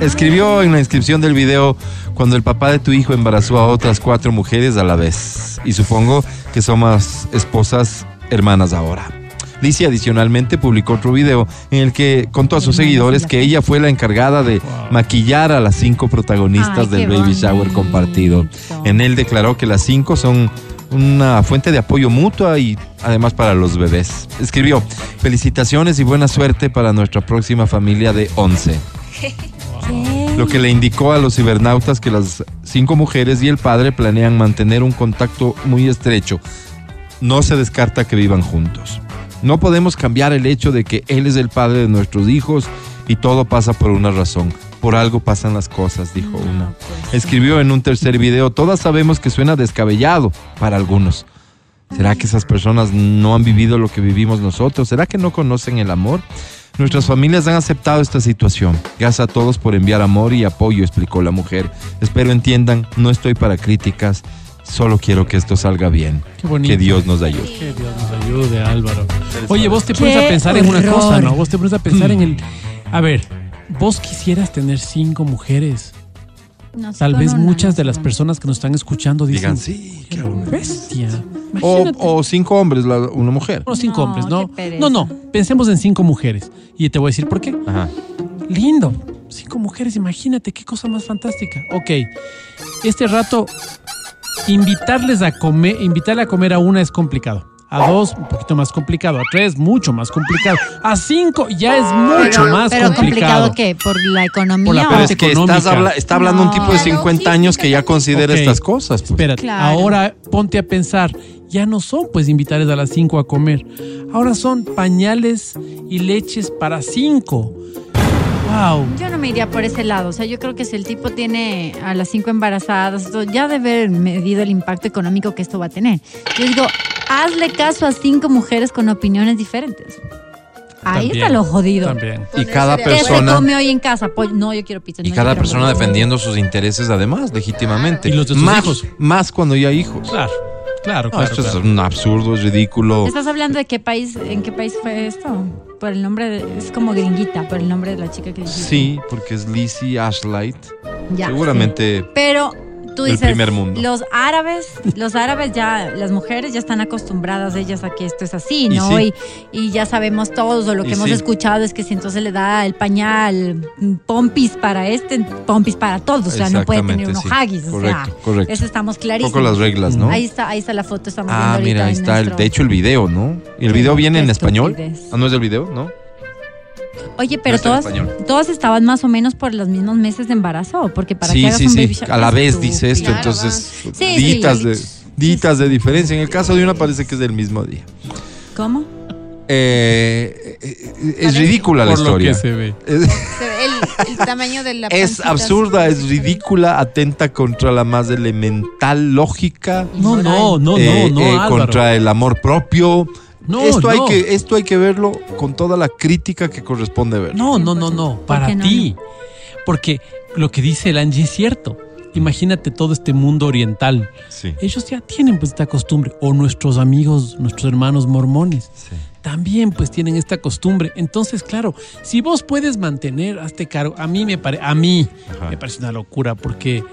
Escribió en la inscripción del video cuando el papá de tu hijo embarazó a otras cuatro mujeres a la vez. Y supongo que somos esposas hermanas ahora. Lizzie adicionalmente publicó otro video en el que contó a sus seguidores que ella fue la encargada de maquillar a las cinco protagonistas Ay, del baby shower compartido. En él declaró que las cinco son una fuente de apoyo mutua y además para los bebés. Escribió, felicitaciones y buena suerte para nuestra próxima familia de 11. Lo que le indicó a los cibernautas que las cinco mujeres y el padre planean mantener un contacto muy estrecho. No se descarta que vivan juntos. No podemos cambiar el hecho de que él es el padre de nuestros hijos y todo pasa por una razón. Por algo pasan las cosas, dijo una. Escribió en un tercer video, todas sabemos que suena descabellado para algunos. ¿Será que esas personas no han vivido lo que vivimos nosotros? ¿Será que no conocen el amor? Nuestras familias han aceptado esta situación. Gracias a todos por enviar amor y apoyo, explicó la mujer. Espero entiendan, no estoy para críticas, solo quiero que esto salga bien. Qué bonito. Que Dios nos ayude. Que Dios nos ayude, Álvaro. Oye, vos te pones a pensar en una cosa, ¿no? Vos te pones a pensar en el. A ver, vos quisieras tener cinco mujeres. Tal vez muchas de las personas que nos están escuchando dicen. Digan, sí, qué qué bonito". bestia. O, Imagínate. o cinco hombres, la- una mujer. No, cinco No, hombres, ¿no? pereza. No, no. Pensemos en cinco mujeres. Y te voy a decir por qué. Ajá. Lindo. Cinco mujeres, imagínate qué cosa más fantástica. Ok. Este rato, invitarles a comer, invitarle a comer a una es complicado. A dos, un poquito más complicado. A tres, mucho más complicado. A cinco, ya es mucho Pero- más pero complicado. complicado qué? ¿Por la economía? Por la Pero parte es que económica. estás habla- está hablando un tipo de No, 50 años que ya considera estas cosas. pues. Espérate, Claro. ahora ponte a pensar, ya no son pues invitarles a las cinco a comer. Ahora son pañales y leches para cinco. Wow. Yo no me iría por ese lado. O sea, yo creo que si el tipo tiene a las cinco embarazadas, ya debe haber medido el impacto económico que esto va a tener. Yo digo, hazle caso a cinco mujeres con opiniones diferentes. Ahí También, está lo jodido. También. Y cada ¿Qué se persona come hoy en casa? Pollo. No, yo quiero pizza. y no, cada persona pollo. defendiendo sus intereses además, legítimamente. Y los de sus más, hijos. más cuando ya hijos. Claro, claro, No, claro. esto claro. es un absurdo, es ridículo. ¿Estás hablando de qué país, en qué país fue esto? Por el nombre, de- es como gringuita, por el nombre de la chica que dijiste. Sí, porque es Lizzie Ashlight. Ya, Seguramente Pero tú dices, primer mundo. los árabes, los árabes ya, las mujeres ya están acostumbradas ellas a que esto es así, ¿no? Y Y, y ya sabemos todos, o lo que Y hemos sí. escuchado es que si entonces le da el pañal mm, pompis para este, pompis para todos, o sea, no puede tener unos sí. haggis, o Correcto, sea, correcto. eso estamos un clarísimos. poco las reglas, ¿no? Ahí está, ahí está la foto, estamos Ah, viendo mira, ahí está. El, nuestro- de hecho, el video, ¿no? ¿Y el video viene en español? Ah, no es del video, ¿no? Oye, pero todas, todas estaban más o menos por los mismos meses de embarazo, porque para que sí, hagas sí, un sí. baby A la vez dice esto, estúpido. entonces Sí, sí, ditas de ditas de diferencia. En el caso de una parece que es del mismo día. ¿Cómo? Eh, eh, es ridícula la Por lo historia. que se ve. Es, El, el tamaño de la es absurda, es ridícula, atenta contra la más elemental lógica. No, no, no, eh, no, no, eh, contra el amor propio. No, esto, Hay no. que, esto hay que verlo con toda la crítica que corresponde ver. No, no, no, no. Para no, ti. Porque lo que dice el Angie es cierto. Imagínate todo este mundo oriental. Sí. Ellos ya tienen pues esta costumbre. O nuestros amigos, nuestros hermanos mormones. También pues tienen esta costumbre. Entonces, claro, si vos puedes mantener, hazte cargo. A mí me parece, a mí me parece una locura porque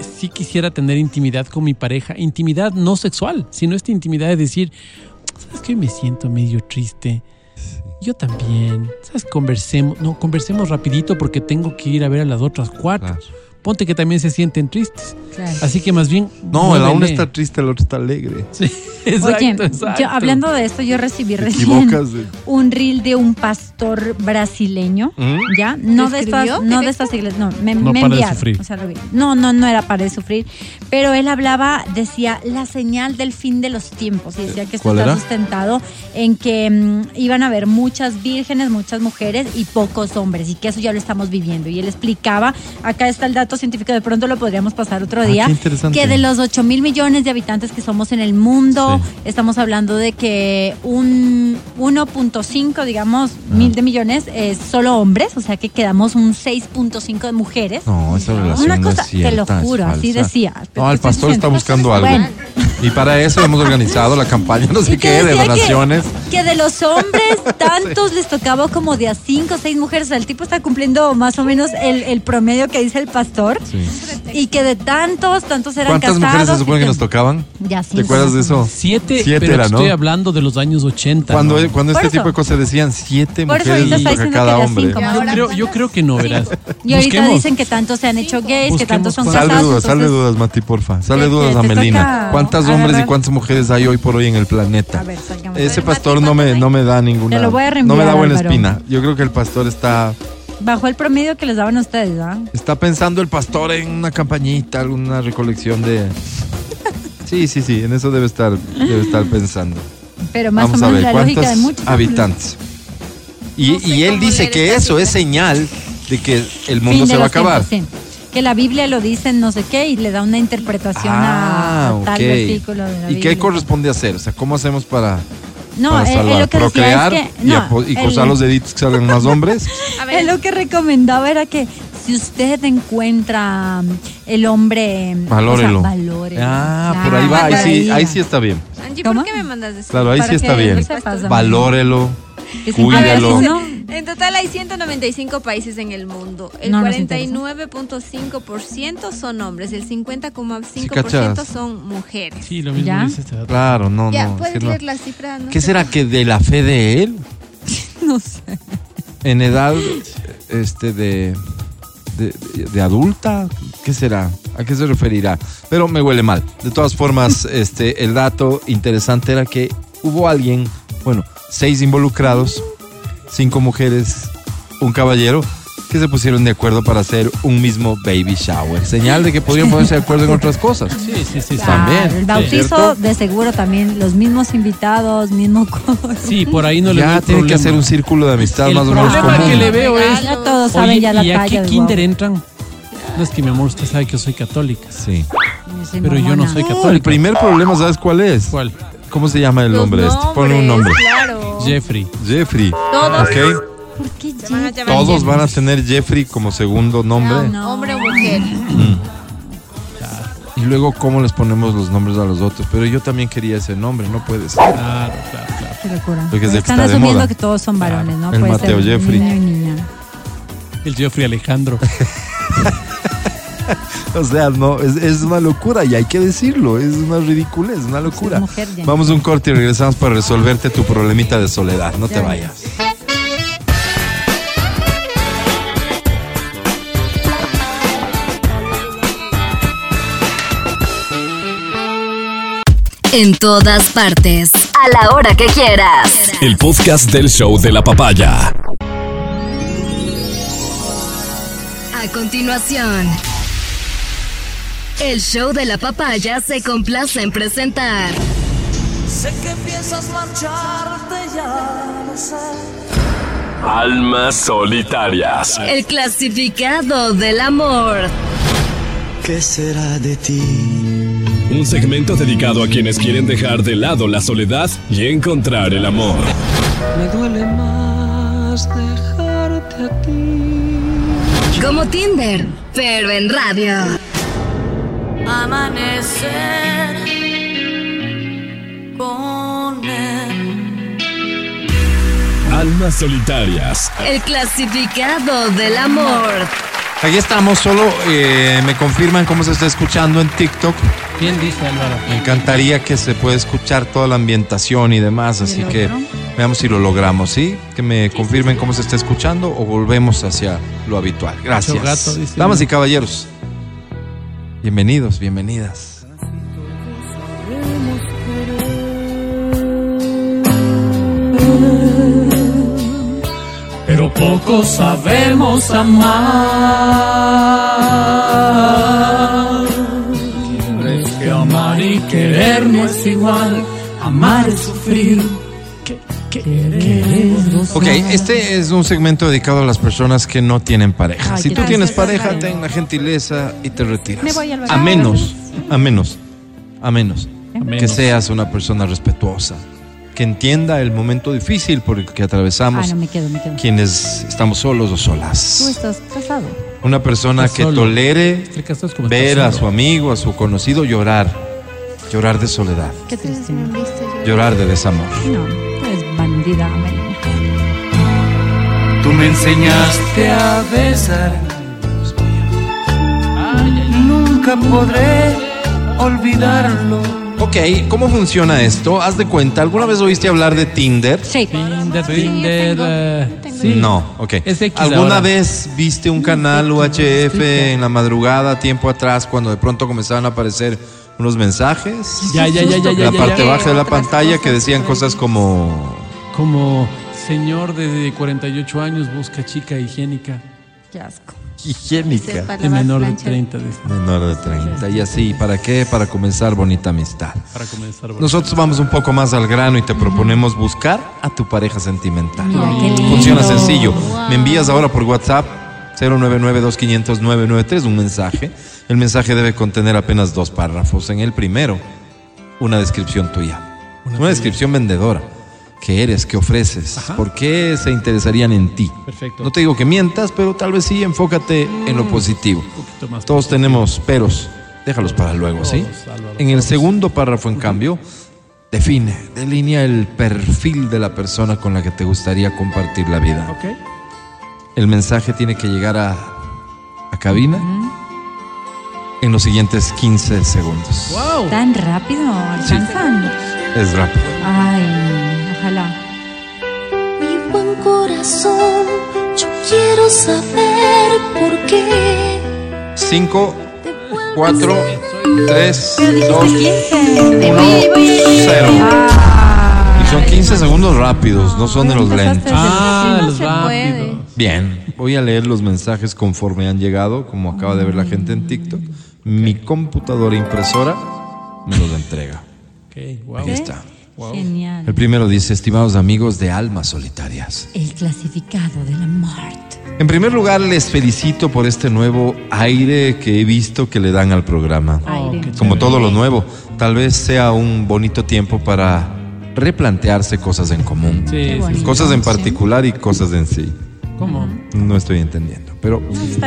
sí quisiera tener intimidad con mi pareja. Intimidad no sexual, sino esta intimidad de decir, ¿sabes que me siento medio triste? Yo también. ¿Sabes? Conversemos. No, conversemos rapidito porque tengo que ir a ver a las otras cuatro. Ponte que también se sienten tristes. Claro. Así que más bien. No, la una está triste, la otra está alegre. Sí, exacto, Oye, exacto. yo, hablando de esto, yo recibí recién de- un reel de un pastor brasileño, ¿Mm? ¿ya? No de estas, no de estas iglesias, no, me, No me para de enviaron, sufrir. o sea, lo vi. No, no, no era para de sufrir, pero él hablaba, decía, la señal del fin de los tiempos, y decía que esto ¿Cuál está era? sustentado en que mm, iban a haber muchas vírgenes, muchas mujeres y pocos hombres, y que eso ya lo estamos viviendo. Y él explicaba, acá está el dato científico, de pronto lo podríamos pasar otro Ah, día, que de los 8 mil millones de habitantes que somos en el mundo, Sí. estamos hablando de que un 1.5, digamos, mil de millones es solo hombres, o sea que quedamos un 6.5 de mujeres. No, esa relación Una no cosa, es cierta. te lo juro, así decía. No, el pastor está buscando algo. Bueno. Y para eso hemos organizado la campaña, no sé qué, de que- donaciones. Que, de los hombres, tantos les tocaba como de a cinco o seis mujeres. O sea, el tipo está cumpliendo más o menos el, el promedio que dice el pastor. Y que de tantos, tantos eran ¿Cuántas casados. mujeres se supone que nos tocaban? Ya ¿Te cinco, acuerdas de eso? Siete, Siete pero era, ¿no? estoy hablando de los años 80. Cuando, ¿no? cuando este eso. tipo de cosas decían siete Por eso mujeres toca diciendo cada hombre. cinco, Yo creo, yo creo que no, verás. Y ahorita Busquemos. dicen que tantos se han hecho gays, que tantos son Sal de casados. dudas, sal de entonces- dudas, Mati, porfa. Sal de Que- dudas a te Melina. ¿Cuántos hombres y cuántas mujeres hay hoy por hoy en el planeta? A ver, salgamos. Ese pastor no me, no me da ninguna. Te lo voy a no me da buena espina. Yo creo que el pastor está, Bajo el promedio que les daban a ustedes, ¿ah? está pensando el pastor en una campañita, alguna recolección de. Sí, sí, sí, en eso debe estar, debe estar pensando. Pero más Vamos o a menos ver, la lógica de ¿cuántos muchos. habitantes? Y, y él dice que eso es señal de que el mundo Fin se va a acabar. tiempos, sí. Que la Biblia lo dice en no sé qué y le da una interpretación Ah, a, a tal versículo de la ¿Y Biblia. qué corresponde hacer? O sea, ¿cómo hacemos para, No, él salvar? lo que decía ¿Procrear es que- y, cruzar los deditos que salgan más hombres? Él lo que recomendaba era que si usted encuentra mm, el hombre. mm, Valórelo. O sea, valórelo. Ah, por ahí va, ahí sí, ahí sí está bien. Angie, ¿Cómo? ¿por qué me mandas eso? Claro, ahí Para sí está bien. Valórelo, Es cuídalo. En total hay 195 países en el mundo. El No nos 49.5% son hombres, el 50,5% Sí, cachas. son mujeres. Sí, lo mismo ¿Ya? dice este dato. Claro, no, ya, no. es puedes no. leer la cifra. No ¿Qué será que de la fe de él? No sé. En edad este de, de, de adulta, ¿qué será? ¿A qué se referirá? Pero me huele mal. De todas formas, este, el dato interesante era que hubo alguien, bueno, seis involucrados, cinco mujeres, un caballero, que se pusieron de acuerdo para hacer un mismo baby shower. Señal de que podrían ponerse de acuerdo en otras cosas. Sí, sí, sí. sí. También. el bautizo de seguro también, los mismos invitados, mismo coro. Sí, por ahí no le Ya tiene que problema. hacer un círculo de amistad El más o menos problema común. que le veo es. Ya todos Oye, saben ya la ¿y a qué kinder entran? No es que mi amor, usted sabe que yo soy católica. Sí. Yo Pero yo no soy No, el católica. primer problema, ¿sabes cuál es? ¿Cuál? ¿Cómo se llama el Los nombre este? Ponle un nombre. nombres, Claro. Jeffrey. Jeffrey. Todos. ¿Ok? ¿Por qué Se van a llamar Todos van a tener Jeffrey como segundo nombre. No. Hombre o mujer. Mm. Y luego, ¿cómo les ponemos los nombres a los otros? Pero yo también quería ese nombre, no puede ser. Claro, claro, claro. Qué locura. Porque es el que Están está de asumiendo moda. que todos son varones, ¿no? El Puede Mateo ser Jeffrey. Niño y niña. El Jeffrey Alejandro. O sea, no, es, es una locura y hay que decirlo, es una ridiculez, una locura. mujer. Vamos a un corte y regresamos para resolverte tu problemita de soledad. No te Ya vayas. En todas partes. A la hora que quieras. El podcast del show de la papaya. A continuación. El show de la papaya se complace en presentar. Sé que piensas marcharte, ya sé. Almas solitarias. El clasificado del amor. ¿Qué será de ti? Un segmento dedicado a quienes quieren dejar de lado la soledad y encontrar el amor. Me duele más dejarte a ti. Como Tinder, pero en radio. Amanecer con él. Almas solitarias. El clasificado del amor. Aquí estamos, solo eh, me confirman cómo se está escuchando en TikTok. ¿Quién dice Álvaro? Me encantaría que se pueda escuchar toda la ambientación y demás, así que veamos si lo logramos, ¿sí? Que me confirmen cómo se está escuchando o volvemos hacia lo habitual. Gracias. Gato, Damas y caballeros, bienvenidos, bienvenidas. pero poco sabemos amar. Es que amar y querer no es igual, amar es sufrir. Ok, este es un segmento dedicado a las personas que no tienen pareja. Ay, si tú tienes pareja, ten la gentileza y te retiras. Me voy al a menos, a menos, a menos A que seas una persona respetuosa, que entienda el momento difícil por el que Ah, atravesamos no, me quedo, me quedo. quienes estamos solos o Tú solas. estás casado. Una persona Estás que solo. tolere caso es como ver a su amigo, a su conocido llorar, llorar de soledad, Qué triste. llorar de desamor. No, bandida. Tú me enseñaste a besar. Nunca podré olvidarlo. Ok, ¿cómo funciona esto? Haz de cuenta, ¿alguna vez oíste hablar de Tinder? Sí. Tinder, Tinder. sí. No, ok. Es X ¿Alguna ahora. vez viste un canal UHF en la madrugada, tiempo atrás, cuando de pronto comenzaban a aparecer unos mensajes? Ya, ya, ya, ya, En ya. la ya, parte ya. baja de la pantalla que decían cosas como... Como señor de 48 años busca chica higiénica Qué asco. Higiénica. de menor de 30. dice. Menor de 30. Y así, ¿para qué? Para comenzar bonita amistad. Para comenzar. bueno. Nosotros vamos un poco más al grano y te proponemos buscar a tu pareja sentimental. Mira. Funciona sencillo. Me envías ahora por WhatsApp 099-2500-993 un mensaje. El mensaje debe contener apenas dos párrafos. En el primero, una descripción tuya. Una, descripción vendedora. ¿Qué eres? ¿Qué ofreces? ¿Por qué se interesarían en ti? Perfecto. No te digo que mientas, pero tal vez sí enfócate en lo positivo. Un poquito más. Todos tenemos peros. Déjalos para luego, ¿sí? Álvaro, En el segundo párrafo, en cambio, define, delinea el perfil de la persona con la que te gustaría compartir la vida. El mensaje tiene que llegar a, a cabina en los siguientes 15 segundos. Wow. Tan rápido alcanzan. Es rápido. Ay, ojalá. Mi buen corazón, yo quiero saber por qué. 5, 4, 3, Pero dijiste 2, 15. 1, 0. Ah. Y son 15 segundos rápidos, no son de los lentos. Ah, los rápidos. Bien, voy a leer los mensajes conforme han llegado, como acaba de ver la gente en TikTok. Mi computadora impresora me los entrega. Ok, wow. Ahí está. Genial. El primero dice, estimados amigos de Almas Solitarias. El clasificado de la muerte. En primer lugar, les felicito por este nuevo aire que he visto que le dan al programa. Aire. qué Como todo lo nuevo, tal vez sea un bonito tiempo para replantearse cosas en común. Sí, sí. Cosas en particular y cosas en sí. ¿Cómo? No estoy entendiendo. Pero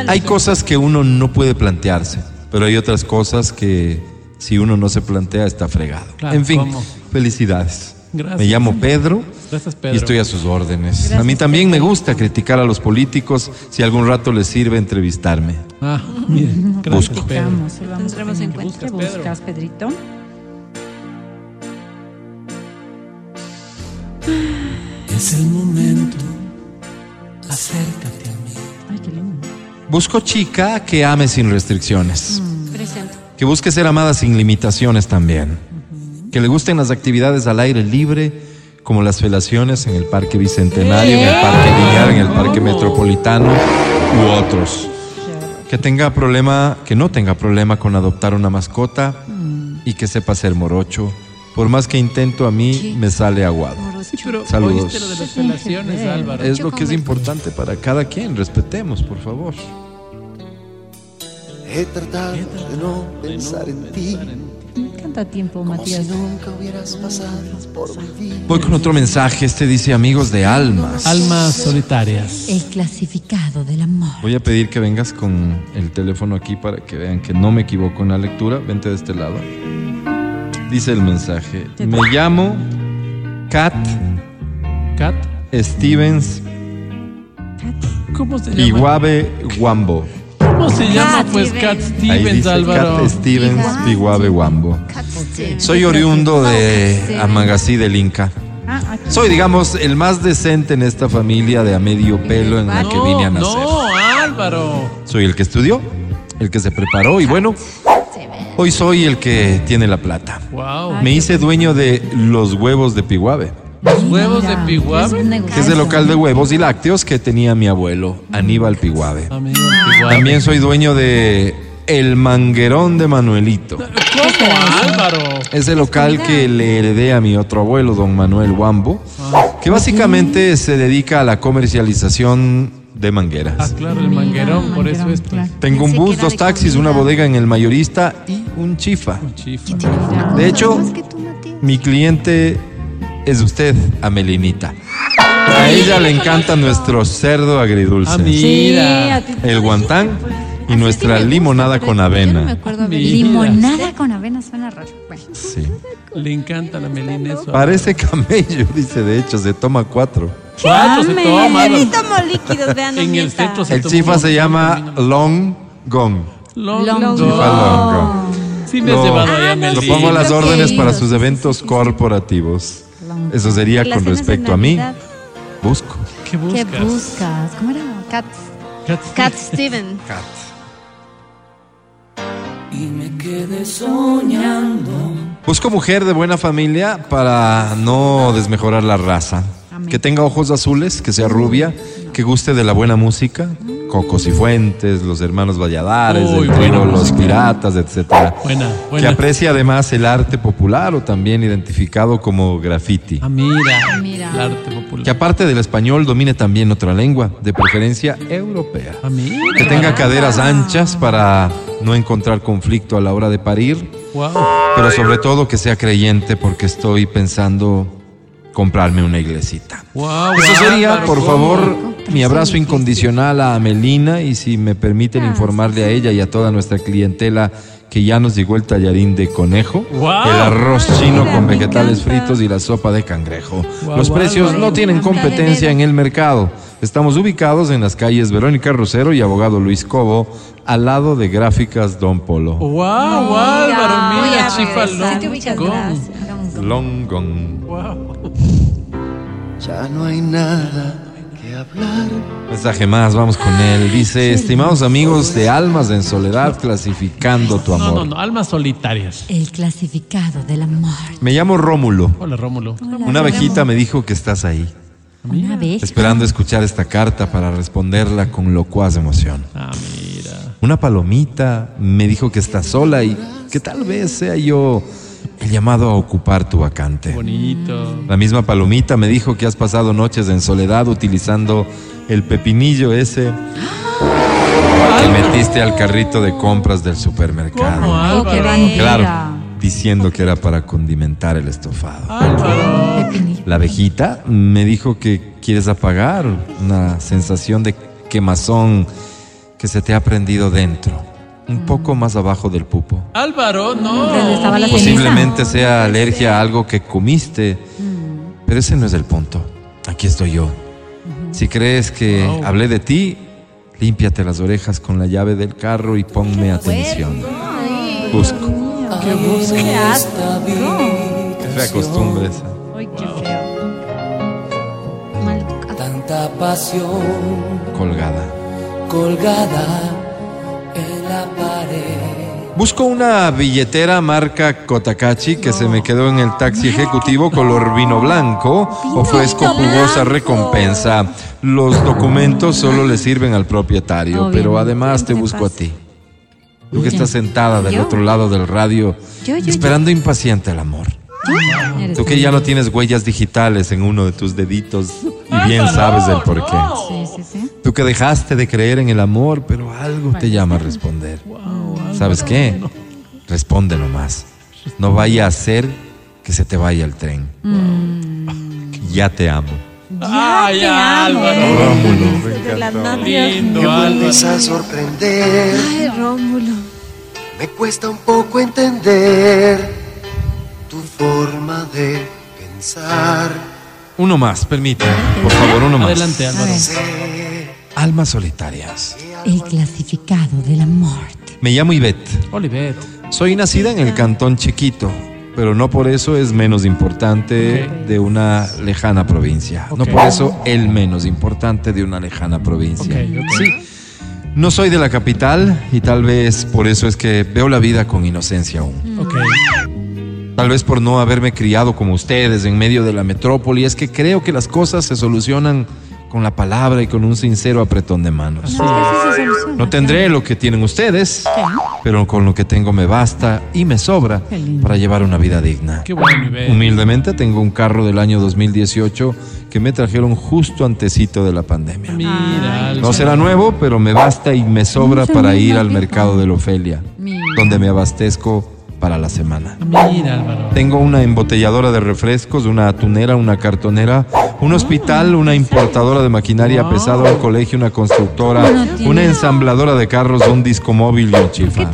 hay cosas que uno no puede plantearse, pero hay otras cosas que si uno no se plantea está fregado. Claro, en fin, ¿cómo? felicidades. Gracias. Me llamo Pedro, Gracias, y Pedro. estoy a sus órdenes. a mí también me gusta criticar a los políticos si algún rato les sirve entrevistarme. Ah, miren. Gracias, Busco. Pedro. Vamos, a en cuenta. ¿Qué Pedro? buscas, Pedrito? Es el momento. Acércate a mí. Ay, qué lindo. Busco chica que ame sin restricciones, Presente. Que busque ser amada sin limitaciones también, que le gusten las actividades al aire libre, como las felaciones en el Parque Bicentenario, en el Parque Lineal, en el Parque Metropolitano u otros. Que tenga problema, que no tenga problema con adoptar una mascota y que sepa ser morocho. Por más que intento a mí, me sale aguado. Sí, pero Saludos. oíste lo de las relaciones, Álvaro. Es lo que es importante para cada quien. Respetemos, por favor. He tratado de no pensar en ti. falta tiempo, Matías. Voy con otro mensaje. Este dice amigos de almas. Almas solitarias. El clasificado del amor. Voy a pedir que vengas con el teléfono aquí para que vean que no me equivoco en la lectura. Vente de este lado. Dice el mensaje. Me llamo Kat Cat. Stevens ¿Cómo se llama? Piguave Wambo. ¿Cómo se llama? Pues Cat Stevens, dice Álvaro. Kat Stevens Piguave Wambo. Soy oriundo de Amangasí del Inca. Ah, Soy, digamos, el más decente en esta familia de a medio pelo en la que vine a nacer. No, Álvaro. Soy el que estudió, el que se preparó y bueno, hoy soy el que tiene la plata. Wow. Me hice dueño de los huevos de Piguave, Los huevos de Piguave. que es el local de huevos y lácteos que tenía mi abuelo, Aníbal Piguave. Piguave. También soy dueño de El Manguerón de Manuelito. ¿Cómo, Álvaro? Ese local que le heredé a mi otro abuelo, don Manuel Wambo, Ah. que básicamente se dedica a la comercialización de Ah, mangueras. claro, el manguerón, por eso es. pues, Tengo un bus, dos taxis, una bodega en el mayorista y un chifa. chifa. De hecho, mi cliente es usted, Amelinita. A ella le encanta nuestro cerdo agridulce. Ah, mira. El guantán y nuestra limonada con avena. Limonada con avena suena raro. Bueno. Sí. Le encanta la melina eso. Parece camello, dice de hecho, se toma cuatro. Cuatro se toma, Ni Álvaro. tomo líquidos, vean. En el centro se El chifa se llama Long Gong. Long, Long Gong. Chifa Long Gong. Sí me has Lo- llevado allá, Lo Melina. pongo a las Lo órdenes para sus eventos corporativos. Eso sería con respecto a mí. Busco. ¿Qué ¿Qué buscas? buscas? ¿Cómo era? Cat, Cat. Cat Steven. Y me quedé soñando. Busco mujer de buena familia para no desmejorar la raza. Que tenga ojos azules, que sea rubia, que guste de la buena música. Cocos y Fuentes, los hermanos Valladares, Uy, el trío Los. Piratas, etcétera. Buena, Que aprecie además el arte popular o también identificado como graffiti. Ah, mira. Mira. El arte popular. Que aparte del español domine también otra lengua, de preferencia europea. Ah, mira. Que tenga caderas anchas para no encontrar conflicto a la hora de parir. Wow. Pero sobre todo que sea creyente porque estoy pensando comprarme una iglesita. Wow, Eso sería, por ¿cómo? favor, mi abrazo incondicional a Amelina y si me permiten informarle a ella y a toda nuestra clientela que ya nos llegó el tallarín de conejo, Wow. el arroz chino con vegetales fritos y la sopa de cangrejo. Wow, Los precios no tienen competencia en el mercado. Estamos ubicados en las calles Verónica Rosero y Abogado Luis Cobo, al lado de Gráficas Don Polo. Wow, Álvaro, Voy mira, a chifa regresar. Long. Longong. Wow. Ya no hay nada que hablar. Mensaje más, vamos con él. Dice, estimados amigos de Almas en Soledad, clasificando tu No, amor. no, no, almas solitarias. El clasificado del amor. Me llamo Rómulo. Hola, Rómulo. Una abejita me dijo que estás ahí, Una vez. esperando escuchar esta carta para responderla con locuaz emoción. Ah, mira. Una palomita me dijo que estás sola y que tal vez sea yo el llamado a ocupar tu vacante. Bonito. La misma palomita me dijo que has pasado noches en soledad utilizando el pepinillo ese que metiste al carrito de compras del supermercado. ¿Cómo, Oh. Claro, diciendo que era para condimentar el estofado. La abejita me dijo que quieres apagar una sensación de quemazón que se te ha prendido dentro, un poco más abajo del pupo. Álvaro, ¿Dónde no. Posiblemente sea alergia a algo que comiste, pero ese no es el punto. Aquí estoy yo. Si crees que Wow. hablé de ti, límpiate las orejas con la llave del carro y ponme atención. Busco. ¿Qué buscas? Qué fea costumbre esa. Ay, qué feo. Tanta pasión Colgada. colgada la pared. Busco una billetera marca Kotakachi que se me quedó en el taxi ejecutivo color vino blanco. Ofrezco jugosa recompensa. Los documentos solo le sirven al propietario, pero Obviamente. además te ¿Qué busco a ti. Tú que estás sentada del ¿Yo? otro lado del radio, Yo, yo, esperando impaciente el amor. Tú que ya no tienes huellas digitales en uno de tus deditos y bien sabes el por qué. Sí, sí, sí. Tú que dejaste de creer en el amor, pero algo te llama a responder. ¿Sabes qué? Responde nomás. no vaya a ser que se te vaya el tren. Ya te amo. Ay, te amo. Álvaro. Rómulo, me. Lindo, Me vuelves a sorprender. Ay, Rómulo. Me cuesta un poco entender forma de pensar. Uno más, permíteme. Por favor, uno más. Adelante, Álvaro. Almas solitarias. El clasificado de la muerte. Me llamo Ivette. Olivet. Soy nacida en el cantón chiquito, pero no por eso es menos importante Ok. de una lejana provincia. No Ok. por eso el menos importante de una lejana provincia. Ok, ok. Sí. No soy de la capital y tal vez por eso es que veo la vida con inocencia aún. Tal vez por no haberme criado como ustedes en medio de la metrópoli, es que creo que las cosas se solucionan con la palabra y con un sincero apretón de manos. No tendré lo que tienen ustedes, pero con lo que tengo me basta y me sobra para llevar una vida digna. Qué bueno, Olivet. Humildemente tengo un carro del año 2018 que me trajeron justo antecito de la pandemia. No será nuevo, pero me basta y me sobra para ir al mercado de la Ofelia, Mira. donde me abastezco para la semana. Mira, Álvaro. Tengo una embotelladora de refrescos, una atunera, una cartonera, un hospital, una importadora de maquinaria pesada, un colegio, una constructora, una ensambladora de carros, un disco móvil y un chifa.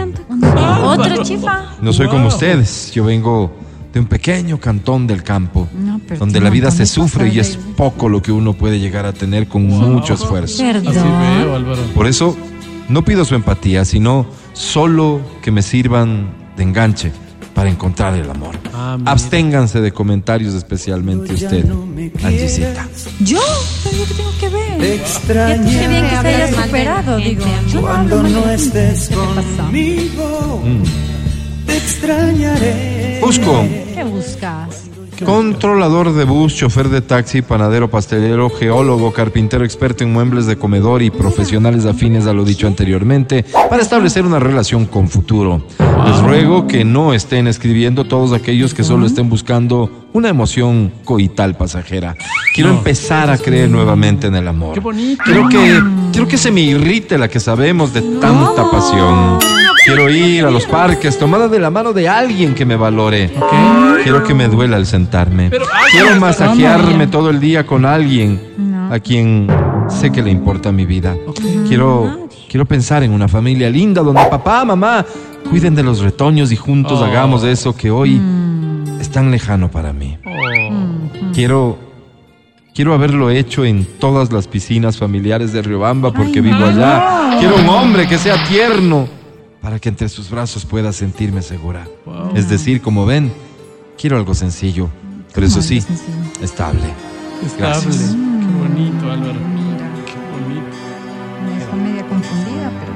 Otro chifa. No soy como ustedes, yo vengo de un pequeño cantón del campo, No, donde la vida se sufre y es poco lo que uno puede llegar a tener con mucho esfuerzo. Así Perdón. veo, Álvaro. Por eso no pido su empatía, sino solo que me sirvan de enganche para encontrar el amor. Ah. Absténganse de comentarios, especialmente usted, Angisita. ¿Yo? ¿Pero yo qué tengo que ver? Te Qué extraño qué bien que se haya superado, digo. Yo no cuando no estés conmigo. Mm. Te extrañaré. Busco ¿Qué buscas? controlador de bus, chofer de taxi, panadero, pastelero, geólogo, carpintero, experto en muebles de comedor y profesionales afines a lo dicho anteriormente para establecer una relación con futuro. Les ruego que no estén escribiendo todos aquellos que solo estén buscando una emoción coital pasajera. Quiero No. empezar a creer nuevamente en el amor. Qué bonito. Quiero que, quiero que se me irrite la que sabemos de tanta pasión. Quiero ir a los parques tomada de la mano de alguien que me valore. Quiero que me duela el sentarme. Pero, ay, Quiero masajearme todo el día con alguien a quien sé que le importa mi vida. Quiero, quiero pensar en una familia linda donde papá, mamá cuiden de los retoños y juntos Oh. hagamos eso que hoy es tan lejano para mí. Oh. Quiero quiero haberlo hecho en todas las piscinas familiares de Riobamba porque vivo allá. Quiero un hombre que sea tierno para que entre sus brazos pueda sentirme segura. Wow. Es decir, como ven, quiero algo sencillo, pero eso sí, estable. Estable. Gracias. Qué bonito, Álvaro. Confundida, pero.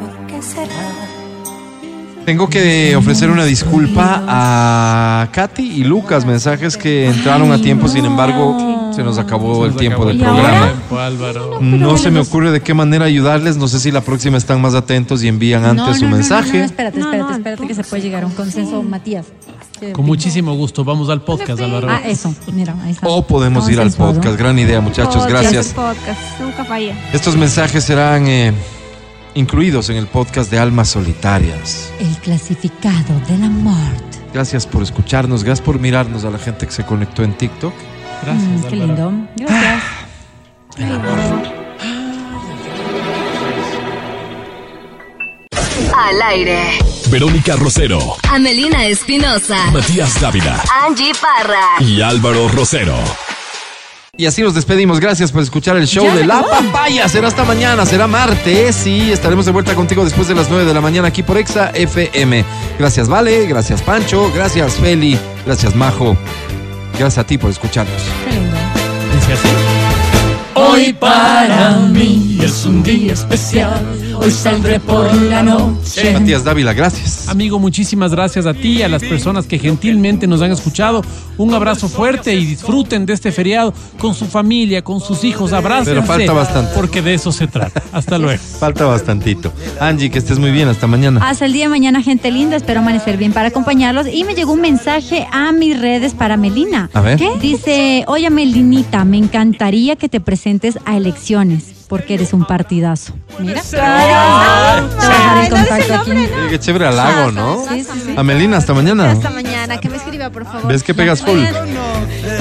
¿Por qué será? Tengo que ofrecer una disculpa a Katy y Lucas, mensajes que entraron a tiempo, sin embargo, se nos acabó el Nos tiempo acabó del el programa. tiempo. No se me ocurre de qué manera ayudarles. No sé si la próxima están más atentos y envían antes No, su no, no, mensaje. No, no, espérate, No, espérate, espérate que se puede llegar a un consenso, Matías. ¿Qué Con muchísimo gusto. Vamos al podcast, Álvaro. Ah, eso, mira, ahí está. O podemos ir al podcast. Gran idea, muchachos. Gracias. Podcast, nunca falla. Estos mensajes serán eh, incluidos en el podcast de Almas Solitarias. El clasificado de la muerte. Gracias por escucharnos. Gracias por mirarnos a la gente que se conectó en TikTok. Gracias, Mm, qué Álvaro. lindo. Gracias. Al aire. Verónica Rosero, Amelina Espinosa. Matías Dávila Angie Parra. y Álvaro Rosero. Y así nos despedimos. Gracias por escuchar el show Ya de La acabó. Papaya. Será hasta mañana, será martes y estaremos de vuelta contigo después de las 9 de la mañana aquí por Exa FM. Gracias, Vale. Gracias, Pancho. Gracias, Feli. Gracias, Majo. Gracias a ti por escucharnos. Qué lindo. Dice así. Hoy para mí es un día especial. Hoy saldré por la noche. Matías Dávila, gracias. Amigo, muchísimas gracias a ti y a las personas que gentilmente nos han escuchado. Un abrazo fuerte y disfruten de este feriado con su familia, con sus hijos. Abrácense. Pero falta bastante. Porque de eso se trata. Hasta luego. Falta bastantito. Angie, que estés muy bien. Hasta mañana. Hasta el día de mañana, gente linda. Espero amanecer bien para acompañarlos. Y me llegó un mensaje a mis redes para Melina. A ver. ¿Qué? Dice, oye Melinita, me encantaría que te presentes a elecciones. Porque eres un partidazo. Mira. Te Ay, voy a dejar el no dice contacto el aquí. nombre, Oye, qué chévere halago, ¿no? Sí, sí, sí. Amelina, hasta mañana. Hasta mañana, que me escriba, por favor. ¿Ves que pegas full?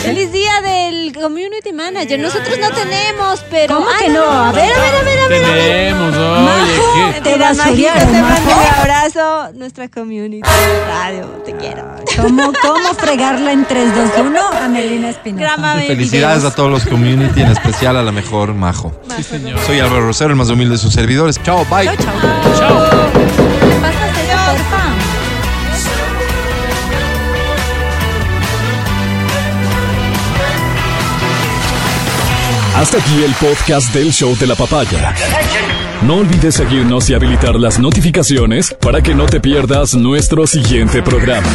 Feliz día del Community Manager. Nosotros no tenemos, pero. ¿Cómo Ah, que no? A ver, a ver, a ver, a ver. Tenemos, Majo, oye, te Mentira, vas a Majito, odiar, te mando Majo. un abrazo. Nuestra community radio. Te quiero. ¿Cómo, ¿Cómo fregarla en 3, 2, 1? Amelina Espinosa. Grábame Felicidades videos. a todos los community, en especial a la mejor Majo. Sí, señor. Soy Álvaro Rosero, el más humilde de sus servidores. Chao, bye. Chao, chao. Chao. ¿Me pasas eso, porfa? Hasta aquí el podcast del show de la papaya. No olvides seguirnos y habilitar las notificaciones para que no te pierdas nuestro siguiente programa.